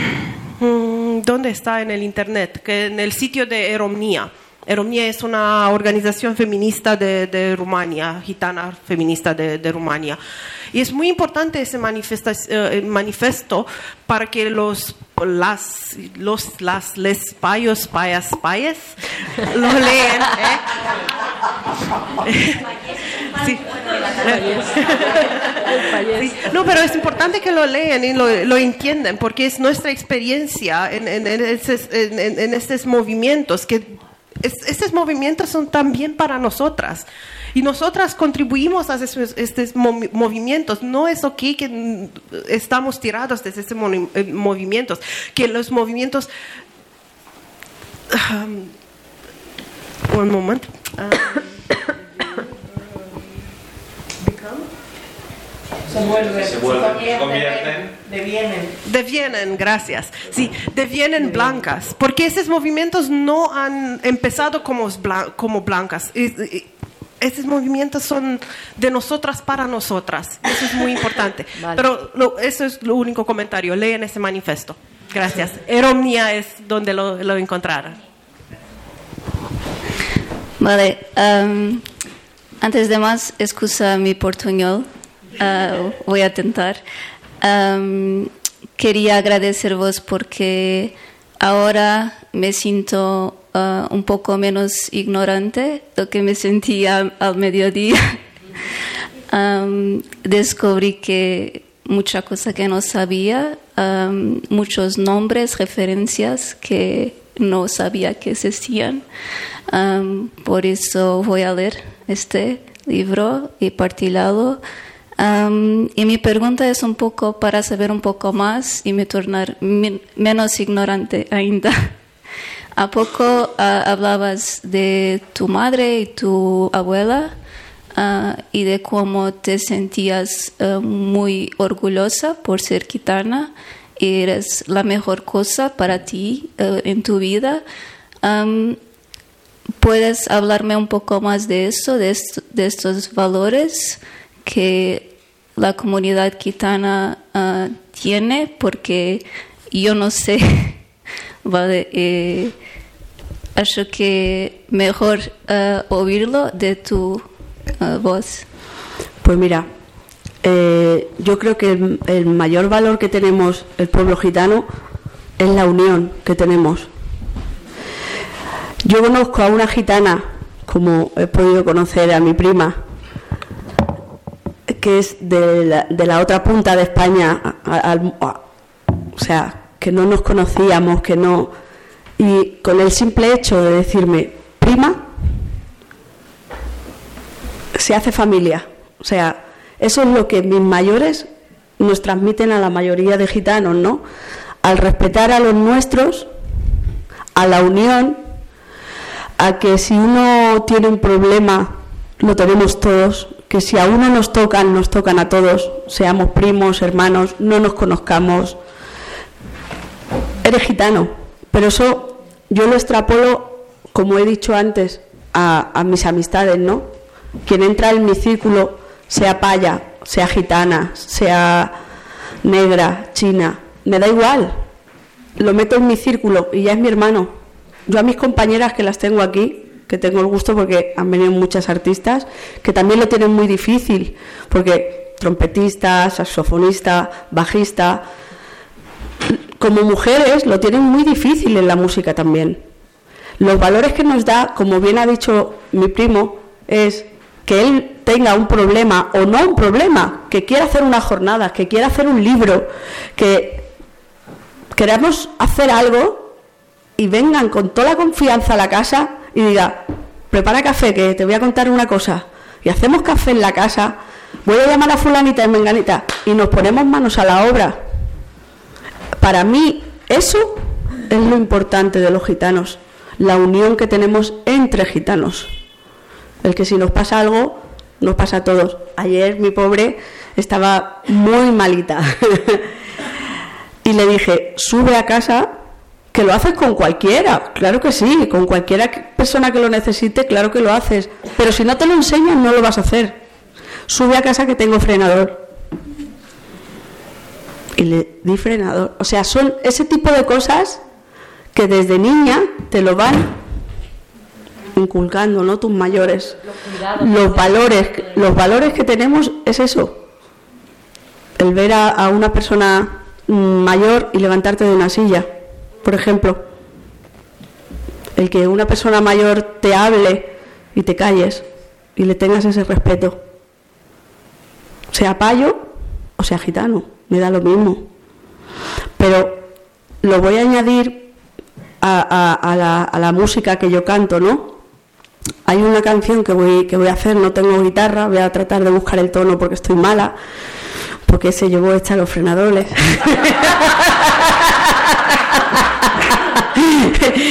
S11: mm, ¿Dónde está en el internet? Que en el sitio de Eromnia. Eromnia es una organización feminista de, de Rumania, gitana feminista de, de Rumania. Y es muy importante ese eh, manifiesto para que los, las, los, las, les, payos, payas, payas, lo lean. ¿eh? Sí. No, pero es importante que lo lean y lo, lo entiendan, porque es nuestra experiencia en, en- estos, en estos movimientos, que es- estos movimientos son también para nosotras. Y nosotras contribuimos a esos, estos mo- movimientos. No es ok que estamos tirados de estos eh, movimientos, que los movimientos... Um, un momento. Ah.
S18: Se vuelven,
S11: Se vuelven, se
S18: convierten, devienen.
S11: Devienen, gracias. Sí, devienen blancas, porque esos movimientos no han empezado como blancas. Es- es- Esos movimientos son de nosotras para nosotras. Eso es muy importante.
S5: Vale.
S11: Pero lo- eso es lo único comentario. Leen ese manifiesto. Gracias. Eromnia es donde lo, lo encontraron.
S19: Vale, am, antes de más, excusa mi portuñol, ah, voy a tentar. Am, quería agradeceros porque ahora me siento ah, un poco menos ignorante lo que me sentía al mediodía. Descubrí que mucha cosa que no sabía, muchos nombres, referencias que no sabía que existían. Por eso voy a leer este libro y partilado. Y mi pregunta es un poco para saber un poco más y me tornar menos ignorante ainda. ¿A poco ah, hablabas de tu madre y tu abuela ah, y de cómo te sentías ah, muy orgullosa por ser gitana eres la mejor cosa para ti en tu vida? ¿Puedes hablarme un poco más de eso, de, de estos valores que la comunidad gitana tiene? Porque yo no sé, ¿vale? Eh, acho que mejor ah, oírlo de tu ah, voz.
S6: Pues mira, eh, yo creo que el, mayor valor que tenemos el pueblo gitano es la unión que tenemos. Yo conozco a una gitana, como he podido conocer a mi prima, que es de la, de la otra punta de España, al- o sea, que no nos conocíamos, que no... Y con el simple hecho de decirme, prima, se hace familia. O sea, eso es lo que mis mayores nos transmiten a la mayoría de gitanos, ¿no? Al respetar a los nuestros, a la unión, a que si uno tiene un problema, lo tenemos todos, que si a uno nos tocan, nos tocan a todos, seamos primos, hermanos, no nos conozcamos. Eres gitano, pero eso yo lo extrapolo, como he dicho antes, a, a mis amistades, ¿no? Quien entra en mi círculo, sea paya, sea gitana, sea negra, china, me da igual. Lo meto en mi círculo y ya es mi hermano. Yo a mis compañeras que las tengo aquí, que tengo el gusto porque han venido muchas artistas, que también lo tienen muy difícil, porque trompetista, saxofonista, bajista, como mujeres lo tienen muy difícil en la música también. Los valores que nos da, como bien ha dicho mi primo, es que él tenga un problema o no un problema, que quiera hacer una jornada, que quiera hacer un libro, que queramos hacer algo y vengan con toda la confianza a la casa y diga, prepara café, que te voy a contar una cosa. Y hacemos café en la casa, voy a llamar a fulanita y menganita y nos ponemos manos a la obra. Para mí eso es lo importante de los gitanos, la unión que tenemos entre gitanos. El que si nos pasa algo, nos pasa a todos. Ayer mi pobre estaba muy malita y le dije, sube a casa, que lo haces con cualquiera, claro que sí, con cualquiera persona que lo necesite, claro que lo haces, pero si no te lo enseñan no lo vas a hacer. Sube a casa que tengo frenador. Y le di frenador. O sea, son ese tipo de cosas que desde niña te lo van inculcando, ¿no? Tus mayores. Los valores, los valores que tenemos es eso. El ver a, a una persona mayor y levantarte de una silla, por ejemplo. El que una persona mayor te hable y te calles y le tengas ese respeto. Sea payo o sea gitano, me da lo mismo. Pero lo voy a añadir a, a- a la, a la música que yo canto, ¿no? Hay una canción que voy, que voy a hacer, no tengo guitarra, voy a tratar de buscar el tono porque estoy mala, porque se llevó a los frenadores.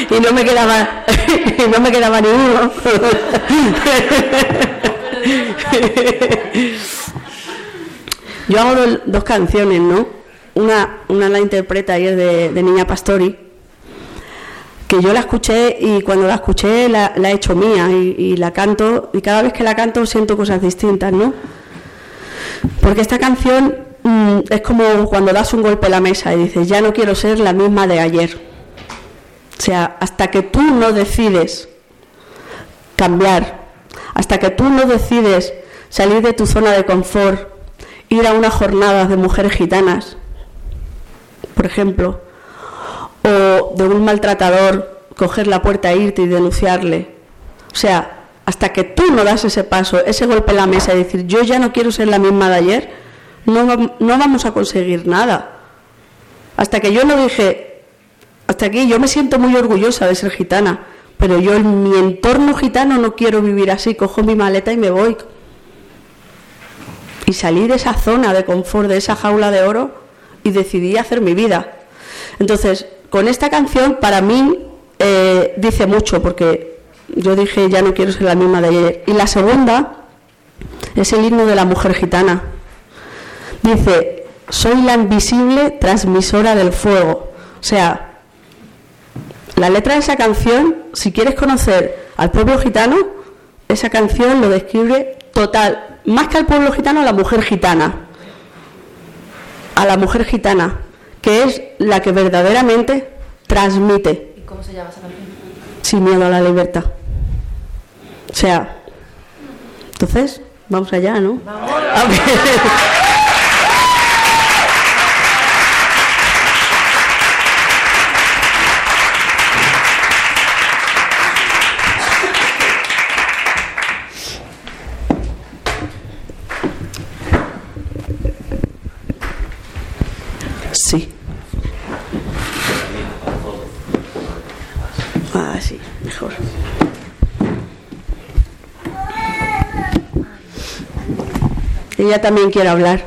S6: y no me quedaba, y no me quedaba ni uno. Yo hago do- dos canciones, ¿no? Una, una la interpreta y es de, Niña Pastori, que yo la escuché y cuando la escuché la, he hecho mía y, y la canto y cada vez que la canto siento cosas distintas, ¿no? Porque esta canción mm, es como cuando das un golpe a la mesa y dices, ya no quiero ser la misma de ayer. O sea, hasta que tú no decides cambiar, hasta que tú no decides salir de tu zona de confort, ir a una jornada de mujeres gitanas, por ejemplo, o de un maltratador, coger la puerta e irte y denunciarle. O sea, hasta que tú no das ese paso, ese golpe en la mesa y decir, yo ya no quiero ser la misma de ayer, no, no vamos a conseguir nada. Hasta que yo no dije, hasta aquí yo me siento muy orgullosa de ser gitana, pero yo en mi entorno gitano no quiero vivir así, cojo mi maleta y me voy. Y salí de esa zona de confort, de esa jaula de oro, y decidí hacer mi vida. Entonces, con esta canción, para mí, eh, dice mucho, porque yo dije, ya no quiero ser la misma de ayer. Y la segunda es el himno de la mujer gitana. Dice, soy la invisible transmisora del fuego. O sea, la letra de esa canción, si quieres conocer al pueblo gitano, esa canción lo describe total, más que al pueblo gitano, a la mujer gitana. A la mujer gitana, que es la que verdaderamente transmite
S5: ¿Y cómo se llama esa canción?
S6: sin miedo a la libertad. O sea, entonces, vamos allá, ¿no? A ver. Sí. Ah, sí, mejor. Ella también quiere hablar.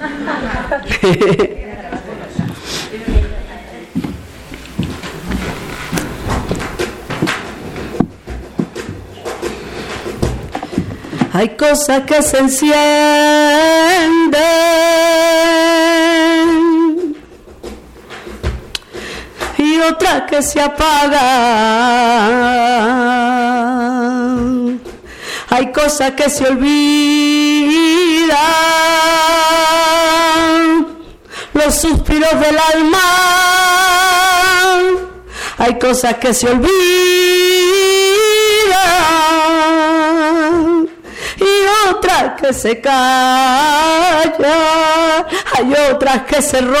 S6: Hay cosas que se encienden y otras que se apagan. Hay cosas que se olvidan, los suspiros del alma. Hay cosas que se olvidan y otras que se callan. Hay otras que se rompen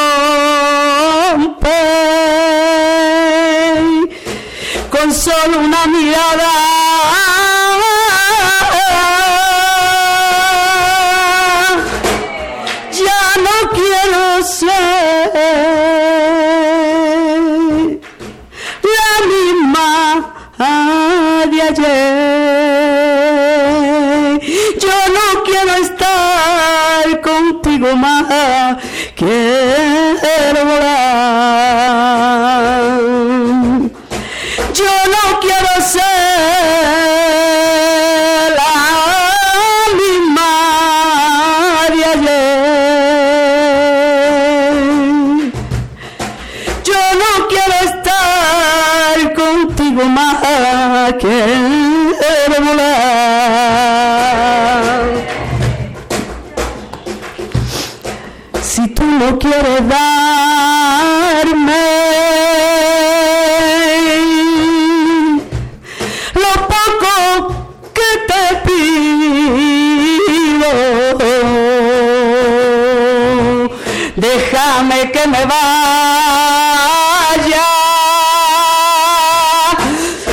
S6: con solo una mirada.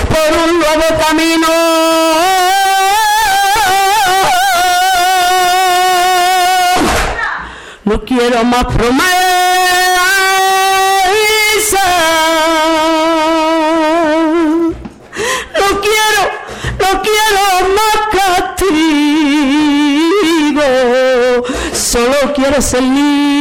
S6: Por un nuevo camino. No quiero más promesas, no quiero, no quiero más castigo, solo quiero ser libre.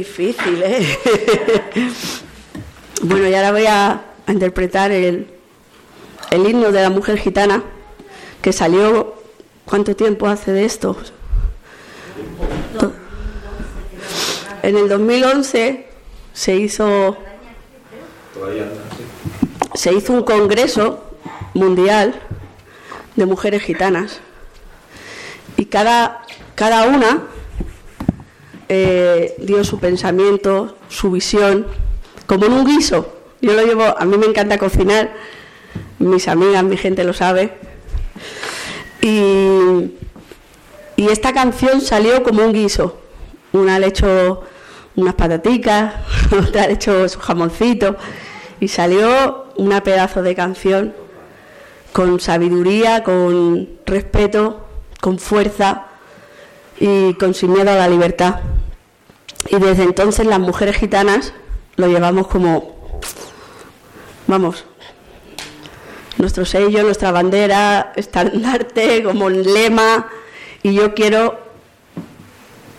S6: Difícil, ¿eh? Bueno, y ahora voy a, interpretar el, el himno de la mujer gitana, que salió, ¿cuánto tiempo hace de esto? En el 2011 se hizo, se hizo un congreso mundial de mujeres gitanas y cada, cada una eh, dio su pensamiento, su visión, como en un guiso. Yo lo llevo, a mí me encanta cocinar, mis amigas, mi gente lo sabe. Y, esta canción salió como un guiso. Una le echó unas pataticas, otra le echó su jamoncito y salió una pedazo de canción con sabiduría, con respeto, con fuerza y con sin miedo a la libertad. Y desde entonces las mujeres gitanas lo llevamos como, vamos, nuestro sello, nuestra bandera, estandarte, como un lema. Y yo quiero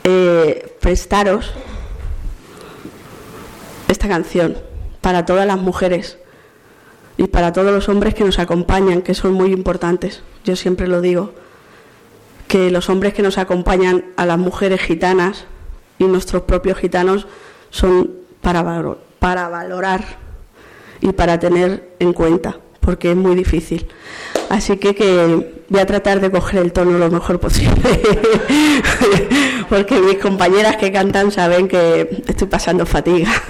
S6: eh, prestaros esta canción para todas las mujeres y para todos los hombres que nos acompañan, que son muy importantes. Yo siempre lo digo, que los hombres que nos acompañan a las mujeres gitanas y nuestros propios gitanos son para, para valorar y para tener en cuenta, porque es muy difícil. Así que, que voy a tratar de coger el tono lo mejor posible, porque mis compañeras que cantan saben que estoy pasando fatiga.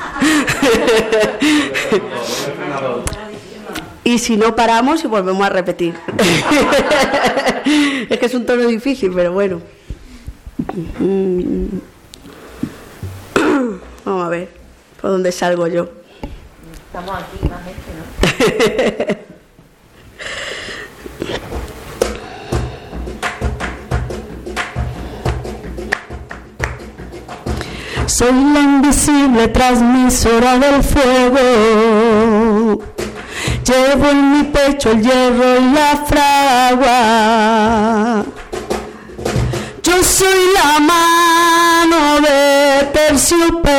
S6: Y si no paramos y volvemos a repetir. es que es un tono difícil, pero bueno. Vamos a ver por dónde salgo yo.
S5: Estamos aquí, más gente, ¿no?
S6: Soy la invisible transmisora del fuego. Llevo en mi pecho el hierro y la fragua. Yo soy la mano de terciopelo.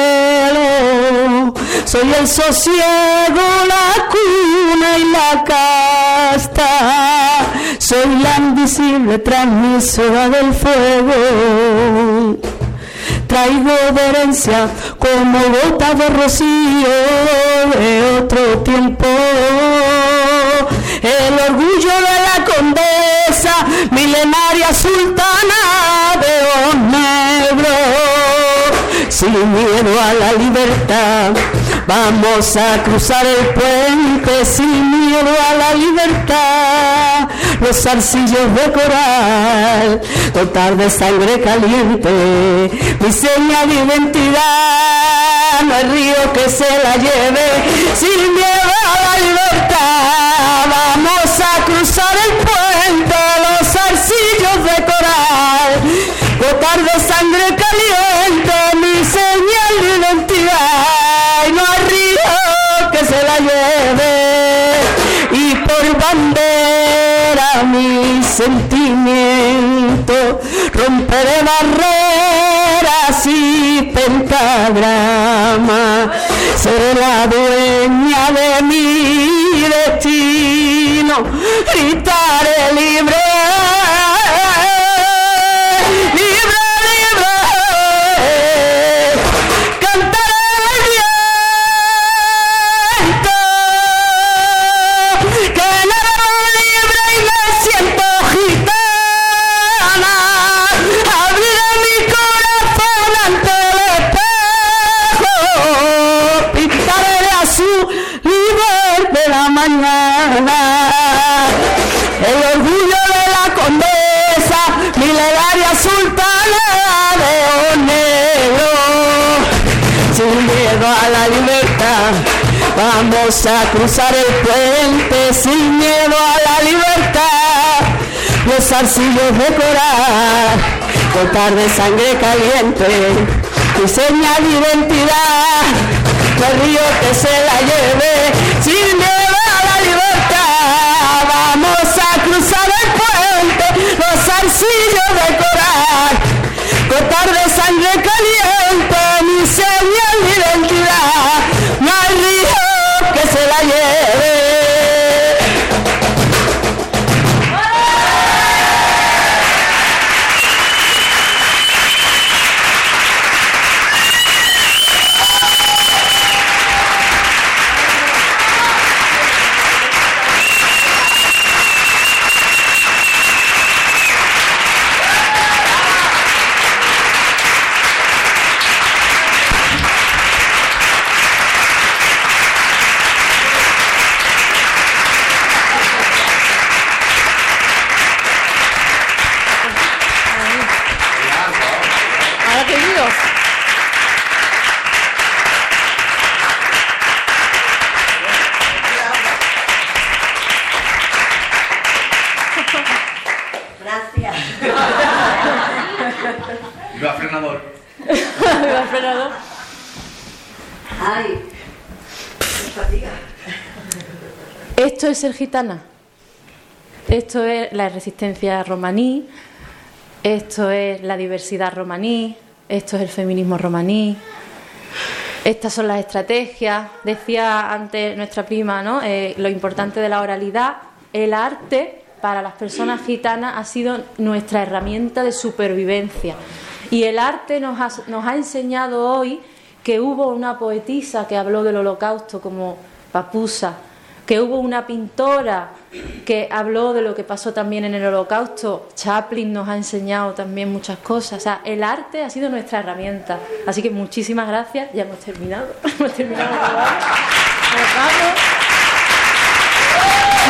S6: Soy el sosiego, la cuna y la casta. Soy la invisible transmisora del fuego traigo de herencia como gota de rocío de otro tiempo. El orgullo de la condesa, milenaria sultana de ojos negros, sin miedo a la libertad, Vamos a cruzar el puente sin miedo a la libertad. Los arcillos de coral, total de sangre caliente, mi señal de identidad. No hay río que se la lleve sin miedo a la libertad. Vamos a cruzar el puente, total de sangre caliente, mi señal de identidad. Y no hay río que se la lleve. Y por bandera mi sentimiento romperé barreras y pentagrama. Seré la dueña de mi destino. Gritaré libre A cruzar el puente sin miedo a la libertad. Los arcillos de coral, gotar de sangre caliente, mi señal de identidad. Hay río que se la lleve sin miedo
S5: ser gitana. Esto es la resistencia romaní. Esto es la diversidad romaní. Esto es el feminismo romaní. Estas son las estrategias. Decía antes nuestra prima, ¿no? Eh, lo importante de la oralidad. El arte para las personas gitanas ha sido nuestra herramienta de supervivencia. Y el arte nos ha, nos ha enseñado hoy que hubo una poetisa que habló del holocausto como Papusa, que hubo una pintora que habló de lo que pasó también en el holocausto. Chaplin nos ha enseñado también muchas cosas. O sea, el arte ha sido nuestra herramienta. Así que muchísimas gracias. Ya hemos terminado. hemos terminado.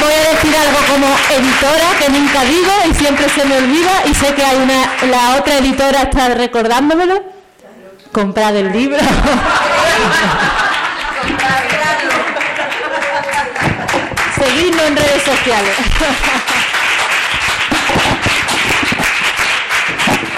S5: Voy a decir algo como editora que nunca digo y siempre se me olvida y sé que hay una la otra editora está recordándomelo. Comprad el libro. Seguidnos en redes sociales.